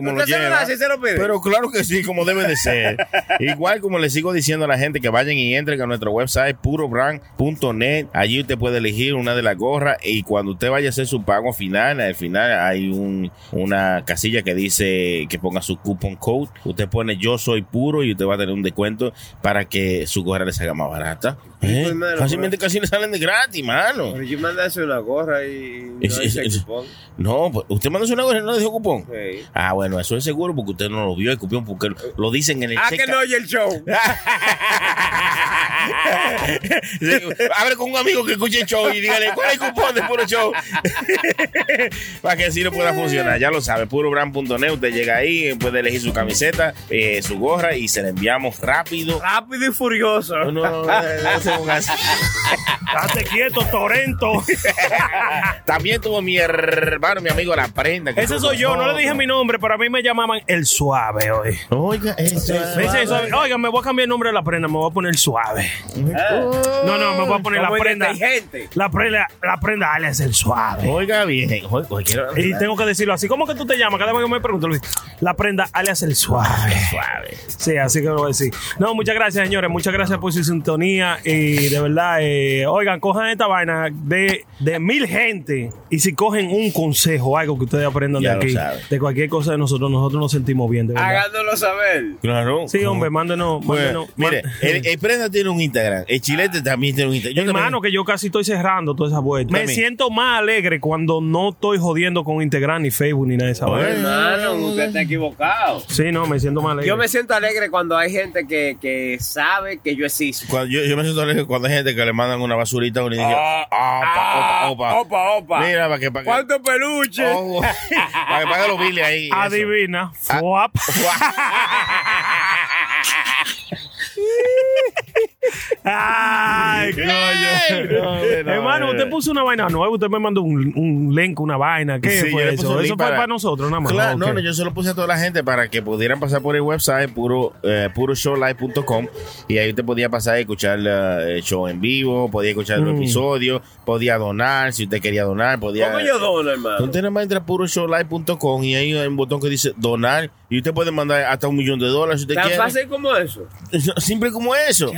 [SPEAKER 5] Pero claro que sí, como debe de ser. [laughs] Igual como le sigo diciendo a la gente que vayan y entren a nuestro website purobrand.net. Allí usted puede elegir una de las gorras y cuando usted vaya a hacer su pago final, al final hay un, una casilla que dice que ponga su coupon code. Usted pone yo soy puro y usted va a tener un descuento para que su gorra le salga más barata. ¿Eh?
[SPEAKER 4] Pues, mano,
[SPEAKER 5] Fácilmente casi le salen de gratis, mano.
[SPEAKER 4] Pero yo hacer una gorra y no
[SPEAKER 5] Es- es-
[SPEAKER 4] cupón.
[SPEAKER 5] No, pues, usted mandó una gorra y no le dijo cupón.
[SPEAKER 4] Sí.
[SPEAKER 5] Ah, bueno, eso es seguro porque usted no lo vio el cupón porque lo dicen en el
[SPEAKER 4] Ah, que no oye el show.
[SPEAKER 5] Hable con un amigo que escuche el show y dígale cuál es el cupón de puro show. Para que así no pueda funcionar. Ya lo sabe, purobrand.net. Usted llega ahí, puede elegir su camiseta, eh, su gorra y se la enviamos rápido.
[SPEAKER 4] Rápido y furioso.
[SPEAKER 5] No, no, no, no así.
[SPEAKER 6] Date quieto, Torrento. [laughs]
[SPEAKER 5] También tuvo mi hermano, mi amigo La Prenda. que
[SPEAKER 6] Ese soy yo, no le dije mi nombre, pero a mí me llamaban el suave hoy.
[SPEAKER 5] Oiga,
[SPEAKER 6] dicen suave. Oiga, me voy a cambiar el nombre de la prenda, me voy a poner suave. No, no, me voy a poner la prenda. La prenda, la prenda alias el suave.
[SPEAKER 5] Oiga bien,
[SPEAKER 6] Y tengo que decirlo así. ¿Cómo que tú te llamas? Cada vez que me pregunto, Luis, la prenda alias el suave.
[SPEAKER 5] suave.
[SPEAKER 6] Sí, así que lo voy a decir. No, muchas gracias, señores. Muchas gracias por su sintonía. Y de verdad, eh, oigan, cojan esta vaina de, de mil gente. Y si cogen un consejo, algo que ustedes aprendan
[SPEAKER 5] Ya
[SPEAKER 6] de aquí, de cualquier cosa de nosotros, nosotros nos sentimos bien, de verdad.
[SPEAKER 4] Háganoslo saber.
[SPEAKER 5] Claro.
[SPEAKER 6] Sí, hombre, mándenos.
[SPEAKER 5] Bueno,
[SPEAKER 6] mándenos
[SPEAKER 5] mire, el, el Prenda tiene un Instagram, el Chilete también tiene un Instagram. Yo
[SPEAKER 6] Hermano,
[SPEAKER 5] también-
[SPEAKER 6] que yo casi estoy cerrando toda esa vuelta. Me
[SPEAKER 5] También.
[SPEAKER 6] siento más alegre cuando no estoy jodiendo con Instagram ni Facebook ni nada de esa vaina.
[SPEAKER 4] Hermano, usted está equivocado.
[SPEAKER 6] Sí, no, me siento más alegre.
[SPEAKER 4] Yo me siento alegre cuando hay gente que, que sabe que yo existo.
[SPEAKER 5] Cuando, yo, yo me siento cuando hay gente que le mandan una basurita a uno y dice,
[SPEAKER 4] Ah,
[SPEAKER 5] ah, opa, opa, opa.
[SPEAKER 4] Opa, opa.
[SPEAKER 5] Mira, para que, para
[SPEAKER 4] ¿Cuántos peluches?
[SPEAKER 5] Oh, [laughs] para que pague los biles ahí. eso.
[SPEAKER 6] Adivina.
[SPEAKER 5] Ah.
[SPEAKER 6] Fuap. [laughs] [laughs] Ay, coño. [laughs]
[SPEAKER 5] No, no,
[SPEAKER 6] Hermano,
[SPEAKER 5] no.
[SPEAKER 6] usted puso una vaina nueva, usted me mandó un, un link, una vaina. ¿Qué
[SPEAKER 5] Sí,
[SPEAKER 6] fue eso? fue para, nosotros, nada más.
[SPEAKER 5] Claro,
[SPEAKER 6] Ok.
[SPEAKER 5] no, no, yo se lo puse a toda la gente para que pudieran pasar por el website puro, eh, puroshowlive.com y ahí usted podía pasar y escuchar el show en vivo, podía escuchar los
[SPEAKER 6] Mm.
[SPEAKER 5] episodios, podía donar, si usted quería donar, podía...
[SPEAKER 4] ¿Cómo yo dono, hermano?
[SPEAKER 5] Usted nada más entra a puroshowlive.com y ahí hay un botón que dice donar y usted puede mandar hasta un millón de dólares si usted
[SPEAKER 4] ¿Tan
[SPEAKER 5] quiere.
[SPEAKER 4] fácil como eso?
[SPEAKER 5] Simple como eso.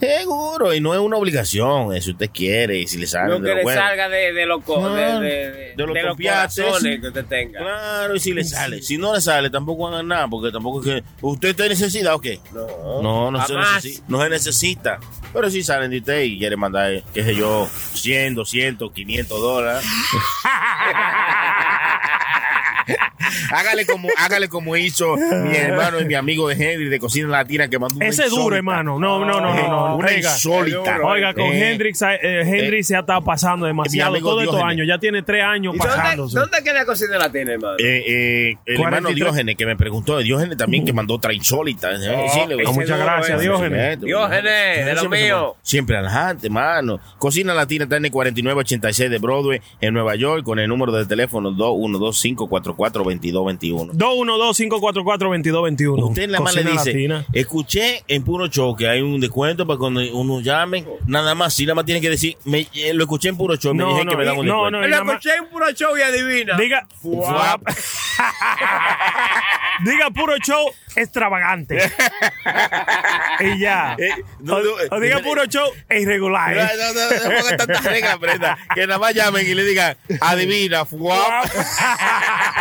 [SPEAKER 5] Seguro, y no es una obligación, eh, si usted quiere y si le sale
[SPEAKER 4] No que
[SPEAKER 5] lo
[SPEAKER 4] le
[SPEAKER 5] bueno.
[SPEAKER 4] salga de, de, los co- de,
[SPEAKER 5] Claro.
[SPEAKER 4] de, de,
[SPEAKER 5] De los copiates.
[SPEAKER 4] corazones que usted tenga.
[SPEAKER 5] Claro, y si le sale. Si no le sale, tampoco hagan nada, porque tampoco es que. ¿Usted en necesidad o qué?
[SPEAKER 4] No,
[SPEAKER 5] No, no se, necesita, no se necesita. Pero si salen de usted y quiere mandar, qué sé yo, 100, 200, 500 dólares. [laughs] [laughs] hágale como, hágale como hizo mi hermano y mi amigo de Henry de Cocina Latina que mandó una
[SPEAKER 6] Ese es duro, hermano. No, no, no, no. no.
[SPEAKER 5] Una
[SPEAKER 6] Oiga,
[SPEAKER 5] insólita.
[SPEAKER 6] Oiga, con
[SPEAKER 5] Eh,
[SPEAKER 6] Hendrix, eh, Henry se ha estado pasando demasiado todos estos años. Ya tiene tres años
[SPEAKER 4] ¿Y dónde,
[SPEAKER 6] pasándose.
[SPEAKER 4] ¿Dónde queda Cocina Latina, hermano?
[SPEAKER 5] Eh, eh, el hermano
[SPEAKER 6] 43.
[SPEAKER 5] Diógenes que me preguntó, Diógenes también que mandó otra insólita.
[SPEAKER 4] Oh,
[SPEAKER 5] decirle, güey.
[SPEAKER 6] Ah, muchas gracias, Diógenes.
[SPEAKER 4] Diógenes, de lo
[SPEAKER 5] Siempre-
[SPEAKER 4] mío.
[SPEAKER 5] Siempre adelante, mano. Cocina Latina está en el 4986 de Broadway en Nueva York con el número de teléfono 212-544-2221.
[SPEAKER 6] 212-544-2221.
[SPEAKER 5] Usted nada más le dice,
[SPEAKER 6] Latina.
[SPEAKER 5] escuché en Puro Show que hay un descuento para cuando uno llame, nada más, si nada más tiene que decir, me, eh, lo escuché en Puro Show, me
[SPEAKER 6] No,
[SPEAKER 5] dije
[SPEAKER 6] no,
[SPEAKER 5] que me dan un
[SPEAKER 6] no,
[SPEAKER 5] descuento.
[SPEAKER 6] no, y
[SPEAKER 4] lo
[SPEAKER 6] nada más-
[SPEAKER 4] escuché en puro show y adivina.
[SPEAKER 6] Diga,
[SPEAKER 5] Fuap. [laughs]
[SPEAKER 6] diga puro show extravagante. [laughs] y ya.
[SPEAKER 5] Eh, no,
[SPEAKER 6] o,
[SPEAKER 5] no,
[SPEAKER 6] o diga puro show irregular.
[SPEAKER 5] No, no, no, no pongan tantas reglas, prenda. Que nada más llamen y le digan, adivina, fuap. [laughs]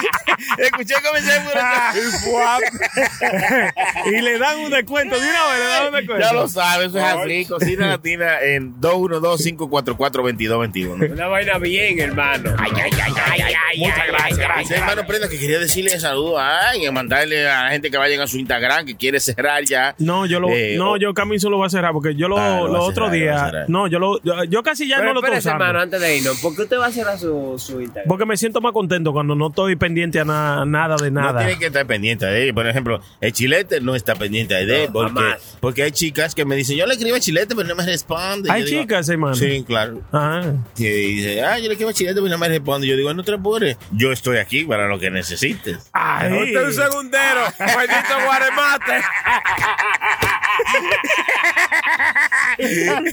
[SPEAKER 5] [laughs] Escuché cómo se
[SPEAKER 6] Fuap. y le dan un descuento de una vez, le dan un descuento.
[SPEAKER 5] Ya lo sabes, eso es así. Cocina Latina en 212-544-2221.
[SPEAKER 4] Una vaina bien, hermano. Ay, ay, ay, ay, ay, ay.
[SPEAKER 6] Muchas
[SPEAKER 4] ay,
[SPEAKER 6] gracias,
[SPEAKER 5] hermano Prenda que quería decirle saludo a y mandarle a la gente que vayan a su Instagram que quiere cerrar ya.
[SPEAKER 6] No, yo lo,
[SPEAKER 5] Eh,
[SPEAKER 6] no, yo Camilo lo voy a cerrar porque yo lo,
[SPEAKER 5] Ah, lo va
[SPEAKER 6] los
[SPEAKER 5] a
[SPEAKER 6] otros
[SPEAKER 5] cerrar, lo va a
[SPEAKER 6] días,
[SPEAKER 5] cerrar.
[SPEAKER 6] no, yo lo, yo, yo casi ya
[SPEAKER 4] Pero
[SPEAKER 6] no lo estoy
[SPEAKER 4] espérese,
[SPEAKER 6] usando.
[SPEAKER 4] hermano, antes de irnos, ¿por qué usted va a cerrar su, su Instagram?
[SPEAKER 6] Porque me siento más contento cuando no estoy pendiente a na- nada de
[SPEAKER 5] No
[SPEAKER 6] nada.
[SPEAKER 5] tiene que estar pendiente de él. Por ejemplo, el chilete no está pendiente de él. porque, porque hay chicas que me dicen, yo le escribo a chilete, pero no me responde.
[SPEAKER 6] Hay chicas, hermano.
[SPEAKER 5] Sí, claro.
[SPEAKER 6] Ah.
[SPEAKER 5] Y dice, ah, yo le escribo a chilete, pero no me responde. Yo digo, no te apures. Yo estoy aquí para lo que necesites.
[SPEAKER 6] Ay.
[SPEAKER 4] Usted es un segundero, [laughs] maldito guaremate. [laughs] [laughs]
[SPEAKER 5] el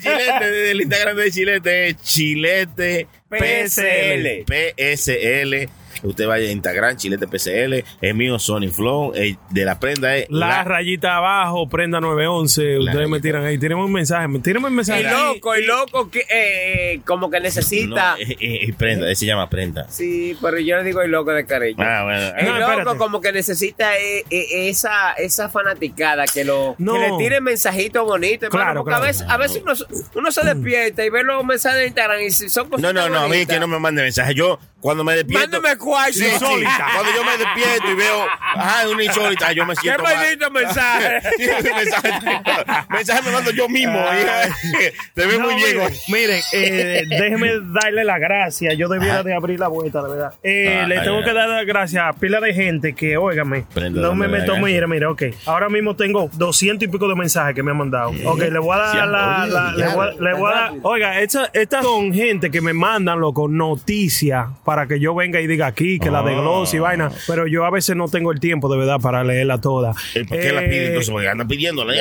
[SPEAKER 5] chilete, el Instagram de chilete es chilete PSL. PSL. Usted vaya a Instagram, chilete PSL. El mío, Sony Flow. El de la prenda es
[SPEAKER 6] La, rayita abajo, prenda 911. Ustedes me tiran ahí. Tírenme un mensaje. Tírenme un mensaje.
[SPEAKER 4] Y loco, y loco, que, eh, eh, como que necesita.
[SPEAKER 5] No, es, es- es prenda, ese se llama prenda.
[SPEAKER 4] Sí, pero yo le digo el loco de cariño.
[SPEAKER 5] Ah, bueno.
[SPEAKER 4] El
[SPEAKER 6] No,
[SPEAKER 4] loco
[SPEAKER 6] espérate.
[SPEAKER 4] como que necesita eh, eh, esa, esa fanaticada que lo
[SPEAKER 6] No.
[SPEAKER 4] que le tire mensajitos bonitos,
[SPEAKER 6] Claro,
[SPEAKER 4] porque
[SPEAKER 6] claro.
[SPEAKER 4] a veces, a veces uno, uno se despierta y ve los mensajes de Instagram y si son cosas
[SPEAKER 5] No, no, no, a mí que no me mande mensaje. Yo, cuando me despierto.
[SPEAKER 4] Mándame cuál,
[SPEAKER 5] Sí, sí.
[SPEAKER 4] insólita.
[SPEAKER 5] Cuando yo me despierto y veo, ajá, una insólita, yo me
[SPEAKER 4] ¡Qué
[SPEAKER 5] siento. mal.
[SPEAKER 4] maldito mensaje! [laughs]
[SPEAKER 5] Sí, mensaje, [laughs] mensaje me mando yo mismo.
[SPEAKER 6] Ay. [laughs]
[SPEAKER 5] Te ves
[SPEAKER 6] No,
[SPEAKER 5] muy bien.
[SPEAKER 6] miren, eh, déjeme darle las gracias. Yo debiera
[SPEAKER 5] Ajá.
[SPEAKER 6] de abrir la vuelta, de verdad. Eh,
[SPEAKER 5] Ah,
[SPEAKER 6] le tengo
[SPEAKER 5] ay.
[SPEAKER 6] que dar las gracias a pila de gente que, óigame, no me
[SPEAKER 5] la
[SPEAKER 6] meto,
[SPEAKER 5] gana.
[SPEAKER 6] mire, mire, ok. Ahora mismo tengo 200 y pico de mensajes que me han mandado. Ok, le voy a dar la, la-
[SPEAKER 5] ya,
[SPEAKER 6] le voy a- le voy a dar, oiga, esta- estas son gente que me mandan, loco, noticias para que yo venga y diga aquí, que la de
[SPEAKER 5] Ah.
[SPEAKER 6] gloss y vaina, pero yo a veces no tengo el tiempo de verdad para leerla toda.
[SPEAKER 5] Eh, ¿Por qué la
[SPEAKER 6] Eh,
[SPEAKER 5] piden entonces? Porque andan pidiéndola.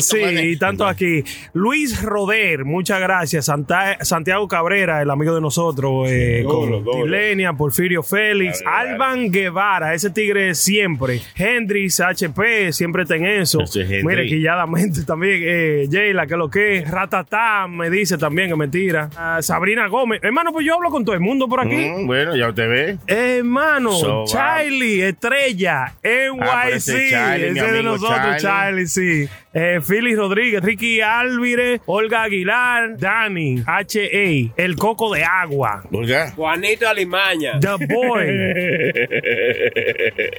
[SPEAKER 6] Sí, y tanto aquí. Luis Roder, muchas gracias. Santa- Santiago Cabrera, el amigo de nosotros. Eh, con Tilenia, Porfirio Félix. Alban Guevara, ese tigre siempre. Hendrix, HP, siempre ten eso. Mire, quilladamente [laughs] también. Eh, Jayla, que lo que es. Ratatá, me dice también que mentira. Ah, Sabrina Gómez. Hermano, pues yo hablo con todo el mundo por aquí.
[SPEAKER 5] Mm, bueno, ya usted ve.
[SPEAKER 6] Hermano,
[SPEAKER 5] So,
[SPEAKER 6] Charlie, estrella, NYC,
[SPEAKER 5] Ah, ese
[SPEAKER 6] ese
[SPEAKER 5] Charlie, mi
[SPEAKER 6] de nosotros,
[SPEAKER 5] Charlie.
[SPEAKER 6] Charlie, sí. Eh, Phyllis Rodríguez, Ricky Álvarez, Olga Aguilar, Dani, H.A., El Coco de Agua.
[SPEAKER 4] Juanito Alimaña.
[SPEAKER 6] The Boy,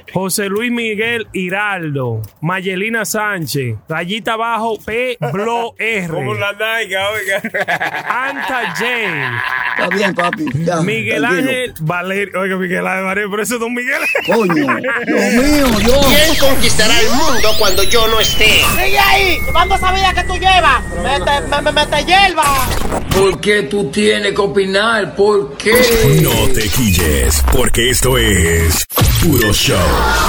[SPEAKER 6] [laughs] José Luis Miguel Hiraldo, Mayelina Sánchez, Rayita Abajo, P. Blo R,
[SPEAKER 4] Como la naiga, oiga.
[SPEAKER 6] Anta J.
[SPEAKER 7] Está bien, papi. Ya,
[SPEAKER 6] Miguel
[SPEAKER 7] tranquilo.
[SPEAKER 6] Ángel Valerio, oiga, Miguel Ángel Valerio, pero ese es Don Miguel.
[SPEAKER 7] Coño, Dios mío, Dios.
[SPEAKER 3] ¿Quién conquistará el mundo cuando yo no esté?
[SPEAKER 10] Ahí, llevando esa vida que tú llevas. Mete, me, me, mete hierba.
[SPEAKER 8] ¿Por qué tú tienes que opinar? ¿Por qué?
[SPEAKER 2] No te quilles, porque esto es Puro Show.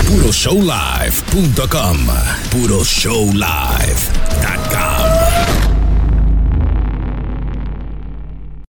[SPEAKER 2] PuroShowLive.com. PuroShowLive.com.